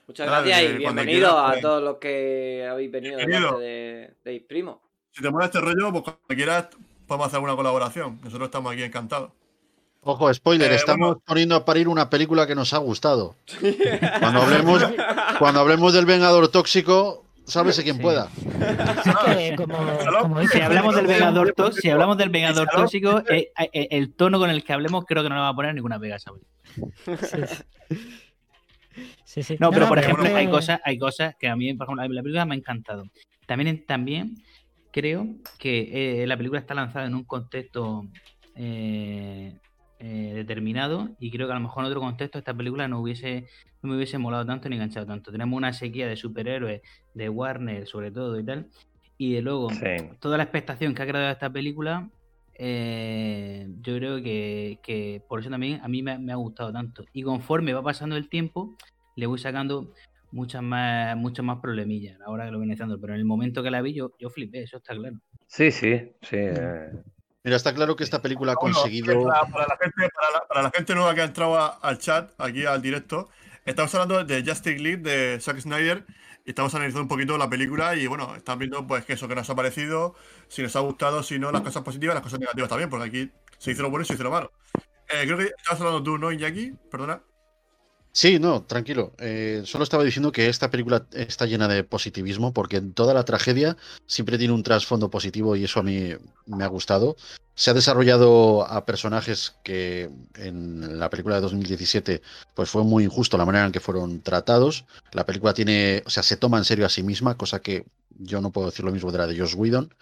Muchas Nada, gracias y quieras, a pues. todos los que habéis venido de Bienvenido. de, de Primo. Si te mola este rollo, pues cuando quieras podemos hacer una colaboración. Nosotros estamos aquí encantados. ojo, spoiler, Eh, estamos bueno. poniendo a parir una película que nos ha gustado. Cuando hablemos, cuando hablemos del Vengador Tóxico, sábese quien Sí. pueda. Es que, como, como dice Si hablamos del Vengador tóxico, si hablamos del Vengador tóxico, eh, eh, el tono con el que hablemos creo que no le va a poner ninguna pega, ¿sabes? Sí, sí. Sí, sí. No, pero por ejemplo, hay cosas, hay cosas que a mí, por ejemplo, la película me ha encantado. También, también creo que eh, la película está lanzada en un contexto eh, eh, determinado y creo que a lo mejor en otro contexto esta película no hubiese no me hubiese molado tanto ni enganchado tanto. Tenemos una sequía de superhéroes de Warner sobre todo y tal y de luego Sí. toda la expectación que ha creado esta película, eh, yo creo que, que por eso también a mí me, me ha gustado tanto. Y conforme va pasando el tiempo, le voy sacando muchas más, muchas más problemillas ahora que lo viene haciendo. Pero en el momento que la vi, yo, yo flipé, eso está claro. Sí, sí, sí. eh, Mira, está claro que esta película ha Bueno, conseguido. Para, para la gente, para, la, para la gente nueva que ha entrado a- al chat, aquí al directo, estamos hablando de Justice League de Zack Snyder y estamos analizando un poquito la película y bueno, estamos viendo pues que eso que nos ha parecido, si nos ha gustado, si no, las cosas positivas, las cosas negativas también, porque aquí se hizo lo bueno y se hizo lo malo. Eh, creo que estabas hablando tú, ¿no, Iñaki? Perdona. Sí, no, tranquilo. Eh, solo estaba diciendo que esta película está llena de positivismo porque toda la tragedia siempre tiene un trasfondo positivo y eso a mí me ha gustado. Se ha desarrollado a personajes que en la película de 2017 pues fue muy injusto la manera en que fueron tratados. La película tiene, o sea, se toma en serio a sí misma, cosa que yo no puedo decir lo mismo de la de Josh Whedon.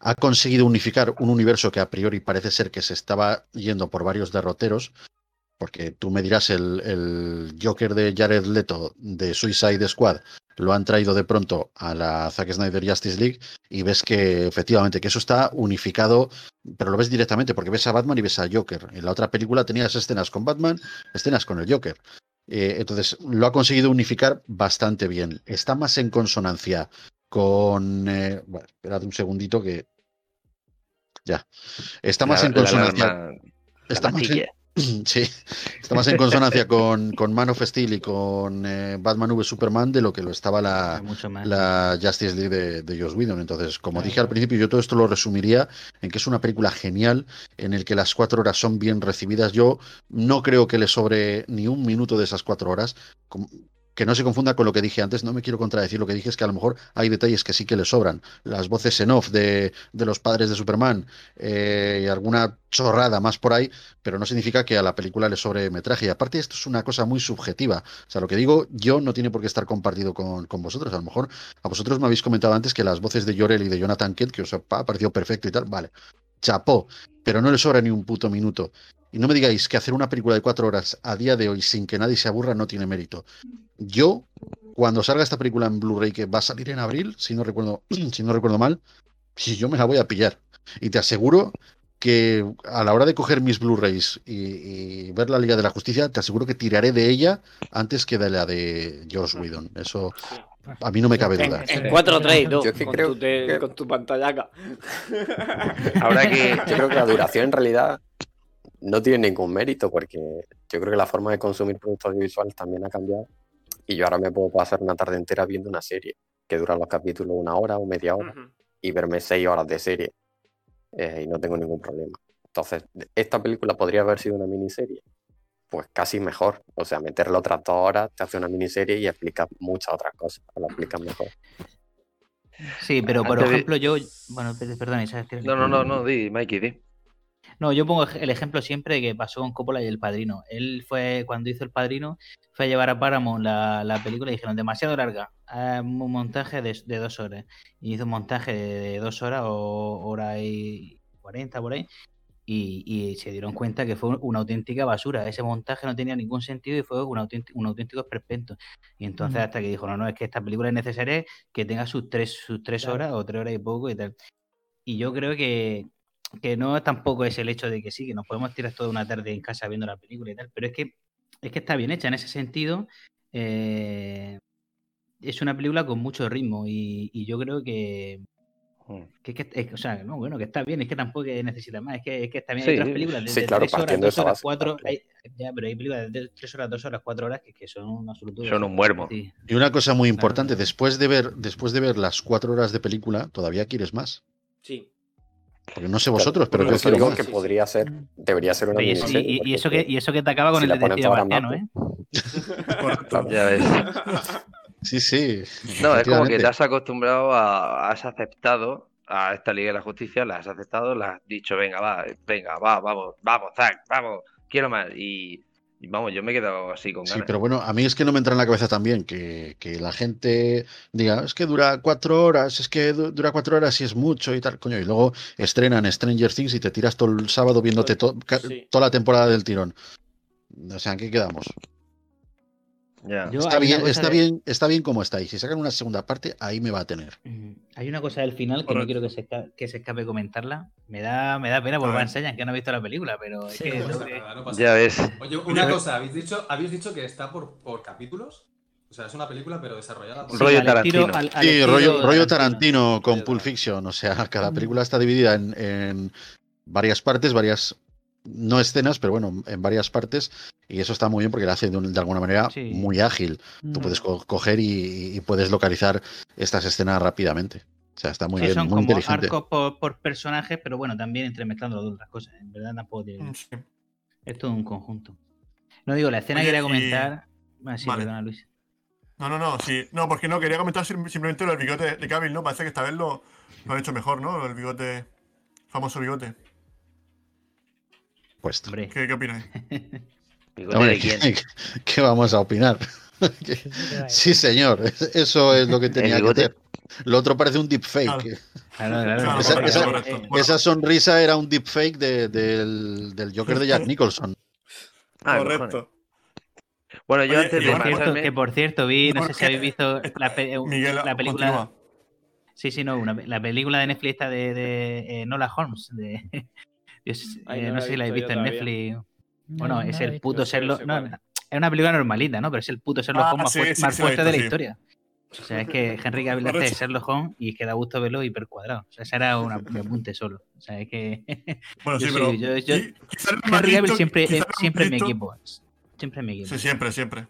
ha conseguido unificar un universo que a priori parece ser que se estaba yendo por varios derroteros, porque tú me dirás, el, el Joker de Jared Leto de Suicide Squad lo han traído de pronto a la Zack Snyder Justice League y ves que efectivamente que eso está unificado, pero lo ves directamente porque ves a Batman y ves a Joker. En la otra película tenías escenas con Batman, escenas con el Joker. Eh, entonces lo ha conseguido unificar bastante bien. Está más en consonancia con... Eh, bueno, esperad un segundito que... Ya. Está más La- en consonancia... la está más en-. Sí, está más en consonancia con, con Man of Steel y con eh, Batman v Superman de lo que lo estaba la, Justice League de, de Joss Whedon. Entonces, como dije al principio, yo todo esto lo resumiría en que es una película genial, en el que las cuatro horas son bien recibidas. Yo no creo que le sobre ni un minuto de esas cuatro horas. Que no se confunda con lo que dije antes, no me quiero contradecir. Lo que dije es que a lo mejor hay detalles que sí que le sobran. Las voces en off de, de los padres de Superman eh, y alguna chorrada más por ahí, pero no significa que a la película le sobre metraje. Y aparte, esto es una cosa muy subjetiva. O sea, lo que digo yo no tiene por qué estar compartido con, con vosotros. A lo mejor a vosotros me habéis comentado antes que las voces de Jorel y de Jonathan Kent, que os ha parecido perfecto y tal, vale, chapó, pero no le sobra ni un puto minuto. Y no me digáis que hacer una película de cuatro horas a día de hoy sin que nadie se aburra no tiene mérito. Yo, cuando salga esta película en Blu-ray, que va a salir en abril, si no recuerdo, si no recuerdo mal, si yo me la voy a pillar. Y te aseguro que a la hora de coger mis Blu-rays y, y ver la Liga de la Justicia, te aseguro que tiraré de ella antes que de la de Josh Whedon. Eso a mí no me cabe En, duda. en 4-3, ¿no? Yo es que con, creo tu te- que- con tu pantallaca. Habrá que. Yo creo que la duración en realidad no tiene ningún mérito porque yo creo que la forma de consumir productos audiovisuales también ha cambiado y yo ahora me puedo pasar una tarde entera viendo una serie que dura los capítulos una hora o media hora y verme seis horas de serie eh, y no tengo ningún problema. Entonces, esta película podría haber sido una miniserie. Pues casi mejor. O sea, meterle otras dos horas, te hace una miniserie y explica muchas otras cosas. o La explicas mejor. Sí, pero por Antes de- ejemplo, yo. Bueno, per- perdón, Isaac, ¿quieres No, no, no, no, di, Mikey, di. No, yo pongo el ejemplo siempre de que pasó con Coppola y El Padrino. Él fue, cuando hizo El Padrino, fue a llevar a Paramount la, la película y dijeron, demasiado larga, un montaje de, de dos horas. Y hizo un montaje de, de dos horas o hora y cuarenta por ahí. Y, y se dieron cuenta que fue una auténtica basura. Ese montaje no tenía ningún sentido y fue un auténtico, un auténtico esperpento. Y entonces hasta que dijo, no, no, es que esta película es necesaria que tenga sus tres, sus tres Claro. horas o tres horas y poco y tal. Y yo creo que, que no tampoco es el hecho de que sí, que nos podemos tirar toda una tarde en casa viendo la película y tal, pero es que, es que está bien hecha en ese sentido. eh, es una película con mucho ritmo y, y yo creo que. Que, que- es- o sea, no, bueno, que está bien, es que tampoco que necesita más, es que, es que también Sí, hay otras películas de, sí, de claro, tres horas, partiendo de dos esa horas, hay- ya, pero hay películas de tres horas, dos horas, cuatro horas que, que son un absoluto. Son un muermo. Sí. Y una cosa muy importante, Claro. después de ver, después de ver las cuatro horas de película, todavía quieres más. Sí. Porque no sé vosotros, pero Por yo digo que podría ser, debería ser una Y eso, y- eso es que, y eso que te acaba con si el detective marciano, ¿eh? Ya ves. Sí, sí. No, es como que te has acostumbrado a. Has aceptado a esta Liga de la Justicia, la has aceptado, la has dicho, venga, va, venga, va, vamos, vamos, Zack, vamos, quiero más. Y, y vamos, yo me he quedado así con Sí, ganas. pero bueno, a mí es que no me entra en la cabeza también que, que la gente diga, es que dura cuatro horas, es que du- dura cuatro horas y es mucho y tal, coño, y luego estrenan Stranger Things y te tiras todo el sábado viéndote to- Sí. toda la temporada del tirón. O sea, ¿en qué quedamos? Yo- Está bien, está de- bien, está bien como está. Y si sacan una segunda parte, ahí me va a tener. Ujú. Hay una cosa del final que Correcto. no quiero que se, esca- que se escape comentarla. Me da, me da pena por A ver. Van Sayan, que no ha visto la película, pero es que No pasa que- nada, no pasa Ya nada. ves. Oye, una cosa, ¿habéis dicho, habéis dicho que está por, por capítulos? O sea, es una película, pero desarrollada por. Sí, Rollo Tarantino. al- al Sí, rollo, rollo Tarantino con Pulp Tarantino. Fiction. O sea, cada película está dividida en, en varias partes, varias, no escenas, pero bueno, en varias partes. Y eso está muy bien porque lo hace de, un- de alguna manera Sí. muy ágil. Tú Mm. puedes co- coger y, y puedes localizar estas escenas rápidamente. O sea, está muy Sí, bien, son muy como inteligente. arcos por, por personajes, pero bueno, también entremezclando de otras cosas. En verdad tampoco tiene. Mm, sí. Es todo un conjunto. No digo, la escena Oye, quería y- comentar. Ah, sí, Vale. perdona, Luis. No, no, no, sí. No, porque no, quería comentar sim- simplemente lo del bigote de Cavill, ¿no? Parece que esta vez lo, lo han hecho mejor, ¿no? El bigote, famoso bigote. Pues, Hombre, ¿Qué, qué opináis? ¿qué, qué vamos a opinar? Sí, señor, eso es lo que tenía que hacer. Lo otro parece un deepfake. Claro. Claro, claro. Claro, Esa- sonrisa era un deepfake de- del, del Joker de Jack Nicholson. Ah, correcto. Bueno, yo Oye, antes de Que por, cierto, marcharme... que por cierto, vi, no sé si habéis visto la, pe- Miguel, la película. continúa. Sí, sí, no, una- la película de Netflix esta de, de eh, Nola Holmes. De, Ay, eh, no sé si la habéis visto en todavía. Netflix. Bueno, No, es el puto Sherlock. no, cuál es. una película normalita, ¿no? Pero es el puto Sherlock Ah, Holmes más, sí, fuerte- sí, más sí, la he fuerte de la historia. O sea, es que Henry Cavill hace de. Sherlock Holmes y es que da gusto verlo hiper cuadrado. O sea, ese era una- un apunte solo. O sea, es que Bueno, Yo sí, pero. yo- yo- Henry Cavill siempre, más siempre en mi equipo. Siempre en mi equipo. Sí, siempre, siempre.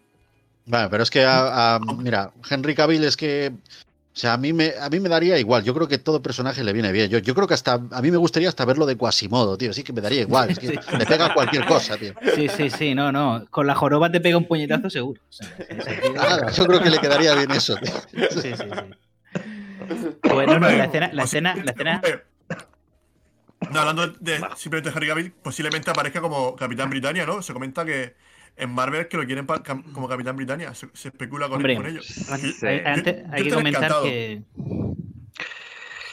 Vale, pero es que, a- a- mira, Henry Cavill es que. O sea, a mí, me, a mí me daría igual. Yo creo que todo personaje le viene bien. Yo, yo creo que hasta. A mí me gustaría hasta verlo de Quasimodo, tío. Sí que me daría igual. Es que le pega cualquier cosa, tío. Sí, sí, sí, no, no. Con la joroba te pega un puñetazo seguro. O sea, Nada, yo creo que le quedaría bien eso, tío. Sí, sí, sí. Bueno, no, la escena, la escena, la escena. Eh, No, hablando de simplemente Henry Cavill, posiblemente aparezca como Capitán Britannia, ¿no? Se comenta que en Marvel que lo quieren pa- cam- como Capitán Britannia. Se, se especula con, Hombre, con ello. Sí. Hay, antes- yo hay que comentar encantado. que.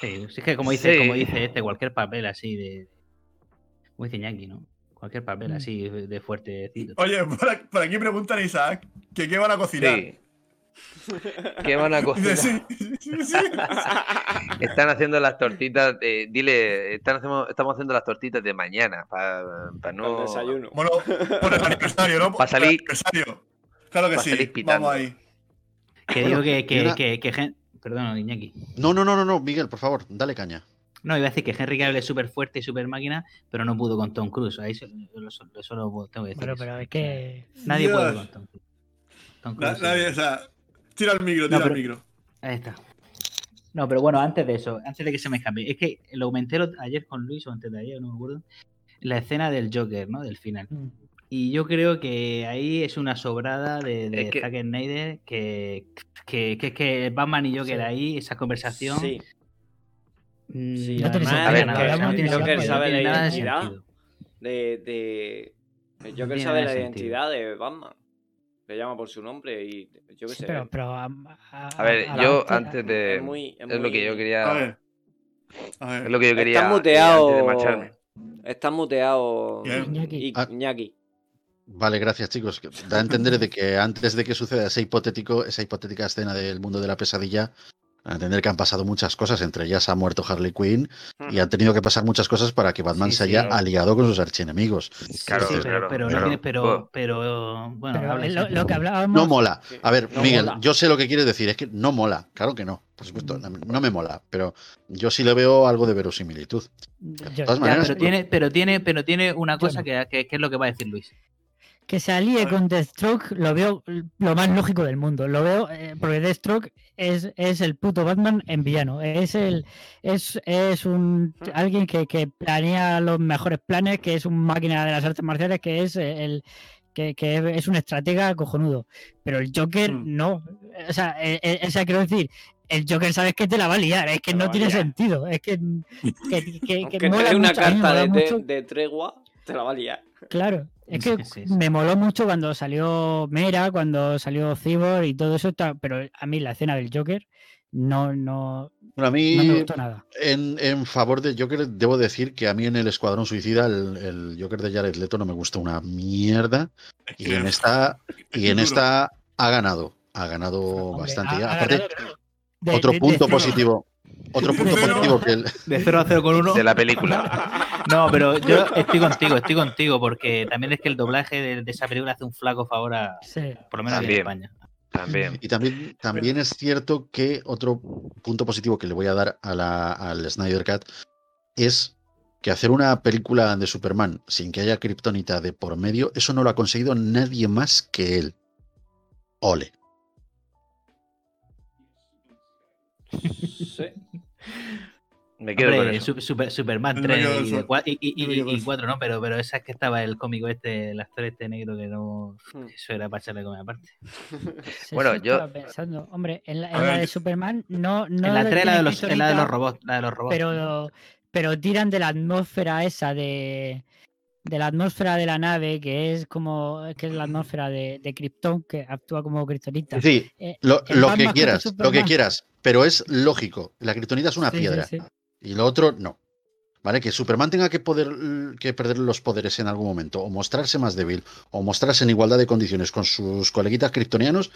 Sí, es que como dice, Sí. como dice este, cualquier papel así de. Como dice Ñaki, ¿no? Cualquier papel Mm. así de fuertecito. Oye, por aquí, por aquí preguntan a Isaac que qué van a cocinar. Sí. ¿Qué van a cocinar? sí, sí, sí. Están haciendo las tortitas, de- dile, están estamos haciendo las tortitas de mañana para Para no... el desayuno. Bueno, por el aniversario, ¿no? Pa' salir- aniversario. Claro que pa' sí. Vamos ahí. Que digo que, que, una- que, que Perdón, Iñaki. No, no, no, no, no, Miguel, por favor, dale caña. No, iba a decir que Henry Cavill es súper fuerte y súper máquina, pero no pudo con Tom Cruise. Ahí eso, eso- eso lo tengo que decir. Pero, eso. pero es que. Nadie Dios. puede con Tom Cruise. Tom Cruise, nadie, o sea, tira el micro, No, tira pero- el micro. Ahí está. No, pero bueno, antes de eso, antes de que se me escape, es que lo comenté ayer con Luis o antes de ayer, no me acuerdo, la escena del Joker, ¿no? Del final. Mm. Y yo creo que ahí es una sobrada de, de Es que- Zack Snyder que, que, que, que Batman y Joker Sí. ahí, esa conversación. Sí, mm, sí. No tiene A ver, Joker- sabe no la de identidad de, de- El Joker tiene sabe la de identidad de Batman. Le llama por su nombre y yo qué Sí, sé. pero, pero a, a- A ver, a yo hostia- antes de... es muy- es Es lo que yo quería... A ver. A ver. Es lo que yo quería... Está eh, muteado. antes de marcharme. Está muteado. Iñaki. Ah. Iñaki. Vale, gracias, chicos. Da a entender de que antes de que suceda ese hipotético, esa hipotética escena del mundo de la pesadilla, a entender que han pasado muchas cosas, entre ellas ha muerto Harley Quinn y han tenido que pasar muchas cosas para que Batman Sí, se sí. haya aliado con sus archienemigos. Claro, Sí, pero, claro, pero, no claro. pero, pero, bueno, pero en lo, que hablábamos. No mola. A ver, No Miguel, mola. yo sé lo que quieres decir, es que no mola. Claro que no, por supuesto, no, no me mola, pero yo sí le veo algo de verosimilitud. yo- todas Ya, maneras, pero tiene, pero tiene, pero tiene una cosa no. que, que- que es lo que va a decir Luis. Que se alíe con Deathstroke lo veo lo más lógico del mundo. Lo veo eh, porque Deathstroke es, es el puto Batman en villano. Es el es, es un alguien que, que planea los mejores planes, que es un máquina de las artes marciales, que es el que, que es un estratega cojonudo. Pero el Joker Mm. no. O sea, eh, eh, o sea, quiero decir, el Joker sabes que te la va a liar, es que Te no tiene sentido. Es que, que, que- que mola una mucho, carta mola de, mucho. de tregua, te la va a liar. Claro, es que Sí, sí, sí. me moló mucho cuando salió Mera, cuando salió Cyborg y todo eso, pero a mí la escena del Joker no, no, Bueno, a mí, no me gustó nada. en, en favor de Joker, debo decir que a mí en el Escuadrón Suicida, el, el Joker de Jared Leto no me gusta una mierda. Es Y en esta, es y en duro. esta ha ganado. Ha ganado Hombre, bastante. ha- Y ha aparte, ganado, de- otro de- punto positivo. Otro punto positivo que el, De 0 a 0 con 1. De la película. No, pero yo estoy contigo, estoy contigo, porque también es que el doblaje de, de esa película hace un flaco favor a, Sí. por lo menos aquí en También. España. También. Y también, también es cierto que otro punto positivo que le voy a dar a la, al Snyder Cut es que hacer una película de Superman sin que haya kriptonita de por medio, eso no lo ha conseguido nadie más que él. Ole. Sí. Me quedo con Hombre, eso. Super- Superman Yo me 3 quedo y, y, y- yo me y- quedo con y eso. 4, ¿no? Pero, pero esa es que estaba el cómico este, el actor este negro que no. Hmm. Eso era para echarle comida aparte. Sí, Bueno, sí, yo- estaba pensando, hombre, en la, en de Superman no, no en la 3 la de los, en la de los kriptonita, robots. La de los robots. pero, pero tiran de la atmósfera esa de de la atmósfera de la nave que es como que es la atmósfera de, de Krypton que actúa como kriptonita Sí, Eh, lo, Batman que quieras, lo que quieras. Pero es lógico. La kriptonita es una Sí, piedra sí. y lo otro no. ¿Vale? Que Superman tenga que, poder, que perder los poderes en algún momento, o mostrarse más débil, o mostrarse en igualdad de condiciones con sus coleguitas kryptonianos,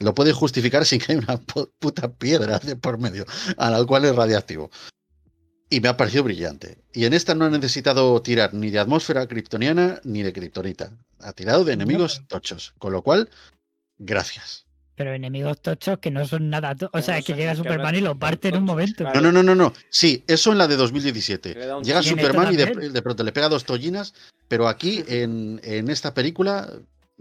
lo puede justificar sin que haya una pu- puta piedra de por medio, a la cual es radiactivo. Y me ha parecido brillante. Y en esta no ha necesitado tirar ni de atmósfera kryptoniana ni de kriptonita. Ha tirado de enemigos tochos. Con lo cual, gracias. Pero enemigos tochos que no son nada. to- O sea, no es que llega que Superman y lo parte en un momento. No, no, no, no, no. Sí, eso en la de 2017. Le da un Llega. Superman y de, pronto le pega dos tollinas, pero aquí en, en esta película,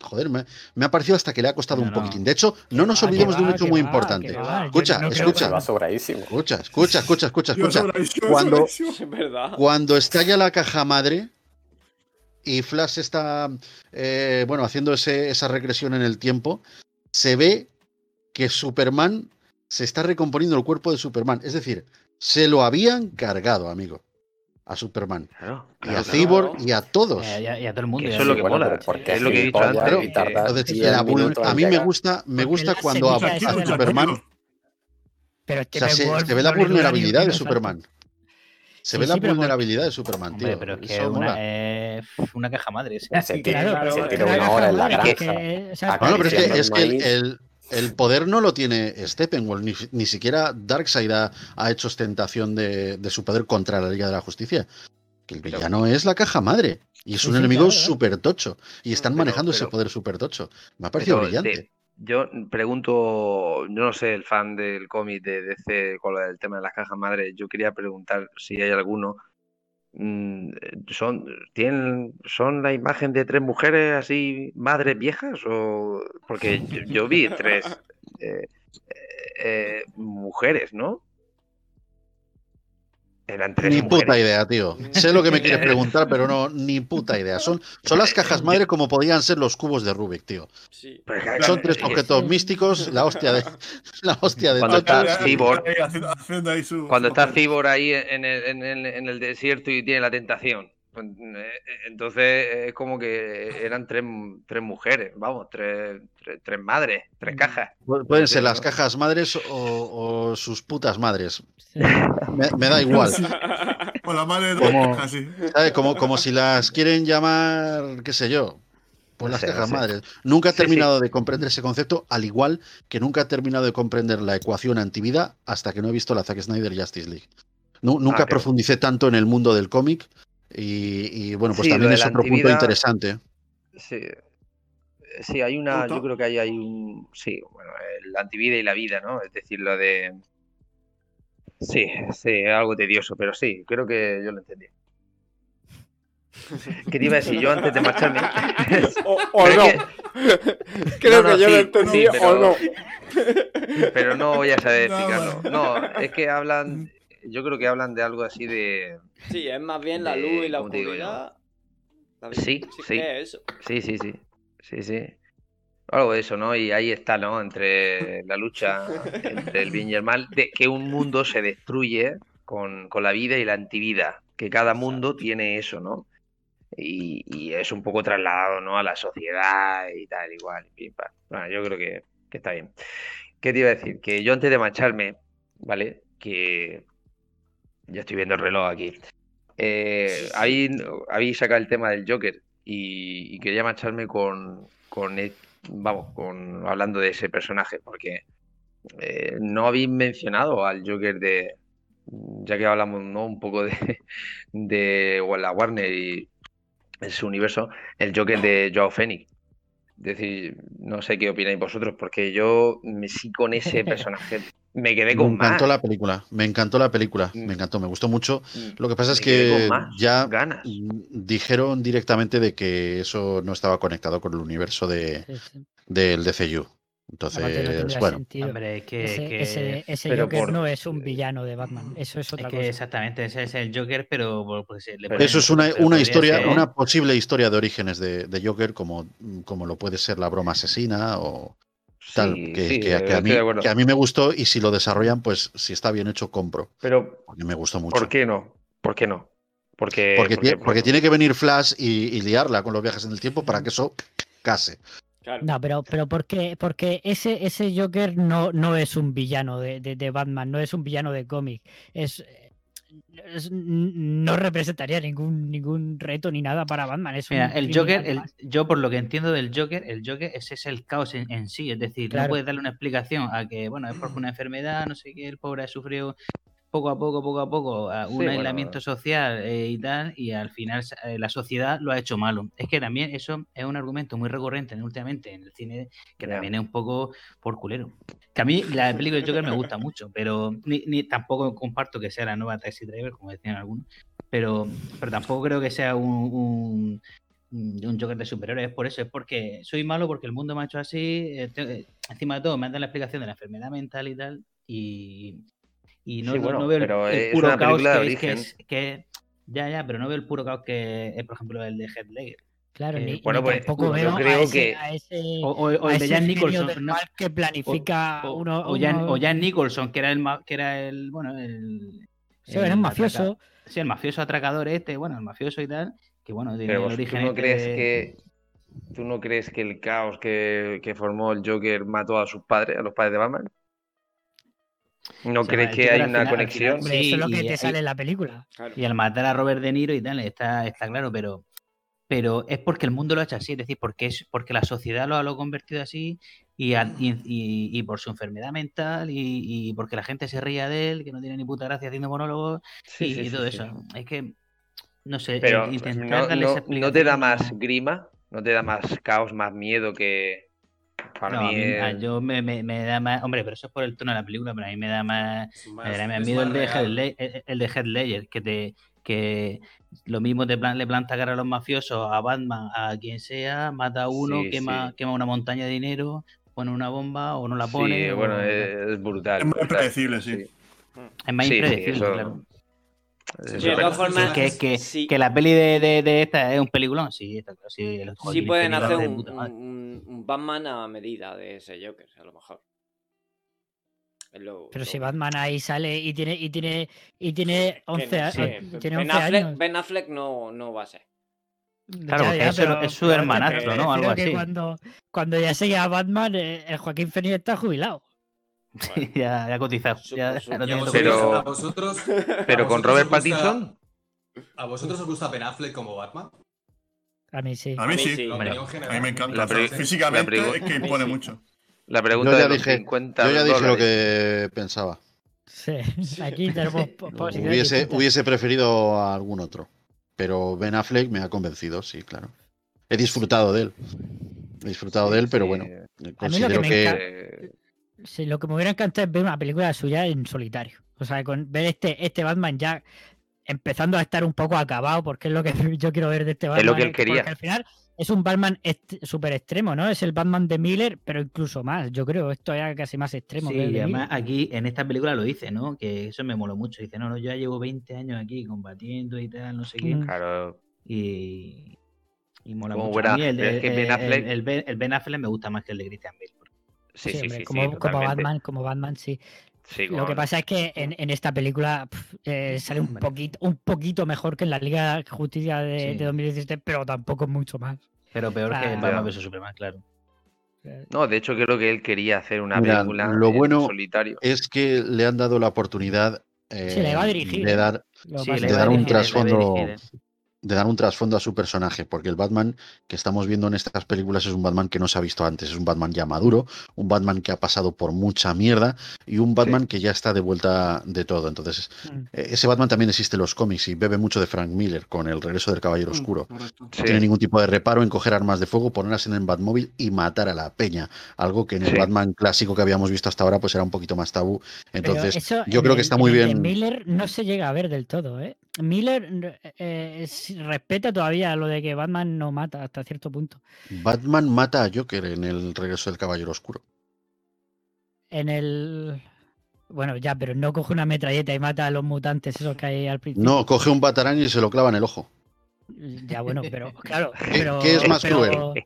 joder, me, me ha parecido hasta que le ha costado No, un no. poquitín. De hecho, no nos va, olvidemos de un hecho muy va, importante. va. Escucha, no escucha. Va. Escucha, escucha, escucha, escucha, escucha. Cuando-. Cuando estalla la caja madre y Flash está, eh, bueno, haciendo ese- esa regresión en el tiempo, se ve que Superman se está recomponiendo el cuerpo de Superman. Es decir, se lo habían cargado, amigo, a Superman. Claro, Y claro, a claro. Cyborg y a todos. Y a, y a- y a todo el mundo. Eso es lo que bueno, mola. porque Es lo que he dicho gilipollas antes. y tarda que- Entonces, 10 la vul- minutos a mí me gusta, me gusta cuando a, Superman Pero o este sea, se, ve la vulnerabilidad de Superman. Se Sí, ve la sí, vulnerabilidad de Superman, Hombre, tío. pero es que una, eh, una caja madre. Se tira, Claro, se pero tira es que una hora en la granja. que- o sea, Bueno, pero es que, Acariciando es que el, el- el poder no lo tiene Steppenwolf, ni, ni siquiera Darkseid ha, ha hecho ostentación de, de su poder contra la Liga de la Justicia. Que el Pero- villano es la caja madre. Y es un sí, enemigo claro, súper tocho. Y están Pero- manejando ese poder súper tocho. Me ha parecido brillante. de- yo pregunto, yo no sé, el fan del cómic de DC con lo del tema de las cajas madres, yo quería preguntar si hay alguno. mm, ¿Son, tienen, ¿Son la imagen de tres mujeres así, madres viejas? O, porque yo, yo vi tres eh, eh, mujeres, ¿no? Eran tres Ni mujeres. puta idea, tío. Sé lo que me quieres preguntar, pero no, ni puta idea. Son, son las cajas madre como podían ser los cubos de Rubik, tío. Sí. Son es tres que objetos místicos, la hostia de, la hostia de Cuando está su- Cuando está. Cibor ahí en el, en, el, en el desierto y tiene la tentación. Pues, eh, Entonces es como que eran tres, tres mujeres, vamos, tres, tres, tres madres, tres cajas. Pu- Pueden ser las cajas madres o, o sus putas madres. Sí. Me, me da igual. Con la madre de Como-. Como, como si las quieren llamar, qué sé yo, pues las cajas madres. Nunca he Sí, terminado de comprender ese concepto, al igual que nunca he terminado de comprender la ecuación antivida hasta que no he visto la Zack Snyder Justice League. Nu- nunca claro. profundicé tanto en el mundo del cómic y, y, bueno, pues Sí, también es otro punto interesante. Sí. Sí, hay una, ¿Punto? yo creo que hay, hay un, sí, bueno, la antivida y la vida, ¿no? Es decir, lo de, sí, sí, algo tedioso, pero sí, creo que yo lo entendí. ¿Qué te iba a decir yo antes de marcharme? O, no. que- Creo No, no, que yo sí, lo entendí sí, o pero- no. Pero no voy a saber explicarlo. No, es que hablan, yo creo que hablan de algo así de, Sí, es más bien la luz y la oscuridad. La Sí, sí. ¿Qué es eso? sí, sí, sí, sí, sí. Algo de eso, ¿no? Y ahí está, ¿no? Entre la lucha entre el bien y el mal, de que un mundo se destruye con, con la vida y la antivida, que cada mundo tiene eso, ¿no? Y, y es un poco trasladado, ¿no? A la sociedad y tal, igual. y. Bueno, yo creo que, que está bien. ¿Qué te iba a decir? Que yo antes de marcharme, ¿vale? Que ya estoy viendo el reloj aquí. Eh, habéis, habéis sacado el tema del Joker y, y quería marcharme con, con, e- vamos, con hablando de ese personaje, porque eh, no habéis mencionado al Joker de, ya que hablamos, ¿no? Un poco de, de la Warner y en su universo, el Joker de Joao Phoenix. Decir, no sé qué opináis vosotros, porque yo me sí con ese personaje me quedé Me con encantó más. la película, me encantó la película, Mm. me encantó, me gustó mucho. Lo que pasa es Me que ya ganas. mm, dijeron directamente de que eso no estaba conectado con el universo de, Sí, sí. del DCU. No Entonces, tendría bueno, sentido. Hombre, que, ese que- ese, ese pero Joker por- no es un villano de Batman. Eso es es otra que cosa. exactamente, ese es el Joker, pero pues, le Pero ponen- eso es una, historia, ser- una posible historia de orígenes de, de Joker, como, como lo puede ser la broma asesina o tal, Sí, que, sí, que- que a mí, de acuerdo. que a mí me gustó y si lo desarrollan, pues si está bien hecho, compro, Pero, porque me gustó mucho. ¿por qué no? ¿Por qué no? Porque, Porque, porque- tie- porque tiene que venir Flash y, y liarla con los viajes en el tiempo para que eso case. Claro. No, pero, pero porque, porque ese, ese Joker no, no es un villano de, de- de Batman, no es un villano de cómic. Es, es- no representaría ningún, ningún reto ni nada para Batman. Es Mira, el Joker, el- yo por lo que entiendo del Joker, el Joker ese es el caos en, en sí, es decir, Claro. no puedes darle una explicación a que, bueno, es porque una enfermedad, no sé qué, el pobre ha sufrido poco a poco, poco a poco, a un aislamiento social eh, y tal, y al final eh, la sociedad lo ha hecho malo. Es que también eso es un argumento muy recurrente en- últimamente en el cine, que también es un poco por culero. Que a mí la película del Joker me gusta mucho, pero ni, ni tampoco comparto que sea la nueva Taxi Driver, como decían algunos, pero, pero tampoco creo que sea un, un, un Joker de superhéroes. Es por eso, es porque soy malo porque el mundo me ha hecho así. eh, te- eh, encima de todo, me han dado la explicación de la enfermedad mental y tal, y, y no, Sí, no- bueno, no veo el, pero el es puro una caos película de que es, que origen. es- que- ya, ya, pero no veo el puro caos que es, por ejemplo, el de Heath Ledger. Claro, eh, ni, bueno, ni pues, tampoco yo veo creo a ese, que- a ese, O, o- o a el de Jan Nicholson. que planifica o, uno, o Jan, uno- o Jan Nicholson, que era el que era el bueno el, Sí, era un mafioso. atraca- sí, el mafioso atracador este, bueno, el mafioso y tal, que bueno, tiene Pero el vos, ¿tú origen no este crees de- que tú no crees que el caos que, que formó el Joker mató a sus padres, a los padres de Batman? ¿No O sea, crees que hay una final- al conexión? final- Hombre, eso es lo Sí, que te y- sale en la película. Claro. y al matar a Robert De Niro y tal, está, está claro, pero pero es porque el mundo lo ha hecho así, es decir, porque es porque la sociedad lo ha, lo ha convertido así y, y, y- y por su enfermedad mental y, y porque la gente se ría de él, que no tiene ni puta gracia haciendo monólogos Sí, y, sí, y sí, todo sí. eso. Es que, no sé, Pero intentar no, darle esa no- no te da más grima, no te da más caos, más miedo que para No, mí. es- yo me, me- me da más. Hombre, pero eso es por el tono de la película, pero a mí me da más. Me más- da más miedo más el de, Heath real. Le- el el de Heath Ledger, que te. que lo mismo te plan- le planta cara a los mafiosos, a Batman, a quien sea, mata a uno, Sí, quema, sí. quema una montaña de dinero, pone una bomba o no la pone. Sí, o- bueno, es, es brutal. Es brutal. impredecible, sí. es más impredecible, eso- claro. Sí, es de verdad. todas formas, Que, que, sí, que la peli de, de, de esta es un peliculón, sí, está claro. Sí, pueden hacer un, un- un Batman a medida de ese Joker, a lo mejor. Lo- Pero lo- si Batman ahí sale y tiene y tiene y tiene 11, que no a- sé, tiene ben, 11 Affleck, años. Ben Affleck no, no va a ser. Claro, Ya, porque ya, es su- pero- es su hermanastro, ¿no? Algo así. Cuando, cuando ya sigue a Batman, eh, el Joaquín Phoenix está jubilado. Sí, ya, ya cotizado. Ya, su- ya no ¿Y a tiene vosotros, Pero- a vosotros, Pero ¿A con vosotros Robert Pattinson, ¿A vosotros os gusta Ben Affleck como Batman? A mí sí. A mí sí. sí. La Hombre, opinión general. A mí me encanta. La o sea, pre- físicamente la es que impone mucho. la pregunta Yo ya de los dije, 50 yo ya dije lo que pensaba. Sí, aquí tenemos Hubiese, hubiese preferido a algún otro. Pero Ben Affleck me ha convencido, sí, claro. He disfrutado de él. He disfrutado de él, pero bueno, A mí lo que considero me que, Sí, lo que me hubiera encantado es ver una película suya en solitario. O sea, con ver este, este Batman ya empezando a estar un poco acabado, porque es lo que yo quiero ver de este Batman. Es lo que él porque quería. al final es un Batman súper extremo, ¿no? Es el Batman de Miller, pero incluso más. Yo creo esto ya casi más extremo. que Sí, el y de además Miller. aquí en esta película lo dice, ¿no? Que eso me moló mucho. Dice, no, no, yo ya llevo 20 años aquí combatiendo y tal, no sé qué. Mm. claro, Y, y mola Como mucho. A mí el, el- que Ben el- Affleck- el Ben, el Ben Affleck me gusta más que el de Christian Bale. Sí, Sí, sí, hombre, sí, como, sí, como totalmente. Batman, como Batman, sí. Sí, Lo que pasa es que en, en esta película eh, sale un poquito, un poquito mejor que en la Liga de Justicia de, Sí. de 2017, pero tampoco mucho más. Pero peor que Ah. Batman vs Superman, claro. No, de hecho creo que él quería hacer una Mira, película lo en bueno solitario. es que le han dado la oportunidad Sí, le va a eh, dirigir, de dar, Sí, de un trasfondo dirigir. De dar un trasfondo a su personaje, porque el Batman que estamos viendo en estas películas es un Batman que no se ha visto antes, es un Batman ya maduro, un Batman que ha pasado por mucha mierda y un Batman que ya está de vuelta de todo. Entonces, Mm. eh, ese Batman también existe en los cómics y bebe mucho de Frank Miller con el regreso del Caballero Oscuro. Correcto. Sí. No tiene ningún tipo de reparo en coger armas de fuego, ponerlas en el Batmóvil y matar a la peña. Algo que en el Sí. Batman clásico que habíamos visto hasta ahora, pues era un poquito más tabú. Entonces, eso yo en creo que está muy bien. Miller no se llega a ver del todo, ¿eh? Miller eh, es- respeta todavía lo de que Batman no mata hasta cierto punto. Batman mata a Joker en el regreso del Caballero Oscuro. En el. Bueno, ya, pero no coge una metralleta y mata a los mutantes, esos que hay al principio. No, coge un batarán y se lo clava en el ojo. Ya, bueno, pero claro. ¿Qué- pero- qué es más pero- cruel?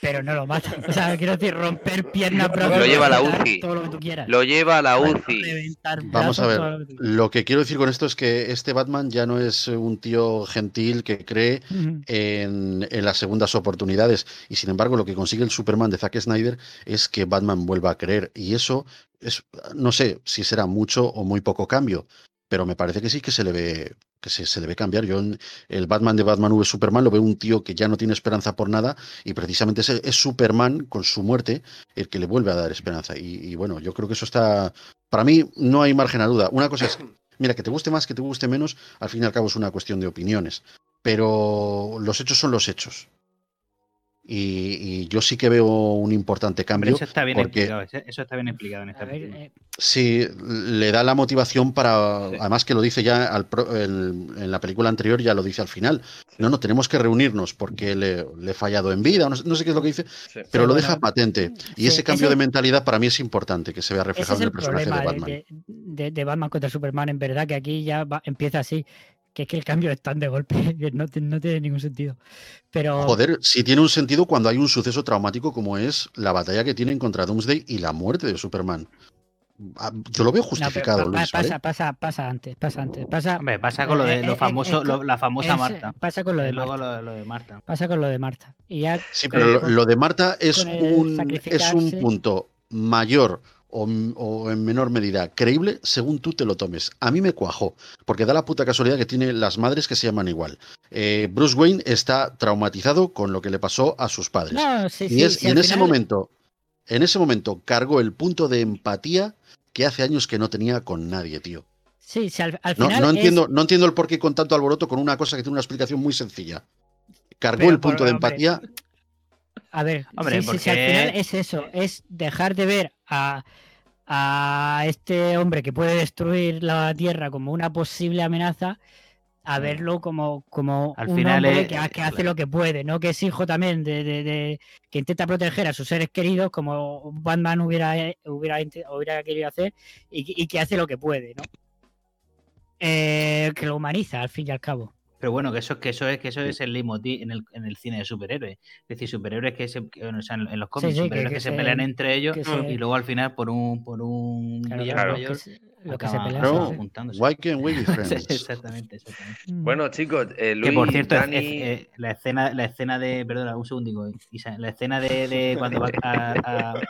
Pero no lo mata. O sea, quiero decir, romper piernas, Lo brazos, lleva a la UCI. Todo lo que tú quieras. Lo lleva a la UCI. Vamos a ver, lo que lo quiero decir con esto es que este Batman ya no es un tío gentil que cree en, en las segundas oportunidades. Y sin embargo, lo que consigue el Superman de Zack Snyder es que Batman vuelva a creer. Y eso es, no sé si será mucho o muy poco cambio, pero me parece que sí que se le ve, que se, se le ve cambiar. Yo en el Batman de Batman v Superman lo veo un tío que ya no tiene esperanza por nada y precisamente es, es Superman con su muerte el que le vuelve a dar esperanza. Y, y bueno, yo creo que eso está, para mí no hay margen a duda. Una cosa es, mira, que te guste más, que te guste menos, al fin y al cabo es una cuestión de opiniones pero los hechos son los hechos. Y, y yo sí que veo un importante cambio. eso está bien porque- explicado. Eso está bien explicado en esta A ver, película. eh, Sí, le da la motivación para. Sí. Además, que lo dice ya al en, en la película anterior, ya lo dice al final. No, no, tenemos que reunirnos porque le, le he fallado en vida, no, sé- no sé qué es lo que dice, Sí. pero Sí, lo bueno, deja patente. Y sí, ese cambio ese- de mentalidad para mí es importante que se vea ese reflejado es en el el personaje de problema Batman. de, de- de Batman contra Superman, en verdad, que aquí ya va- empieza así. Que es que el cambio es tan de golpe que no, no tiene ningún sentido. Pero Joder, sí tiene un sentido cuando hay un suceso traumático como es la batalla que tienen contra Doomsday y la muerte de Superman. Ah, Yo lo veo no, pero justificado. ¿vale? pasa, pasa, pasa antes, pasa antes. Pasa, Hombre, pasa con lo de eh, lo eh, famoso, eh, lo- la famosa es- Marta. Pasa con lo de luego Marta. lo, lo de Marta. Pasa con lo de Marta. Y ya Sí, pero lo, con- lo de Marta es un, es un punto mayor o, en menor medida creíble según tú te lo tomes. A mí me cuajó, porque da la puta casualidad que tiene las madres que se llaman igual. Eh, Bruce Wayne está traumatizado con lo que le pasó a sus padres. No, sí, y sí, es- sí, y en ese momento, en ese momento cargó el punto de empatía que hace años que no tenía con nadie, tío. Sí, al, final no entiendo, no entiendo el por qué con tanto alboroto con una cosa que tiene una explicación muy sencilla. Cargó Pero el por- punto de hombre, empatía. A ver, Hombre, sí, sí, sí, al final es eso, es dejar de ver a, a este hombre que puede destruir la Tierra como una posible amenaza, a verlo como, como Al un final hombre es- que, ha- que hace lo que puede, ¿no? Que es hijo también de, de- de- que intenta proteger a sus seres queridos como Batman hubiera, eh, hubiera, hubiera querido hacer y, que- y que hace lo que puede, ¿no? Eh, que lo humaniza al fin y al cabo. Pero bueno, que eso, que eso es, que eso es el leitmotiv en el, en el cine de superhéroes. Es decir, superhéroes que se, o sea, en los cómics, sí, superhéroes que, que se, se- pelean entre ellos se- y luego al final por un, por un Claro, villano claro, mayor lo que se, lo que se acaban- pelea. No, sí, acaban sí. juntándose. Why can't we be friends? exactamente, exactamente. Mm. Bueno, chicos, eh, Luis, Que por cierto, es- es- eh, la escena, la escena de, perdona, un segundico, Isa, la escena de, de cuando va a, a-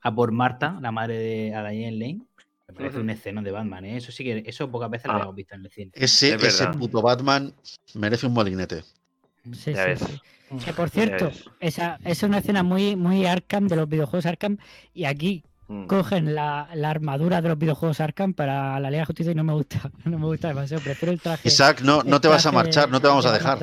a por Marta, la madre de a Diane Lane, me parece un escenón de Batman, ¿eh? Eso sí que, eso pocas veces Ah. lo hemos visto en el cine. Ese, Es ese puto Batman merece un molinete. Sí, Ya sí, ves. sí. Que por cierto, esa, esa es una escena muy, muy Arkham de los videojuegos Arkham. Y aquí Mm. cogen la, la armadura de los videojuegos Arkham para la Liga de Justicia y no me gusta. No me gusta demasiado. Prefiero el traje. Isaac, no, no te vas a marchar, no te vamos a dejar.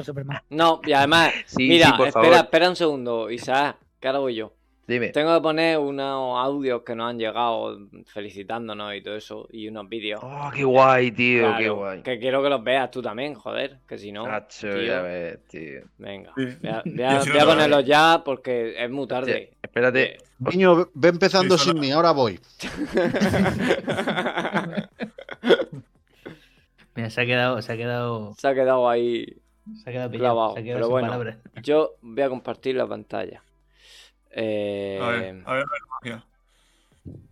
No, y además, Sí, mira, sí, espera, favor. espera un segundo, Isaac, ¿qué ahora voy yo? Dime. Tengo que poner unos audios que nos han llegado felicitándonos y todo eso, y unos vídeos. Oh, qué guay, tío, qué guay. Que quiero que los veas tú también, joder, que si no. Nacho, tío, ya ves, tío. Venga, Sí. voy a, voy voy ponerlos ya porque es muy tarde. Espérate. Niño, ve- empezando Sí, sin mí, ahora voy. Mira, se ha quedado, se ha quedado, Se ha quedado ahí. se ha quedado pillado, Clavado, se ha quedado pero sin bueno. palabras. Yo voy a compartir la pantalla. Eh, A ver, a ver, a ver, magia.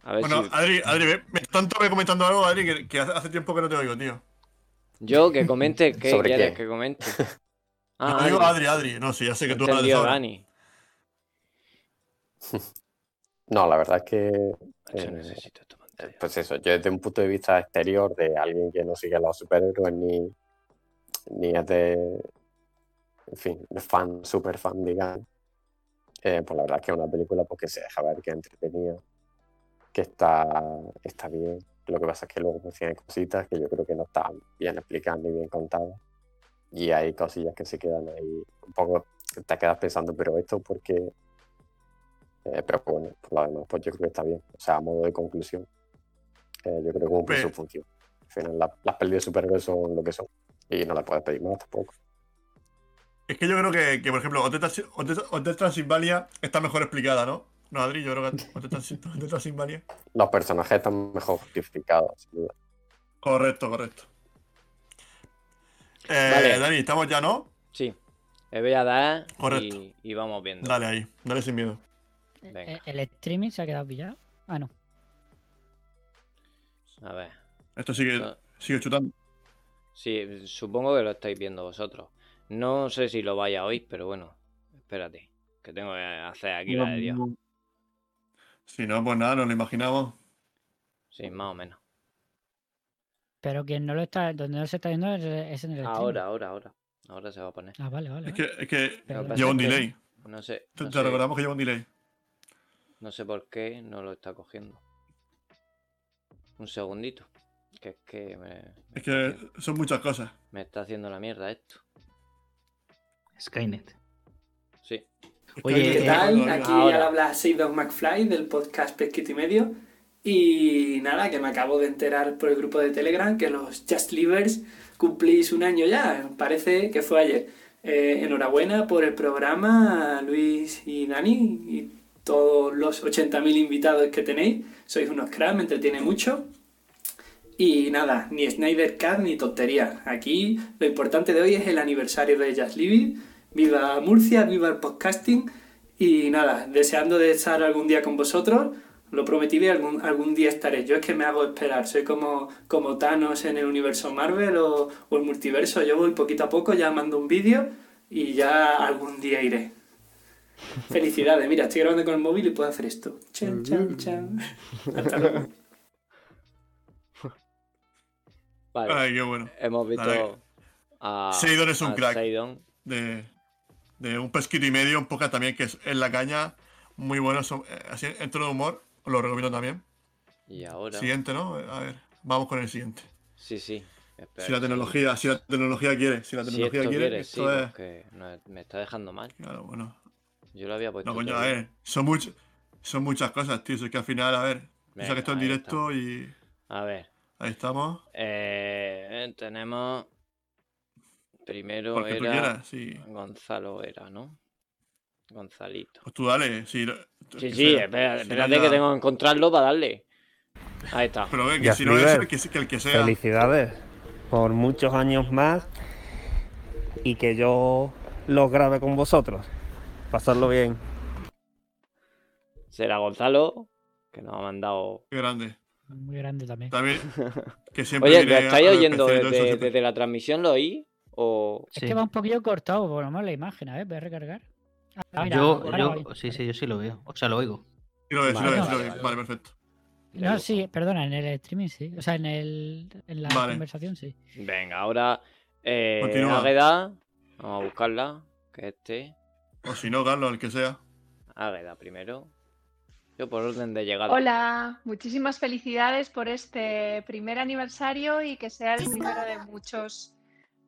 a ver Bueno, si- Adri, Adri, me tanto me comentando algo, Adri, que, que hace, tiempo que no te oigo, tío. Yo que comente, ¿qué ¿Sobre quieres qué? que comente? No, Ah, digo Adri. Adri, Adri. No, sí, ya sé que tú He hablas de. No, la verdad es que, Yo eh, necesito pues eso, yo desde un punto de vista exterior de alguien que no sigue a los superhéroes ni, ni es de, en fin, de fan, super fan, digamos, eh, pues la verdad es que es una película porque se deja ver que es entretenida, que está, está bien. Lo que pasa es que luego pues, tiene cositas que yo creo que no están bien explicadas ni bien contadas. Y hay cosillas que se quedan ahí un poco, te quedas pensando, pero esto porque... Eh, pero bueno, por lo demás, pues yo creo que está bien. O sea, a modo de conclusión, eh, yo creo que cumple su función. Al final, la- las pelis de superhéroes son lo que son. Y no le puedes pedir más tampoco. Es que yo creo que, que, por ejemplo, Hotel, Trans- Hotel- Hotel Transilvania está mejor explicada, ¿no? No, Adri, yo creo que Hotel, Trans- Hotel Transilvania. Los personajes están mejor justificados, sin duda. Correcto, correcto. Eh, Vale. Dani, ¿estamos ya, no? Sí. Le voy a dar Correcto. y, y vamos viendo. Dale ahí, dale sin miedo. Venga. Eh, ¿El streaming se ha quedado pillado? Ah, no. A ver. Esto sigue, No. sigue chutando. Sí, supongo que lo estáis viendo vosotros. No sé si lo vaya a oír, pero bueno, espérate, que tengo que hacer aquí la de Dios. Si no, pues nada, nos lo imaginamos. Sí, más o menos. Pero quien no lo está, donde no se está viendo es, en el. Ahora, ahora, ahora. Ahora se va a poner. Ah, vale, vale. Es vale. que, es que Pero Lo que pasa lleva un que delay. No sé, Te, no te sé, recordamos que lleva un delay. no sé por qué no lo está cogiendo. Un segundito. Que es que me, me Es que haciendo- son muchas cosas. me está haciendo la mierda esto. Skynet. Sí. Oye, ¿Qué eh, tal? todavía- Aquí ahora. al habla Seidon McFly del podcast Pesquito y Medio. Y nada, que me acabo de enterar por el grupo de Telegram que los Just Livers cumplís un año ya. Parece que fue ayer. Eh, enhorabuena por el programa, Luis y Dani, y todos los 80.000 invitados que tenéis. Sois unos cracks, me entretiene mucho. Y nada, ni Snyder Cut ni tonterías. Aquí lo importante de hoy es el aniversario de Just Living. Viva Murcia, viva el podcasting. Y nada, deseando de estar algún día con vosotros. Lo prometí y algún, algún día estaré. Yo es que me hago esperar. Soy como, como Thanos en el universo Marvel o, o el multiverso. Yo voy poquito a poco, ya mando un vídeo y ya algún día iré. Felicidades, mira, estoy grabando con el móvil y puedo hacer esto. Chan, chan, chan. Hasta luego. Vale, Ay, qué bueno. hemos visto a. Seidon es un a crack. Seidon. De, de un pesquito y medio, un poco también, que es en la caña. Muy bueno, son- eh, así en tono de humor. Lo recomiendo también. Y ahora. Siguiente, ¿no? A ver, vamos con el siguiente. Sí, sí. espera, Si la sí. tecnología, si la tecnología quiere, si la Si tecnología esto quiere, quiere, esto sí, es. porque no- me está dejando mal. Claro, bueno. Yo lo había puesto. No, coño, a ver, son, much- son muchas cosas, tío. Es que al final, a ver, Venga, que esto es en directo y A ver. ahí estamos. eh, tenemos. Primero Porque era. quieras, sí. Gonzalo era, ¿no? Gonzalito. Pues tú dale, sí. Sí, sí, sea. espera- Si espérate que tengo que encontrarlo para darle. Ahí está. Pero ve, que si no es It. que, que el que sea. Felicidades por muchos años más y que yo los grabe con vosotros. Pasarlo bien. Será Gonzalo, que nos ha mandado. Qué grande. Muy grande también. También, que siempre Oye, ¿lo viene estáis oyendo desde, desde la transmisión? ¿Lo oí? ¿O.? Es que va un poquillo cortado, por lo menos la imagen. A ver, voy a recargar. Ah, mira, yo, ahora yo, sí, sí, yo sí lo veo. O sea, lo oigo. Sí lo lo Vale, sí lo vale, ves. vale. Vale, perfecto. No, sí, perdona, en el streaming sí. O sea, en, el, en la Vale. conversación sí. Venga, ahora. Eh, Continúa. Águeda. Vamos a buscarla. Que este. O si no, Carlos, el que sea. Águeda primero. Yo por orden de llegada. Hola, muchísimas felicidades por este primer aniversario y que sea el primero de muchos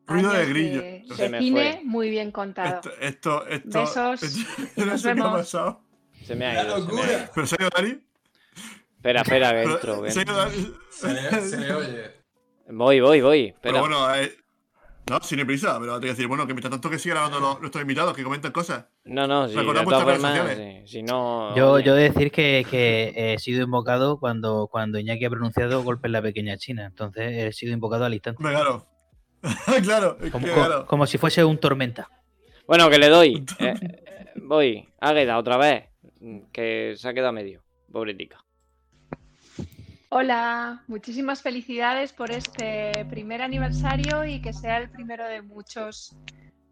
Ruido de grillo. de, Se de me cine fue. muy bien contado. Esto, esto, esto. Besos nos sé qué ha vemos. pasado. Se me ha ido. se me ha ido. Pero se ha ido Dani. Espera, espera, que entro. que se. Se le, se le oye. Voy, voy, voy. Espera. Pero bueno, eh, no, sin prisa, pero te voy a decir, bueno, que mientras tanto que sigan grabando los, nuestros invitados, que comenten cosas. No, no, sí, de todas formas, sociales. sí, si no. Yo, yo he de decir que, que he sido invocado cuando, cuando Iñaki ha pronunciado golpe en la pequeña China. Entonces he sido invocado al instante. Claro. claro, Como, claro. si fuese un tormenta. Bueno, que le doy. Eh, voy. Águeda, otra vez. Que se ha quedado medio. Pobretica. Hola, muchísimas felicidades por este primer aniversario y que sea el primero de muchos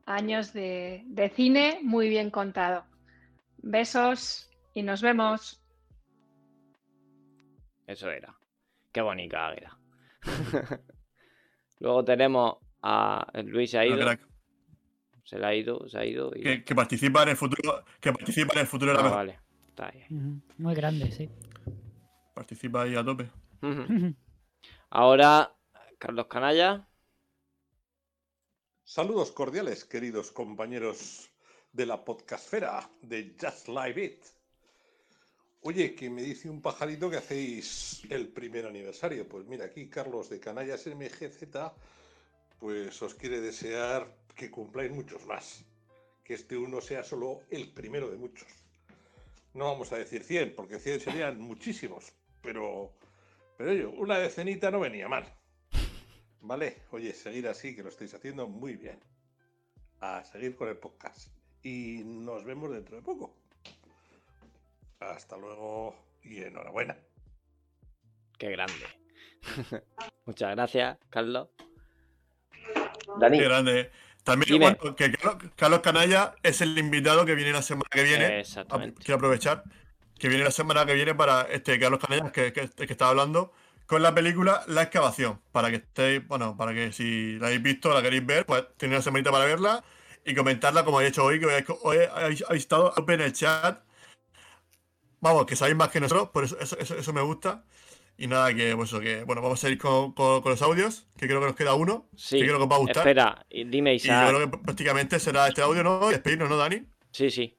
años de, de cine muy bien contado. Besos y nos vemos. Eso era. Qué bonita Águeda. Luego tenemos a Luis se ha ido. Se le ha ido, se ha ido. Y... Que, que participa en el futuro. Que participa en el futuro de la Ah, vale. Está Muy grande, sí. Participa ahí a tope. Ahora, Carlos Canalla. Saludos cordiales, queridos compañeros de la podcastfera de Just Live It. Oye, que me dice un pajarito que hacéis el primer aniversario. Pues mira, aquí Carlos de Canallas MGZ, pues os quiere desear que cumpláis muchos más. Que este uno sea solo el primero de muchos. No vamos a decir 100, porque 100 serían muchísimos, pero, pero oye, una decenita no venía mal. Vale, oye, seguir así, que lo estáis haciendo muy bien. a seguir con el podcast. Y nos vemos dentro de poco. Hasta luego y enhorabuena. Qué grande. Muchas gracias, Carlos. Dani. Grande. También Dime. bueno, que Carlos, Carlos Canalla es el invitado que viene la semana que viene. Exactamente. Quiero aprovechar que viene la semana que viene para este Carlos Canalla, que, que, que estaba hablando, con la película La Excavación. Para que estéis, bueno, para que si la habéis visto, la queréis ver, pues tenéis una semanita para verla y comentarla como he hecho hoy, que hoy, habéis, habéis estado en el chat. Vamos, que sabéis más que nosotros, por eso, eso, eso, eso me gusta. Y nada, que pues que bueno, vamos a ir con, con- con los audios, que creo que nos queda uno, Sí. que creo que os va a gustar. Espera, dime Y yo Isaac. creo que prácticamente será este audio, ¿no? Y despedirnos, ¿no, Dani? Sí, sí.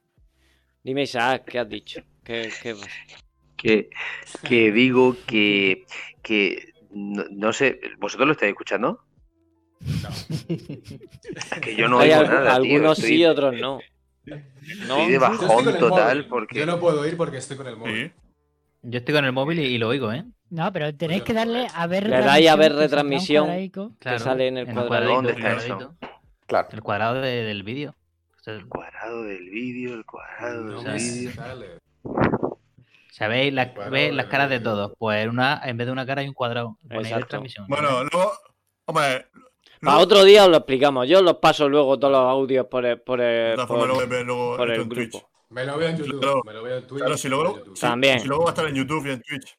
Dime Isaac, ¿qué has dicho? ¿Qué, qué? Que, que digo que, que no, no sé, ¿vosotros lo estáis escuchando? Que yo no Hay oigo al- nada, tío. algunos estoy- sí, otros no. ¿No? Estoy de bajón total porque... Yo no puedo oír porque estoy con el móvil. Yo estoy con el móvil y, y lo oigo, ¿eh? No, pero tenéis que darle a ver Le dais a ver retransmisión que sale en el en cuadradito. ¿Dónde está el eso? Claro. El cuadrado de- del vídeo. O sea, El cuadrado del vídeo, el cuadrado No del vídeo. ¿Sabéis las, cuadrado veis las caras de todos? Pues en, una, en vez de una cara hay un cuadrado. Exacto. Bueno, luego, hombre, Para otro día os lo explicamos. Yo os los paso luego todos los audios por el, por el, por- luego, ve- luego por el grupo. Me lo veo en YouTube. Claro. Me lo veo en Twitch. Claro, si lo veo si- También. si luego va a estar en YouTube y en Twitch.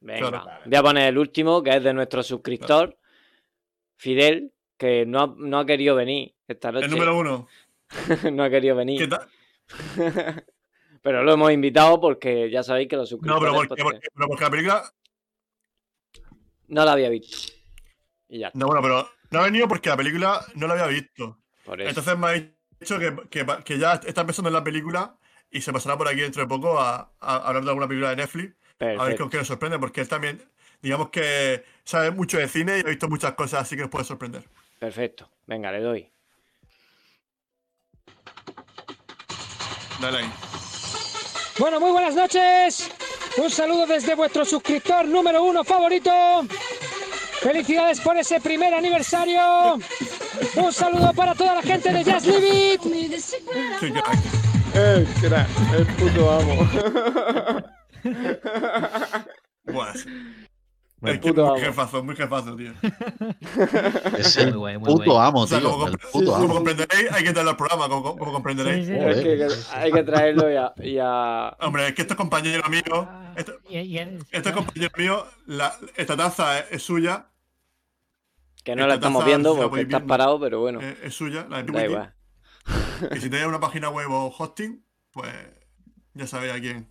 Venga. Claro. Voy a poner el último, que es de nuestro suscriptor, Fidel, que no ha, no ha querido venir esta noche. El número uno. no ha querido ¿Qué venir. tal? pero lo hemos invitado porque ya sabéis que los No, suscriptores pero porque, pues, porque- pero porque la película. no la había visto. Y ya, No, bueno, pero no ha venido porque la película no la había visto. por eso. Entonces me ha dicho que, que, que ya está pensando en la película y se pasará por aquí dentro de poco a, a hablar de alguna película de Netflix. A ver Perfecto. con qué nos sorprende, porque él también, digamos que sabe mucho de cine y ha visto muchas cosas, así que nos puede sorprender. Perfecto. Venga, le doy. Dale ahí. Bueno, muy buenas noches. Un saludo desde vuestro suscriptor número uno favorito. Felicidades por ese primer aniversario. Un saludo para toda la gente de Just Live It. Qué crack. El crack, el puto amo. Buah, Bueno, es que puto muy amo. jefazo, muy jefazo, tío. Es el Muy guay, muy puto guay. amo, O sea, tío. como, el compre- puto como amo. comprenderéis, hay que traerlo al programa, como, como comprenderéis. Sí, sí. Es que, Joder. que hay que traerlo y a, y a- Hombre, es que estos compañeros míos, Ah, esto- y- y el- este compañero mío, la- esta taza es, es suya, Que no la Esta estamos viendo porque estás parado, pero bueno. es, es suya, la de Y si tenéis una página web o hosting, pues ya sabéis a quién,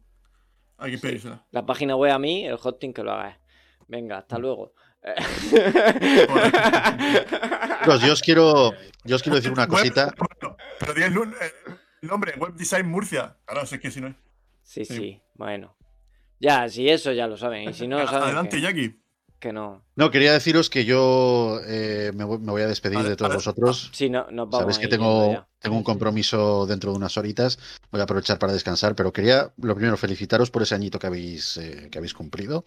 a quién Sí. La página web a mí, el hosting que lo hagas. Venga, hasta luego. Chicos, yo os quiero, yo os quiero decir una cosita. Pero, el, nu- eh, nombre, Web Design Murcia. Claro, sé que si no es. Sí, Sí. sí, bueno. Ya, si eso ya lo saben. Y si no lo saben, Adelante, que, Jackie. Que no. No, quería deciros que yo eh, me, voy, me voy a despedir Vale, de todos vale. vosotros. Sí, no, vamos Sabéis que tengo, tengo un compromiso dentro de unas horitas. Voy a aprovechar para descansar, pero quería, lo primero, felicitaros por ese añito que habéis, eh, que habéis cumplido.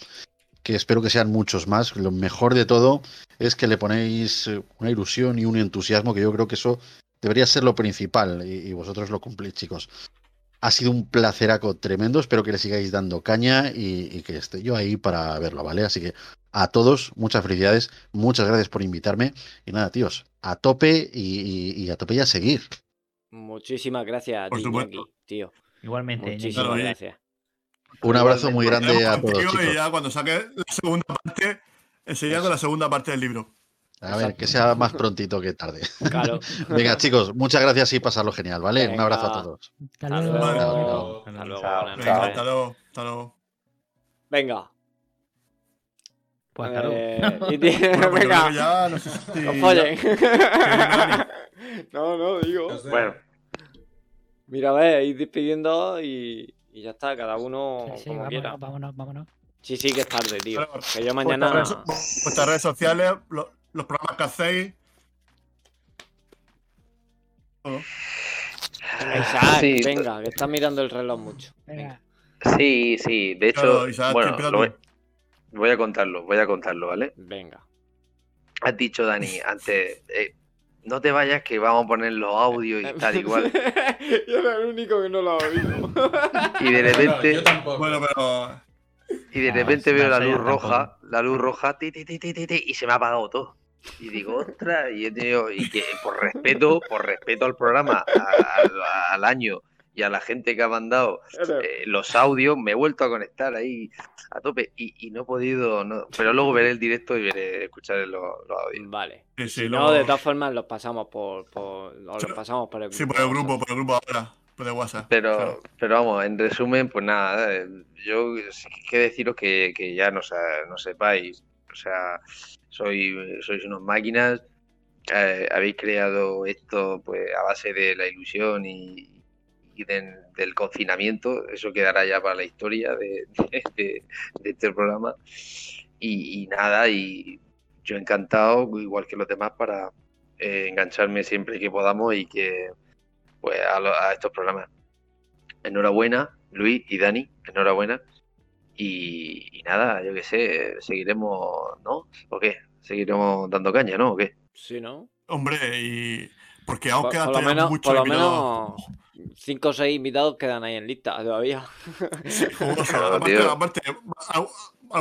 Que espero que sean muchos más. Lo mejor de todo es que le ponéis eh, una ilusión y un entusiasmo, que yo creo que eso debería ser lo principal. Y, y vosotros lo cumplís, chicos. Ha sido un placeraco tremendo. Espero que le sigáis dando caña y, y que esté yo ahí para verlo, ¿vale? Así que a todos, muchas felicidades. Muchas gracias por invitarme. Y nada, tíos, a tope y, y- y a tope y a seguir. Muchísimas gracias a Por ti, supuesto. Iñaki, tío. Igualmente. Muchísimas Claro, gracias. Un abrazo muy grande a todos, contigo Y chicos. ya cuando saque la segunda parte, enseguida con la segunda parte del libro. A ver, que sea más prontito que tarde. Claro. Venga, chicos, muchas gracias y pasarlo genial, ¿vale? Un abrazo a todos. Hasta Hasta luego. Hasta luego. Hasta luego. Hasta luego. Venga. Pues hasta luego. Eh, y ti- Bueno, pues yo creo Venga. ya no sé si. No follen. No, no, digo. No sé. Bueno, Mira, a ver, ir despidiendo y, y ya está, cada uno Sí, sí, como quiera. vámonos, vámonos, vámonos. Sí, sí, que es tarde, tío. Claro, Que yo Vuestras mañana. redes, vuestras redes sociales, lo- los programas que hacéis. Todo. Isaac, Sí. venga, que estás mirando el reloj mucho. Venga. sí, sí. De hecho, Claro, Isaac, bueno, lo voy, a contarlo, voy a contarlo, ¿vale? Venga. Has dicho, Dani, antes, eh, no te vayas que vamos a poner los audios y tal igual. Yo era el único que no lo ha oído. Y de repente, yo tampoco. Bueno, pero. y de Ah, repente sí, veo la luz tampoco. roja, la luz roja, ti, ti, ti, ti, ti, ti, y se me ha apagado todo. Y digo, ostras, y he tenido, y que por respeto, por respeto al programa, al año y a la gente que ha mandado eh, los audios, me he vuelto a conectar ahí a tope y, y no he podido, no, pero luego veré el directo y veré, escucharé los, los audios. Vale. Sí, sí, Si luego- no, de todas formas los pasamos por, los pasamos por el Sí, grupo. por el grupo, por el grupo ahora. Por el WhatsApp. Pero, claro. pero vamos, en resumen, pues nada, eh, yo sí que deciros que, que ya no, no sepáis, o sea, soy, sois unos máquinas, eh, habéis creado esto pues a base de la ilusión y, y de- del confinamiento, eso quedará ya para la historia de, de- de- de este programa. Y, y nada, y yo encantado, igual que los demás, para eh, engancharme siempre que podamos y que pues a, lo- a estos programas. Enhorabuena, Luis y Dani, enhorabuena. Y, y nada, yo qué sé, seguiremos, ¿no? ¿O qué? Seguiremos dando caña, ¿no? ¿O qué? Sí, ¿no? Hombre, y. Porque aún queda todavía menos, mucho por lo invitado. menos 5 o 6 invitados quedan ahí en lista todavía.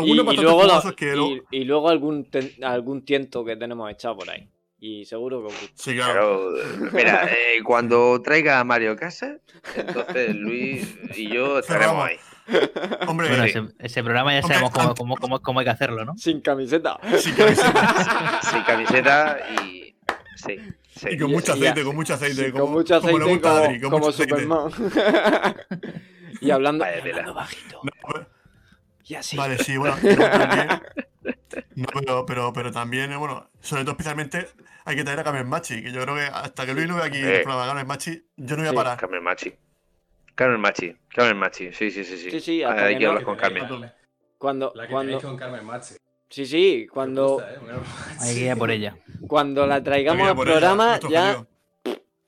Y, luego, lo- jugosos que luego- y, y luego algún, ten- algún tiento que tenemos echado por ahí. Y seguro que. Sí, claro. Pero, mira, eh, cuando traiga a Mario Casa, entonces Luis y yo estaremos ahí. Hombre, Bueno, ese, ese programa ya Hombre, sabemos cómo, cómo, cómo, cómo hay que hacerlo, ¿no? Sin camiseta. sí, camiseta. Sin camiseta y. Sí, sí. Y con mucho aceite, con mucho aceite. Sí, como, con mucho como le aceite gusta como, Adri, con como mucho aceite. Superman. y hablando, y tela. hablando bajito. No, Y así. Vale, sí, bueno, pero también. No, pero, pero, pero también, eh, bueno, sobre todo especialmente hay que traer a Carmen Machi, que yo creo que hasta que Luis no vea aquí Eh. el programa de Carmen Machi, yo no voy a Sí, parar. Carmen Machi. Carmen Machi, Carmen Machi, sí, sí, sí. Sí, Sí, sí, Hay que no- hablar con Carmen. Cuando, la que cuando, con Carmen Machi. Sí, sí, cuando, gusta, ¿eh? Hay que ir a por ella. cuando la traigamos al ella, programa, nuestro ya,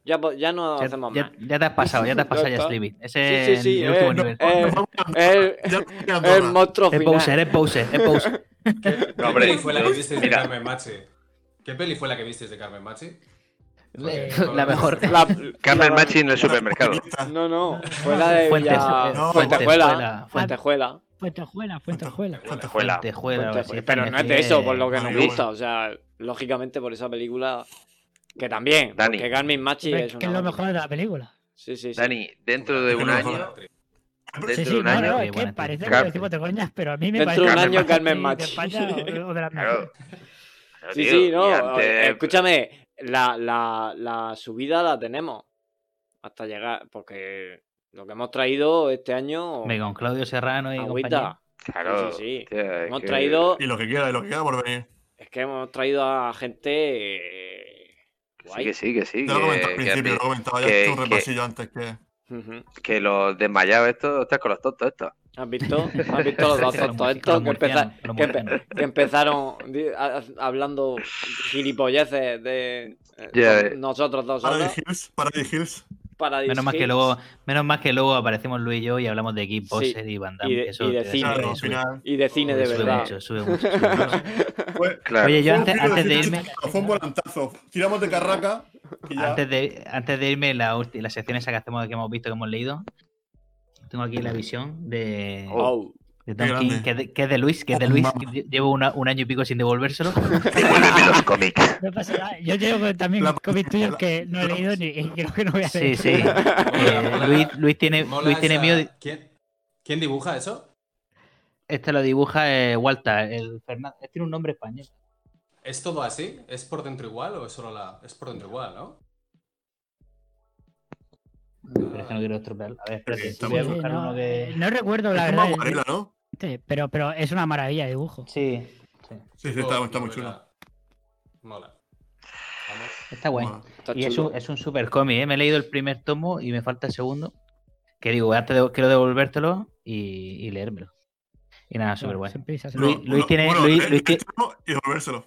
ya, ya no Ya, hacemos ya- más. ya te has pasado, ya te has pasado ya. Sleepy. Sí, Ese sí, es sí, el último eh, nivel. eh, el, monstruo Es poser, final. es poser, es poser. ¿Qué No, hombre, peli fue la que visteis de. Carmen Machi? ¿Qué peli fue la que visteis de Carmen Machi? Eh, Porque- La mejor. La- Carmen la- Machi en el supermercado. No, no, fue la de Fuentes, Villa- eh, No, Fuentejuela. Fuentejuela, Fuentejuela. Fuentejuela, Fuentejuela. Fuentejuela. Pero no es de eso, por lo que nos gusta. O sea, lógicamente por esa película. Que también. Dani. Que Carmen Machi es que es lo mejor de la película. Sí, sí, sí. Dani, dentro de un año, dentro Sí, de un no, año, no, es que parece que decimos de coñas, pero a mí me Dentro de un parece año que Carmen de Machi. España o, o de la Claro. Claro, Sí, tío, sí, no. antes- Escúchame, la, la, la subida la tenemos. Hasta llegar. Porque lo que hemos traído este año. Hombre, con Claudio Serrano y compañía. Agüita. Claro, Sí, sí, sí. es Hemos que- traído. Y lo que quiera, y lo que quiera por venir. Es que hemos traído a gente. eh, que Sí, guay. que sí, que sí. Ya lo que- comentaba al principio, lo comentaba ya un que- repasillo antes que. Que los desmayados estos, estás con los tontos estos. ¿Has visto? ¿Has visto los dos tontos estos que, empeza- que que empezaron hablando gilipolleces de con eh. nosotros dos Paradise? Hills, Paradise Hills. Paradise Menos más que luego, menos más que luego aparecemos Luis y yo y hablamos de Keep Sí, Poser y Van Damme. y de- y de cine. Claro, sube. Y de cine de sube verdad. mucho, sube mucho, sube mucho. Claro. Oye, yo antes, antes de 180, irme, Fue un volantazo. Tiramos de carraca y ya. antes de, antes de irme, la, ulti- la sección esa que hacemos que hemos visto, que hemos leído, tengo aquí la visión de, Oh, de Tom King, que, es de- que es de Luis, que es de Oh, Luis, que llevo una- un año y pico sin devolvérselo. Devuélveme los cómics. No pasa nada. Yo llevo también La- cómics tuyos la- que no he la- leído ni y creo que no voy a Sí, leer. sí. Eh, Luis, Luis tiene, Luis tiene miedo. ¿Quién, ¿Quién dibuja eso? Este lo dibuja eh, Walter, el Fernández. Tiene un nombre español. ¿Es todo así? ¿Es por dentro igual o es solo la.? Es por dentro igual, ¿no? Pero es que no quiero estropearlo. A ver, espérate. Sí, voy a Sí, buscar no, uno que. eh, no recuerdo la Es como verdad. el- acuarela, ¿no? Pero, pero es una maravilla de dibujo. Sí, sí. Sí, sí, está, está muy chulo. Mola. Vamos. Está guay. Mola. está Y es un, es un super cómic, ¿eh? Me he leído el primer tomo y me falta el segundo. Que digo, antes de, quiero devolvértelo y, y leérmelo. Y nada, súper guay. Luis, tiene. bueno, Luis, el- Luis el ti- extremo y devolvérselo.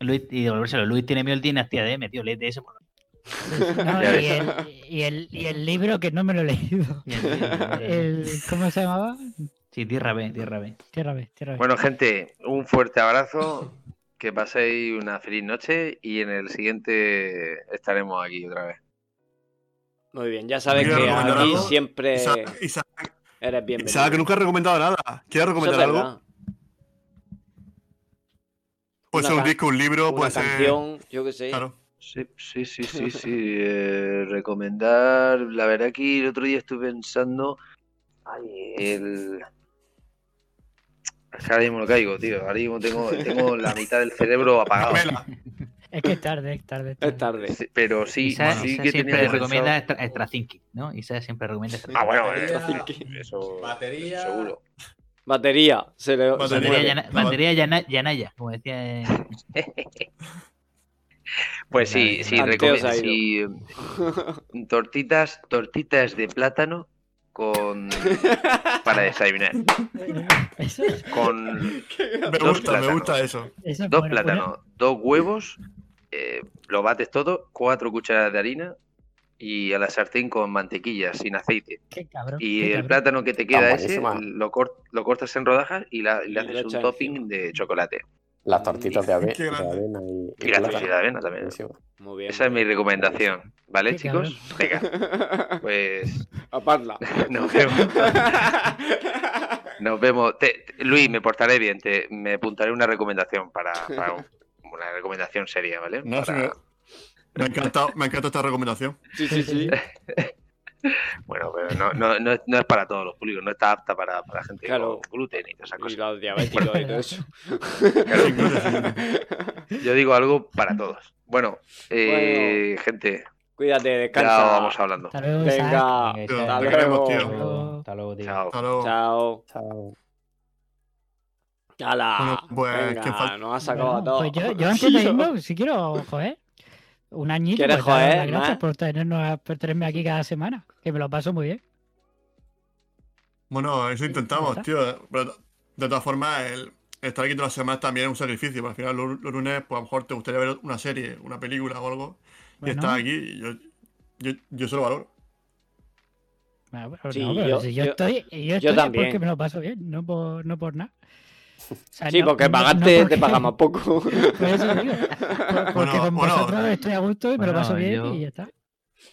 Luis- y devolvérselo. Luis tiene miedo el dinastía de M, tío. Léete eso. por- No, y, el, y, el, y el libro que no me lo he leído. El, ¿Cómo se llamaba? Sí, Tierra B, Tierra B. Tierra B, Tierra B. Bueno, gente, un fuerte abrazo. que paséis una feliz noche y en el siguiente estaremos aquí otra vez. Muy bien, ya sabes ¿Quieres que recomendar aquí algo? siempre Isaac, Isaac, eres bienvenido. Isaac, que nunca has recomendado nada. ¿Quieres Eso es recomendar algo? Puede ser un disco, un libro, una puede ser. canción, yo qué sé. Claro. Sí, sí, sí, sí, sí. eh, recomendar, la verdad que el otro día estuve pensando, ay, el... Es que ahora mismo no caigo, tío. Ahora mismo tengo, tengo la mitad del cerebro apagado. Es que es tarde, es tarde. Es tarde. Sí, Pero sí, Isa, sí Isa que siempre tenía recomienda pensado- extra, extra thinking, ¿no? Isa siempre recomienda extra Ah, bueno, thinking. eso Batería. seguro. Batería, se le se Batería. Yana- batería Yana- Yanaya, como decía. Pues sí, sí, recomiendo. se sí, mm, tortitas, tortitas de plátano con para desayunar. Con Me dos gusta, me plátanos. gusta eso. Eso es Dos bueno, plátanos, dos huevos, eh, lo bates todo, cuatro cucharadas de harina y a la sartén con mantequilla, sin aceite. Qué cabrón. Y qué el cabrón. plátano que te queda Está ese, lo, cort- lo cortas en rodajas y, la- y le Y haces un topping de chocolate. Las tortitas de, ave- avena y, Y la tortilla de avena también. Buenísimo. Muy bien. Esa es mi recomendación, ¿vale, chicos? Venga, pues A parla. nos vemos. Nos vemos. Te- te- Luis, me portaré bien. Te, me apuntaré una recomendación para, para un- una recomendación seria, ¿vale? No, sí, Para- me, me ha encantado, me encanta esta recomendación. Sí, sí, sí. Bueno, pero no, no, no, es, no es para todos los públicos, no está apta para, para gente Claro. con gluten y todas esas Y cosas. los diabéticos y todo eso. Yo digo algo para todos. Bueno, eh, gente, Cuídate, ya descansa. vamos hablando. Hasta luego. Venga, hasta queremos, luego. tío. Hasta luego, hasta luego, tío. Chao. Hasta luego. Chao. Chao. ¡Hala! Bueno, pues, Venga, nos ha sacado a todos. Pues yo, yo antes de irme, si quiero, joder, un añito. ¿Quieres pues, joder, las gracias por, tenernos, por tenerme aquí cada semana, que me lo paso muy bien. Bueno, eso intentamos, tío. Pero de todas formas, el estar aquí todas las semanas también es un sacrificio. porque Al final, los, los lunes, pues a lo mejor te gustaría ver una serie, una película o algo. Y estás aquí y yo, yo, yo se lo valoro. Bueno, pero Sí, no, pero yo- si yo, yo- estoy, yo yo estoy es también. porque me lo paso bien, no por, no por nada. O sea, Sí, no- porque no- no pagarte porque- te pagamos poco. Por eso digo, por- porque Bueno, con bueno. vosotros estoy a gusto y me lo paso bien yo- y ya está.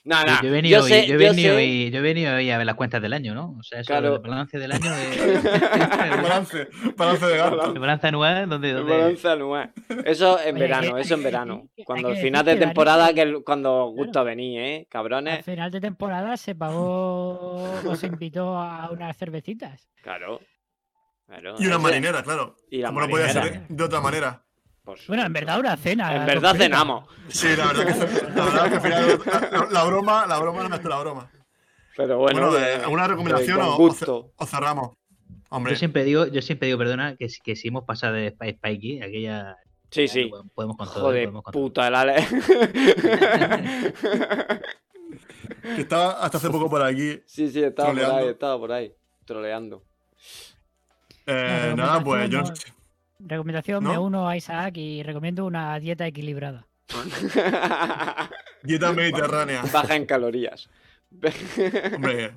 No, Yo, no. yo he venido, yo sé, hoy, yo he venido hoy- yo he venido hoy a ver las cuentas del año, ¿no? O sea, eso Claro. el balance del año de, Balance, balance de gato. el balance anual, donde, El donde balance anual. Eso en Oye, verano, que- eso en verano. Cuando el decir final de temporada, que el- cuando os gusta venir, ¿eh? Al Cabrones. final de temporada se pagó, os invitó a unas cervecitas. Claro. Claro. Y una ese- marinera, claro. Y la Como no podía marinera. ser de otra manera. Por Bueno, en verdad una cena. En verdad completa. cenamos. Sí, la verdad que, la verdad que al final la, la broma, la broma no es nuestra broma. Pero bueno, Bueno, eh, ¿alguna recomendación o, o o cerramos? Hombre, Yo siempre digo, yo siempre digo, perdona, que, si- que si hemos pasado de Spikey, aquella. Sí, sí. Podemos con todo. Hijo de podemos con puta, el Ale. que estaba hasta hace poco por aquí. sí, sí, estaba por Troleando. ahí, estaba por ahí. Troleando. Eh, nada, pues yo no sé. Recomendación, ¿No? me uno a Isaac y recomiendo una dieta equilibrada. Dieta mediterránea. Baja en calorías. Hombre.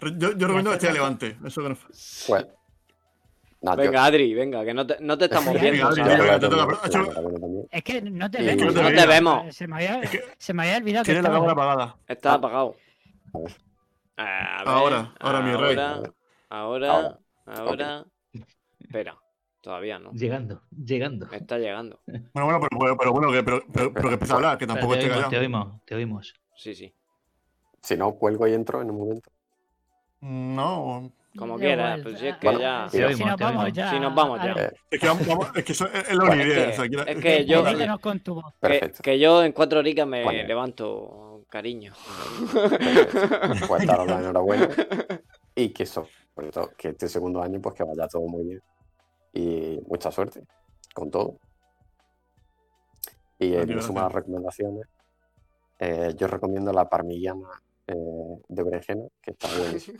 Yo, yo recomiendo que esté levante. Eso que no. Pues, no, Venga, Adri, venga, que no te, no te estamos viendo. Es que no te vemos. no te vemos. Se me había, Es que se me había olvidado que tiene la estaba cámara apagada. Está apagado. A ver. Ahora, ahora, mi rey. Ahora, ahora, Ahora. Espera, todavía no. Llegando, llegando. Está llegando. Bueno, bueno, pero, pero, pero bueno, que, pero, pero, pero que empiece a hablar, que tampoco te esté oímos, te oímos, te oímos. Sí, sí. Si no, cuelgo y entro en un momento. No, Como Da quieras, pues si es ah, que Bueno, ya. Te Si oímos, nos vamos oímos. ya. Si nos vamos ya. Eh, es que, vamos, vamos- es, que eso es, es la Bueno, única es idea. que- o sea, quiero- es que yo- darle. Métenos con tu voz. Que, Perfecto. que yo en cuatro horitas me Bueno. levanto, cariño. Perfecto. Pues daros la enhorabuena. Y que eso, sobre todo, que este segundo año, pues que vaya todo muy bien. Y mucha suerte con todo. Y en suma las recomendaciones, eh, yo recomiendo la parmigiana eh, de berenjena, que está buenísima.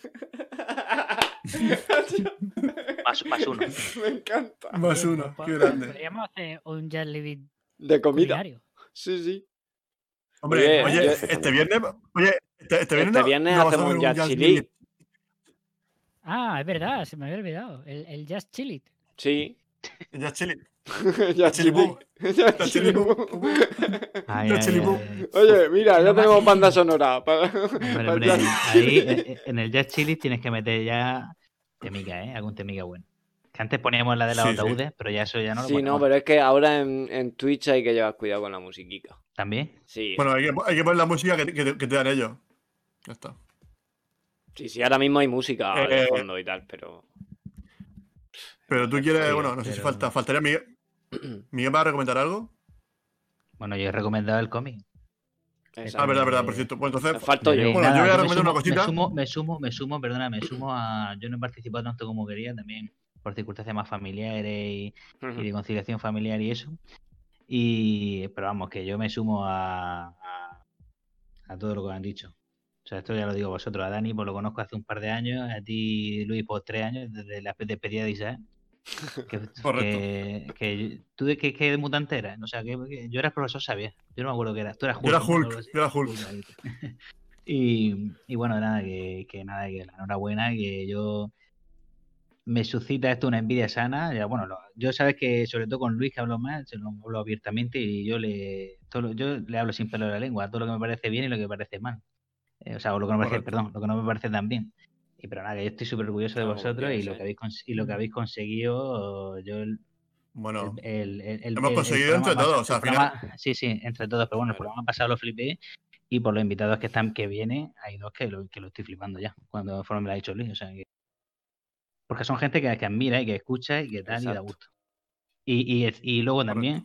Más, más uno. Me encanta. Más uno, qué grande. Podríamos hacer un De comida. culinario. Sí, sí. Hombre, Oye, oye, yo- este viernes. Oye, este, este viernes. Este no- viernes no hacemos hacer un Jazz Jazz Chili. Minute. Ah, es verdad, se me había olvidado. El, el Just Chill It. Sí. Jazz Chili. ya Chilibú. Ya chilibú. ay, ay. Oye, mira, ya tenemos banda sonora. para- Hombre, para hombre, ya- ahí en el Jazz Chili tienes que meter ya temica, ¿eh? Algún temica bueno. Que antes poníamos la de los Sí, sí. ataúdes, pero ya eso ya no lo Sí, no, pero es que ahora en, en Twitch hay que llevar cuidado con la musiquica. ¿También? Sí, Bueno, hay que, hay que poner la música que, que te- que te dan ellos. Ya está. Sí, sí, ahora mismo hay música Eh, de fondo y tal, pero. Pero tú quieres, Sí, bueno, no sé si falta, faltaría Miguel. ¿Miguel va a recomendar algo? Bueno, yo he recomendado el cómic. Exacto. Ah, verdad, verdad, por cierto. Pues entonces, falto yo. Eh, Bueno, yo voy a me recomendar una cosita. Me sumo, me sumo, me sumo, perdona, me sumo a. Yo no he participado tanto como quería, también por circunstancias más familiares y, y de conciliación familiar y eso. Y, pero vamos, que yo me sumo a, a, a todo lo que han dicho. O sea, esto ya lo digo vosotros. A Dani, pues lo conozco hace un par de años. A ti, Luis, por tres años, desde la despedida de Isaac. Que, Correcto. que, que tú de qué, qué mutante eras. O sea, que, que yo era profesor Xavier. Yo no me acuerdo qué eras. Tú eras Hulk. Yo era ¿no? Hulk, así. yo era Hulk. Y, y bueno, nada, que, que nada, que la enhorabuena, que yo me suscita esto una envidia sana. Ya, bueno, lo- yo sabes que sobre todo con Luis que hablo más, se lo hablo abiertamente y yo le todo yo le hablo sin pelo de la lengua, todo lo que me parece bien y lo que me parece mal. Eh, o sea, o lo que no me parece, perdón, lo que no me parece tan bien. Y pero nada, que yo estoy súper orgulloso de vosotros y lo que habéis y lo que habéis conseguido, yo el, bueno, el- el- el- hemos conseguido entre todos, o sea, al final- programa- Sí, sí, entre todos, pero bueno, el programa pasado lo flipé y por los invitados que están que vienen, hay dos que lo, que lo estoy flipando ya, cuando conforme me lo ha dicho Luis, o sea que... Porque son gente que, que admira y que escucha y que tal y da gusto. Y, y, y luego Correcto. también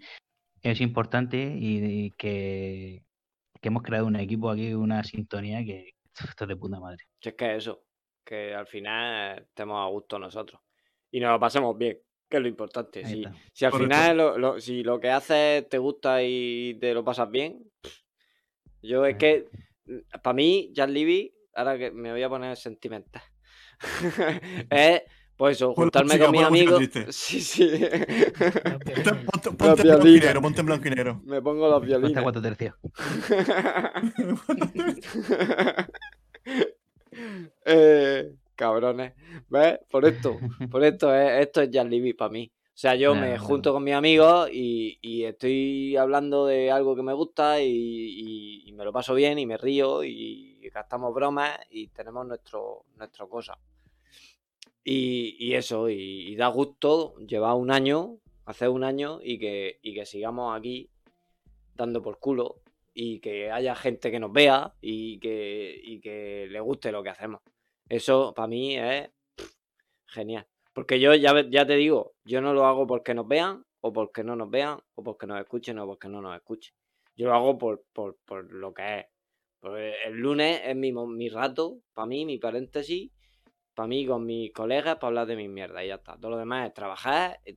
es importante y, y que, que hemos creado un equipo aquí, una sintonía que esto es de puta madre. Si es que eso, que al final estemos a gusto nosotros. Y nos lo pasemos bien, que es lo importante. Si, si al Correcto. final lo, lo- si lo que haces te gusta y te lo pasas bien, yo es que, para mí, Jan Libby, ahora que me voy a poner sentimental, es, pues eso, juntarme música, con mis amigos. Sí, sí. ponte, ponte- ponte blanco y negro, ponte en blanco y negro. Me pongo los Cuesta violines. cuatro tercios. Eh, cabrones. ¿Ves? Por esto. Por esto es, esto es Jan Libby para mí. O sea, yo me junto con mis amigos y, y estoy hablando de algo que me gusta y, y- y me lo paso bien y me río y gastamos bromas y tenemos nuestro, nuestro cosa. Y, eso, y, da gusto llevar un año, hacer un año y que, y que sigamos aquí dando por culo y que haya gente que nos vea y que, y que le guste lo que hacemos. Eso para mí es genial. Porque yo ya, ya te digo, yo no lo hago porque nos vean, o porque no nos vean, o porque nos escuchen, o porque no nos escuchen. Yo lo hago por, por, por lo que es. Porque el lunes es mi, mi rato, para mí, mi paréntesis, para mí con mis colegas, para hablar de mis mierdas y ya está. Todo lo demás es trabajar y,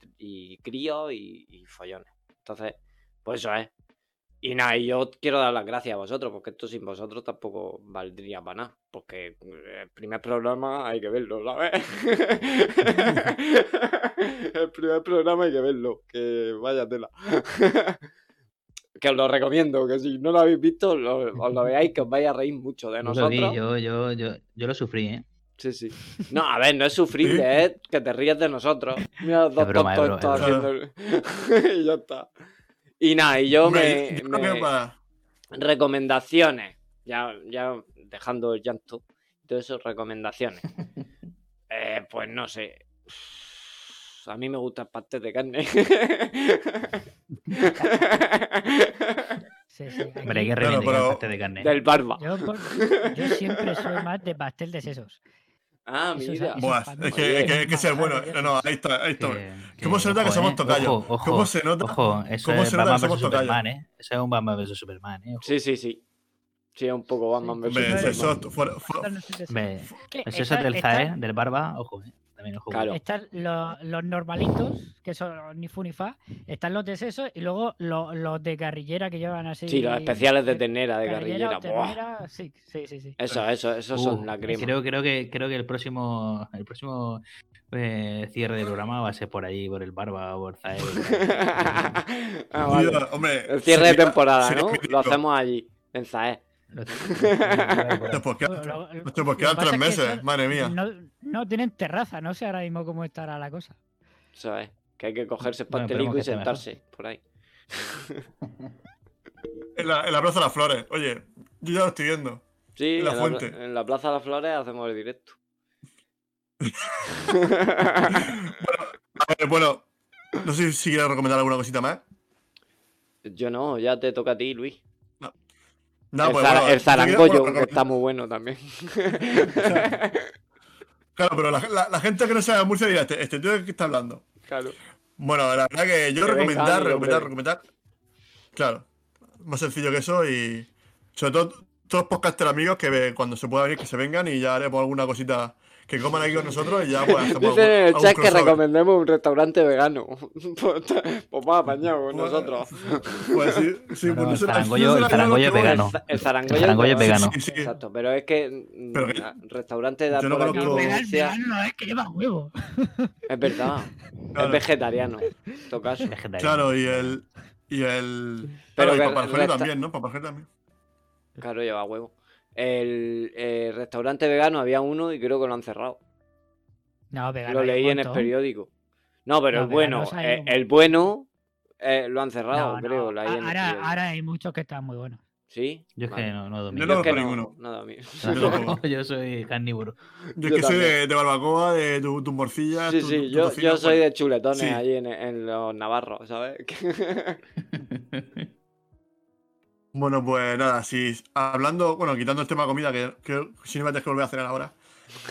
y críos y, y follones. Entonces, pues eso es. Y nada, y yo quiero dar las gracias a vosotros, porque esto sin vosotros tampoco valdría para nada. Porque eh, el primer programa hay que verlo, ¿sabes? el primer programa hay que verlo, que vaya tela. que os lo recomiendo, que si no lo habéis visto, lo- os lo veáis, que os vais a reír mucho de Yo lo vi, nosotros. yo, yo, yo, yo lo sufrí, ¿eh? Sí, sí. No, a ver, no es sufrible, es que te ríes de nosotros. Mira los dos broma, es tontos broma, haciendo. y ya está. Y nada, y yo me. me- Recomendaciones. Ya, ya dejando el llanto. Todo eso, recomendaciones. Eh, pues no sé. A mí me gustan pastes de carne. Sí, sí, Hombre, hay que reivindicar el pero- pastel de carne. Del barba. Yo siempre soy más de pastel de sesos. Ah, es- mira. mí es que, es que, hay que ser bueno. Maravilloso. No, no, ahí está, ahí está. Que- ¿Cómo se nota que ojo, somos eh, tocayos? Ojo, ojo, ¿Cómo se nota? Ojo, eso ¿Cómo es se nota Batman que somos? Superman, ¿eh? Eso es un Batman vs Superman, ¿eh? Ojo. Sí, sí, sí. Sí, es un poco Batman vs Superman. eso, fuera- fuera-. Que Pues eso está- del Zae, del Barba, ojo, ¿eh? También ojo. Claro. Están los, los normalitos, que son ni fu ni fa. Están los de sesos y luego los, los de carrillera que llevan así. Sí, los especiales de ternera, de carrillera. ternera, Sí, sí, sí. sí. Eso, eso, esos son Uh, la crema. Creo, creo que creo que el próximo el próximo eh, cierre del programa va a ser por allí, por el Barba o por Zae. Ah, vale. Tío, hombre, El cierre de temporada, ¿no? Lo hacemos allí, en Zae. Pues quedan- tres que meses, no- madre mía. No, no tienen terraza, no sé ahora mismo cómo estará la cosa. Eso es. Que hay que cogerse el Bueno, pastelico que y mejor. sentarse por ahí. En la, en la Plaza de las Flores. Oye, yo ya lo estoy viendo. Sí, En la en, fuente. en la Plaza de las Flores hacemos el directo. A ver, bueno, no sé si quieres recomendar alguna cosita más. Yo no, ya te toca a ti, Luis. No, el, pues, bueno, el zarangollo, bueno, que está muy bueno también. Claro, pero la, la- la gente que no sabe Murcia dirá, este, este tío de qué está hablando. claro. Bueno, la verdad que yo Que recomendar, venga, recomendar, recomendar. Claro, más sencillo que eso y sobre todo todos los podcasters amigos que cuando se pueda venir que se vengan y ya haremos alguna cosita que coman aquí con nosotros y ya pues hacemos Dicen en el chat que recomendemos un restaurante vegano. pues pues más apañado con nosotros. Pues sí, sí, No, pues no, no el zarangollo- el zarangollo lo es vegano. El, el zarangollo, El zarangollo es vegano. Sí, sí. Exacto, pero es que mm, Pero restaurante de no aquí no es que lleva huevo. es verdad. Claro. Es vegetariano. En todo caso. Vegetariano. Claro, y el. Y el. Pero Claro, y resta- también, ¿no? Papá Alfredo también. Claro, lleva huevo. El, eh, restaurante vegano había uno y creo que lo han cerrado. No, vegano. Lo leí en el periódico. No, pero No, el bueno, eh, un el bueno eh, lo han cerrado, No, no, creo. Ahora, ahora hay muchos que están muy buenos. ¿Sí? Yo es Vale. que no, no Yo domino. no Yo es que no, ninguno. mío. Yo. Yo soy carnívoro. Yo es Yo que soy de, de barbacoa, de tu, tu morcilla. Sí, tu- sí, tu yo, tocino, yo soy pues, de chuletones sí. allí en, en los navarros, ¿sabes? Bueno, pues nada, si hablando, bueno, quitando el tema de comida, que, que si no me tienes que volver a cenar ahora.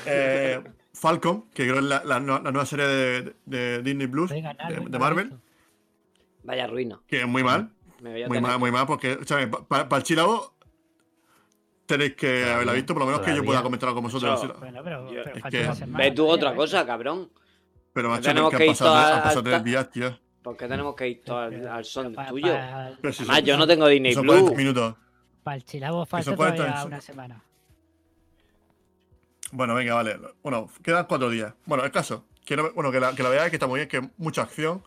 Eh, Falcon, que creo que es la, la nu- la nueva serie de, de Disney Plus, de, mal Marvel. Vaya ruina. que es muy mal, Me a muy mal, muy mal, porque, para el chilabo tenéis que haberla visto, por lo menos que yo pueda comentarlo con vosotros. Yo- Bueno, pero, pero Es falta que- Ve tú otra cosa, cabrón. Pero macho, tenemos que que han ir pasado, todas han pasado tres días, tío. ¿Por qué tenemos que ir todos al, al son tuyo? pa- Además, son- yo no tengo Disney son Plus. 40 minutos. Para el chilabo falta son 40 todavía una semana. Bueno, venga, vale. Bueno, quedan cuatro días. Bueno, el caso, que no- bueno, que la, que la veáis, que está muy bien, que mucha acción.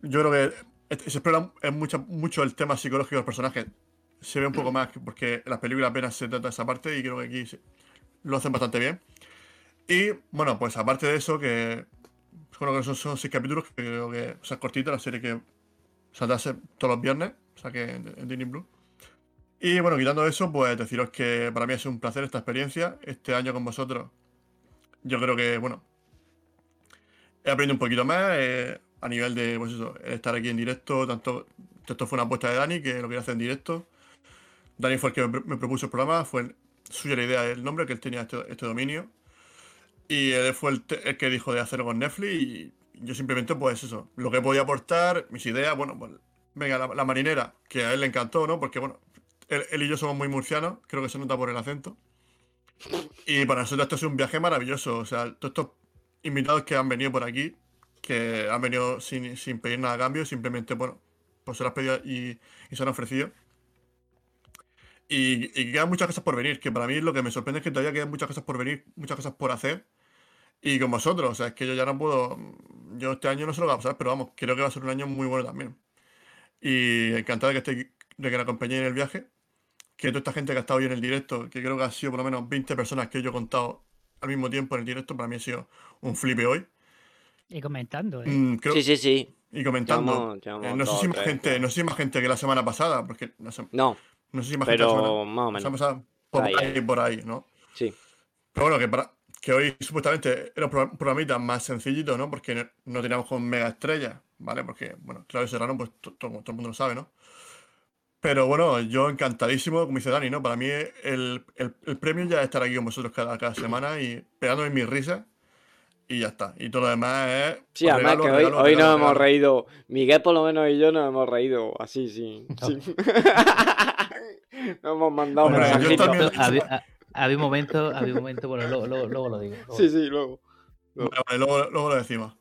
Yo creo que es- se explora en mucho, mucho el tema psicológico de los personajes. Se ve un poco más, porque en las películas apenas se trata esa parte y creo que aquí se- lo hacen bastante bien. Y bueno, pues aparte de eso, que bueno, que son, son seis capítulos, que creo que o sea, es cortita la serie que saldrá todos los viernes, o sea que en, en Disney Blue. Y bueno, quitando eso, pues deciros que para mí ha sido un placer esta experiencia, este año con vosotros. Yo creo que, bueno, he aprendido un poquito más eh, a nivel de, pues estar aquí en directo, tanto, esto fue una apuesta de Dani, que lo quería hacer en directo. Dani fue el que me, me propuso el programa, fue suya la idea del nombre, que él tenía este, este dominio. Y él fue el, que dijo de hacerlo con Netflix y yo simplemente, pues eso, lo que podía aportar, mis ideas, bueno, pues venga, la, marinera, que a él le encantó, ¿no? Porque, bueno, él, y yo somos muy murcianos, creo que se nota por el acento. Y para nosotros esto es un viaje maravilloso, o sea, todos estos invitados que han venido por aquí, que han venido sin, sin pedir nada a cambio, simplemente, bueno, pues se lo has pedido y, y se han ofrecido. Y, y quedan muchas cosas por venir, que para mí lo que me sorprende es que todavía quedan muchas cosas por venir, muchas cosas por hacer. Y con vosotros, o sea, es que yo ya no puedo. Yo este año no sé lo que va a pasar, pero vamos, creo que va a ser un año muy bueno también. Y encantado de que, esté, de que me acompañéis en el viaje. Que toda esta gente que ha estado hoy en el directo, que creo que ha sido por lo menos 20 personas que yo he contado al mismo tiempo en el directo, para mí ha sido un flipe hoy. Y comentando, ¿eh? Mm, creo- Sí, sí, sí. Y comentando. Llevamos- llevamos Eh, no, sé si más gente, no sé si más gente que la semana pasada, porque no sé, No, no sé si más gente la pero semana, más o la semana menos. pasada, por Ahí, ahí, por ahí, ¿no? Sí. Pero bueno, que, para, que hoy supuestamente era un pro- programita más sencillito, ¿no? Porque no, no teníamos con mega estrellas, ¿vale? Porque, bueno, Claudio Serrano, pues to- to- todo el mundo lo sabe, ¿no? Pero bueno, yo encantadísimo, como dice Dani, ¿no? Para mí el, el- el premio ya es estar aquí con vosotros cada, cada semana y pegándome mis risas y ya está. Y todo lo demás es... Sí, además regalo, que hoy, regalo, hoy regalo, nos hemos reído. Miguel, por lo menos, y yo nos hemos reído así, sí. sí. nos hemos mandado Hombre, yo mensajitos. también- Había, ha- había un momento, había un momento, bueno, luego, luego, luego lo digo. luego Sí, sí, luego. Vale, vale, luego, luego lo decimos.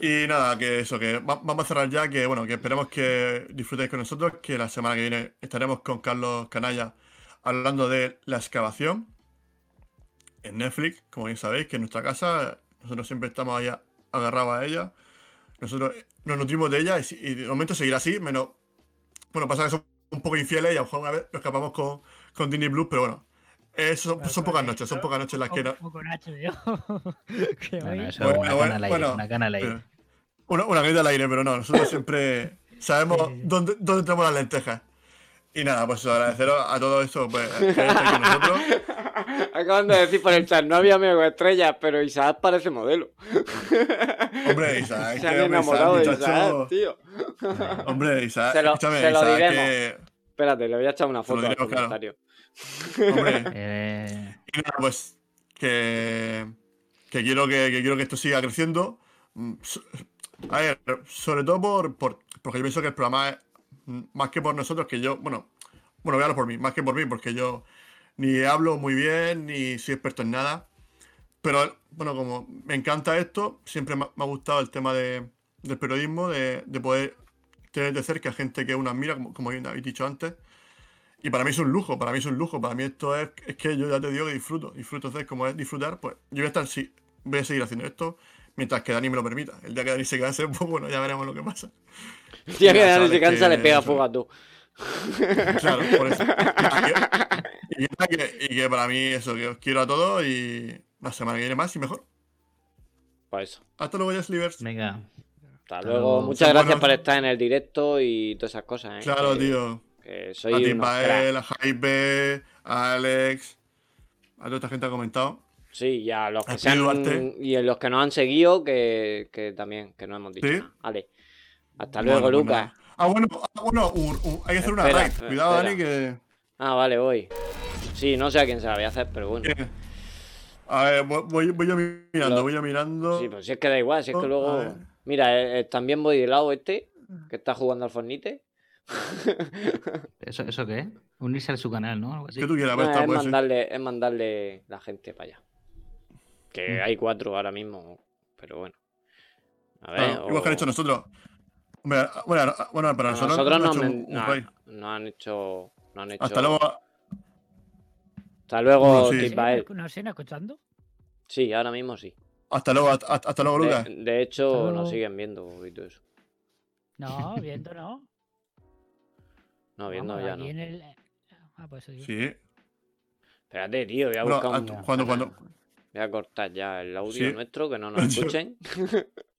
Y nada, que eso, que va- vamos a cerrar ya, que bueno, que esperemos que disfrutéis con nosotros, que la semana que viene estaremos con Carlos Canalla hablando de la excavación en Netflix, como bien sabéis, que en nuestra casa nosotros siempre estamos ahí a- agarrados a ella. Nosotros nos nutrimos de ella y, de momento seguirá así, menos... Bueno, pasa que son un poco infieles y a lo mejor una vez nos escapamos con, con Disney Blue, pero bueno. Eso, son, son pocas noches, son pocas noches las que... no- poco Nacho, yo. eso Bueno, una bueno, cana al aire, bueno, una cana al aire. pero- una, una caída al aire, pero no, nosotros siempre sabemos dónde, dónde tenemos las lentejas. Y nada, pues agradeceros a todo esto, pues, que con nosotros. Acaban de decir por el chat, no había amigo estrellas, pero Isaac parece modelo. Hombre, Isaac, Se han enamorado de Isaac, muchacho- tío. Hombre, Isaac, Se lo, escúchame, se lo Isaac, diremos. que- Espérate, le voy a echar una Se lo foto al diremos, claro. Hombre. Eh, Y nada, pues que, que quiero que, que quiero que esto siga creciendo. Mm, A ver, sobre todo por, por- porque yo pienso que el programa es más que por nosotros, que yo, bueno, bueno, voy a hablar por mí, más que por mí, porque yo ni hablo muy bien, ni soy experto en nada. Pero bueno, como me encanta esto, siempre me ha, gustado el tema de- del periodismo, de, de poder tener de cerca gente que uno admira, como, como habéis dicho antes. Y para mí es un lujo, para mí es un lujo, para mí esto es, es que yo ya te digo que disfruto, disfruto, entonces como es disfrutar, pues yo voy a estar, sí, voy a seguir haciendo esto mientras que Dani me lo permita. El día que Dani se canse, pues bueno, ya veremos lo que pasa. El día que Dani se cansa que le pega fuego a tú. Claro, por eso. Y, que, y que para mí eso, que os quiero a todos y la semana que viene más y mejor. Pues eso. Hasta luego, ya Slivers. Venga. Hasta luego. Muchas Son gracias buenos. por estar en el directo y todas esas cosas, ¿eh? Claro, tío. Que A soy Timbael, a Jaime, a Alex, a toda esta gente ha comentado. Sí, y a los que se han, y a los que nos han seguido, que, que también, que no hemos dicho ¿Sí? Vale. Hasta luego, Bueno, Lucas. Ah, bueno, ah, bueno hay que hacer una raid. Cuidado, espera. Dani, que. Ah, vale, voy. Sí, no sé a quién se la voy a hacer, pero bueno. A ver, voy, voy- yo mirando, Lo- voy yo mirando. Sí, pues si es que da igual, si es que luego. Mira, eh, eh, también voy del lado este, que está jugando al Fornite. ¿Eso, ¿Eso qué es? Unirse a su canal, ¿no? Algo así. Que tú quieras, No, pues, es, mandarle, es mandarle la gente para allá. Que Mm. hay cuatro ahora mismo, pero bueno. A ver. Claro, igual que han o- hecho nosotros. Hombre, bueno, bueno, para nosotros, nosotros no no, han hecho me- un- un no- han hecho. No han hecho. Hasta luego. Hasta luego, sí. ¿Nos siguen escuchando? Sí, ahora mismo sí. Hasta luego, hasta, hasta luego, Lucas. De, de hecho, nos siguen viendo y todo eso. No, viendo no. No, viendo Vamos, ya no. en el- Ah, pues eso digo. Sí. Espérate, tío, voy a Bueno, buscar un- cuando, cuando, Voy a cortar ya el audio Sí. nuestro, que no nos escuchen.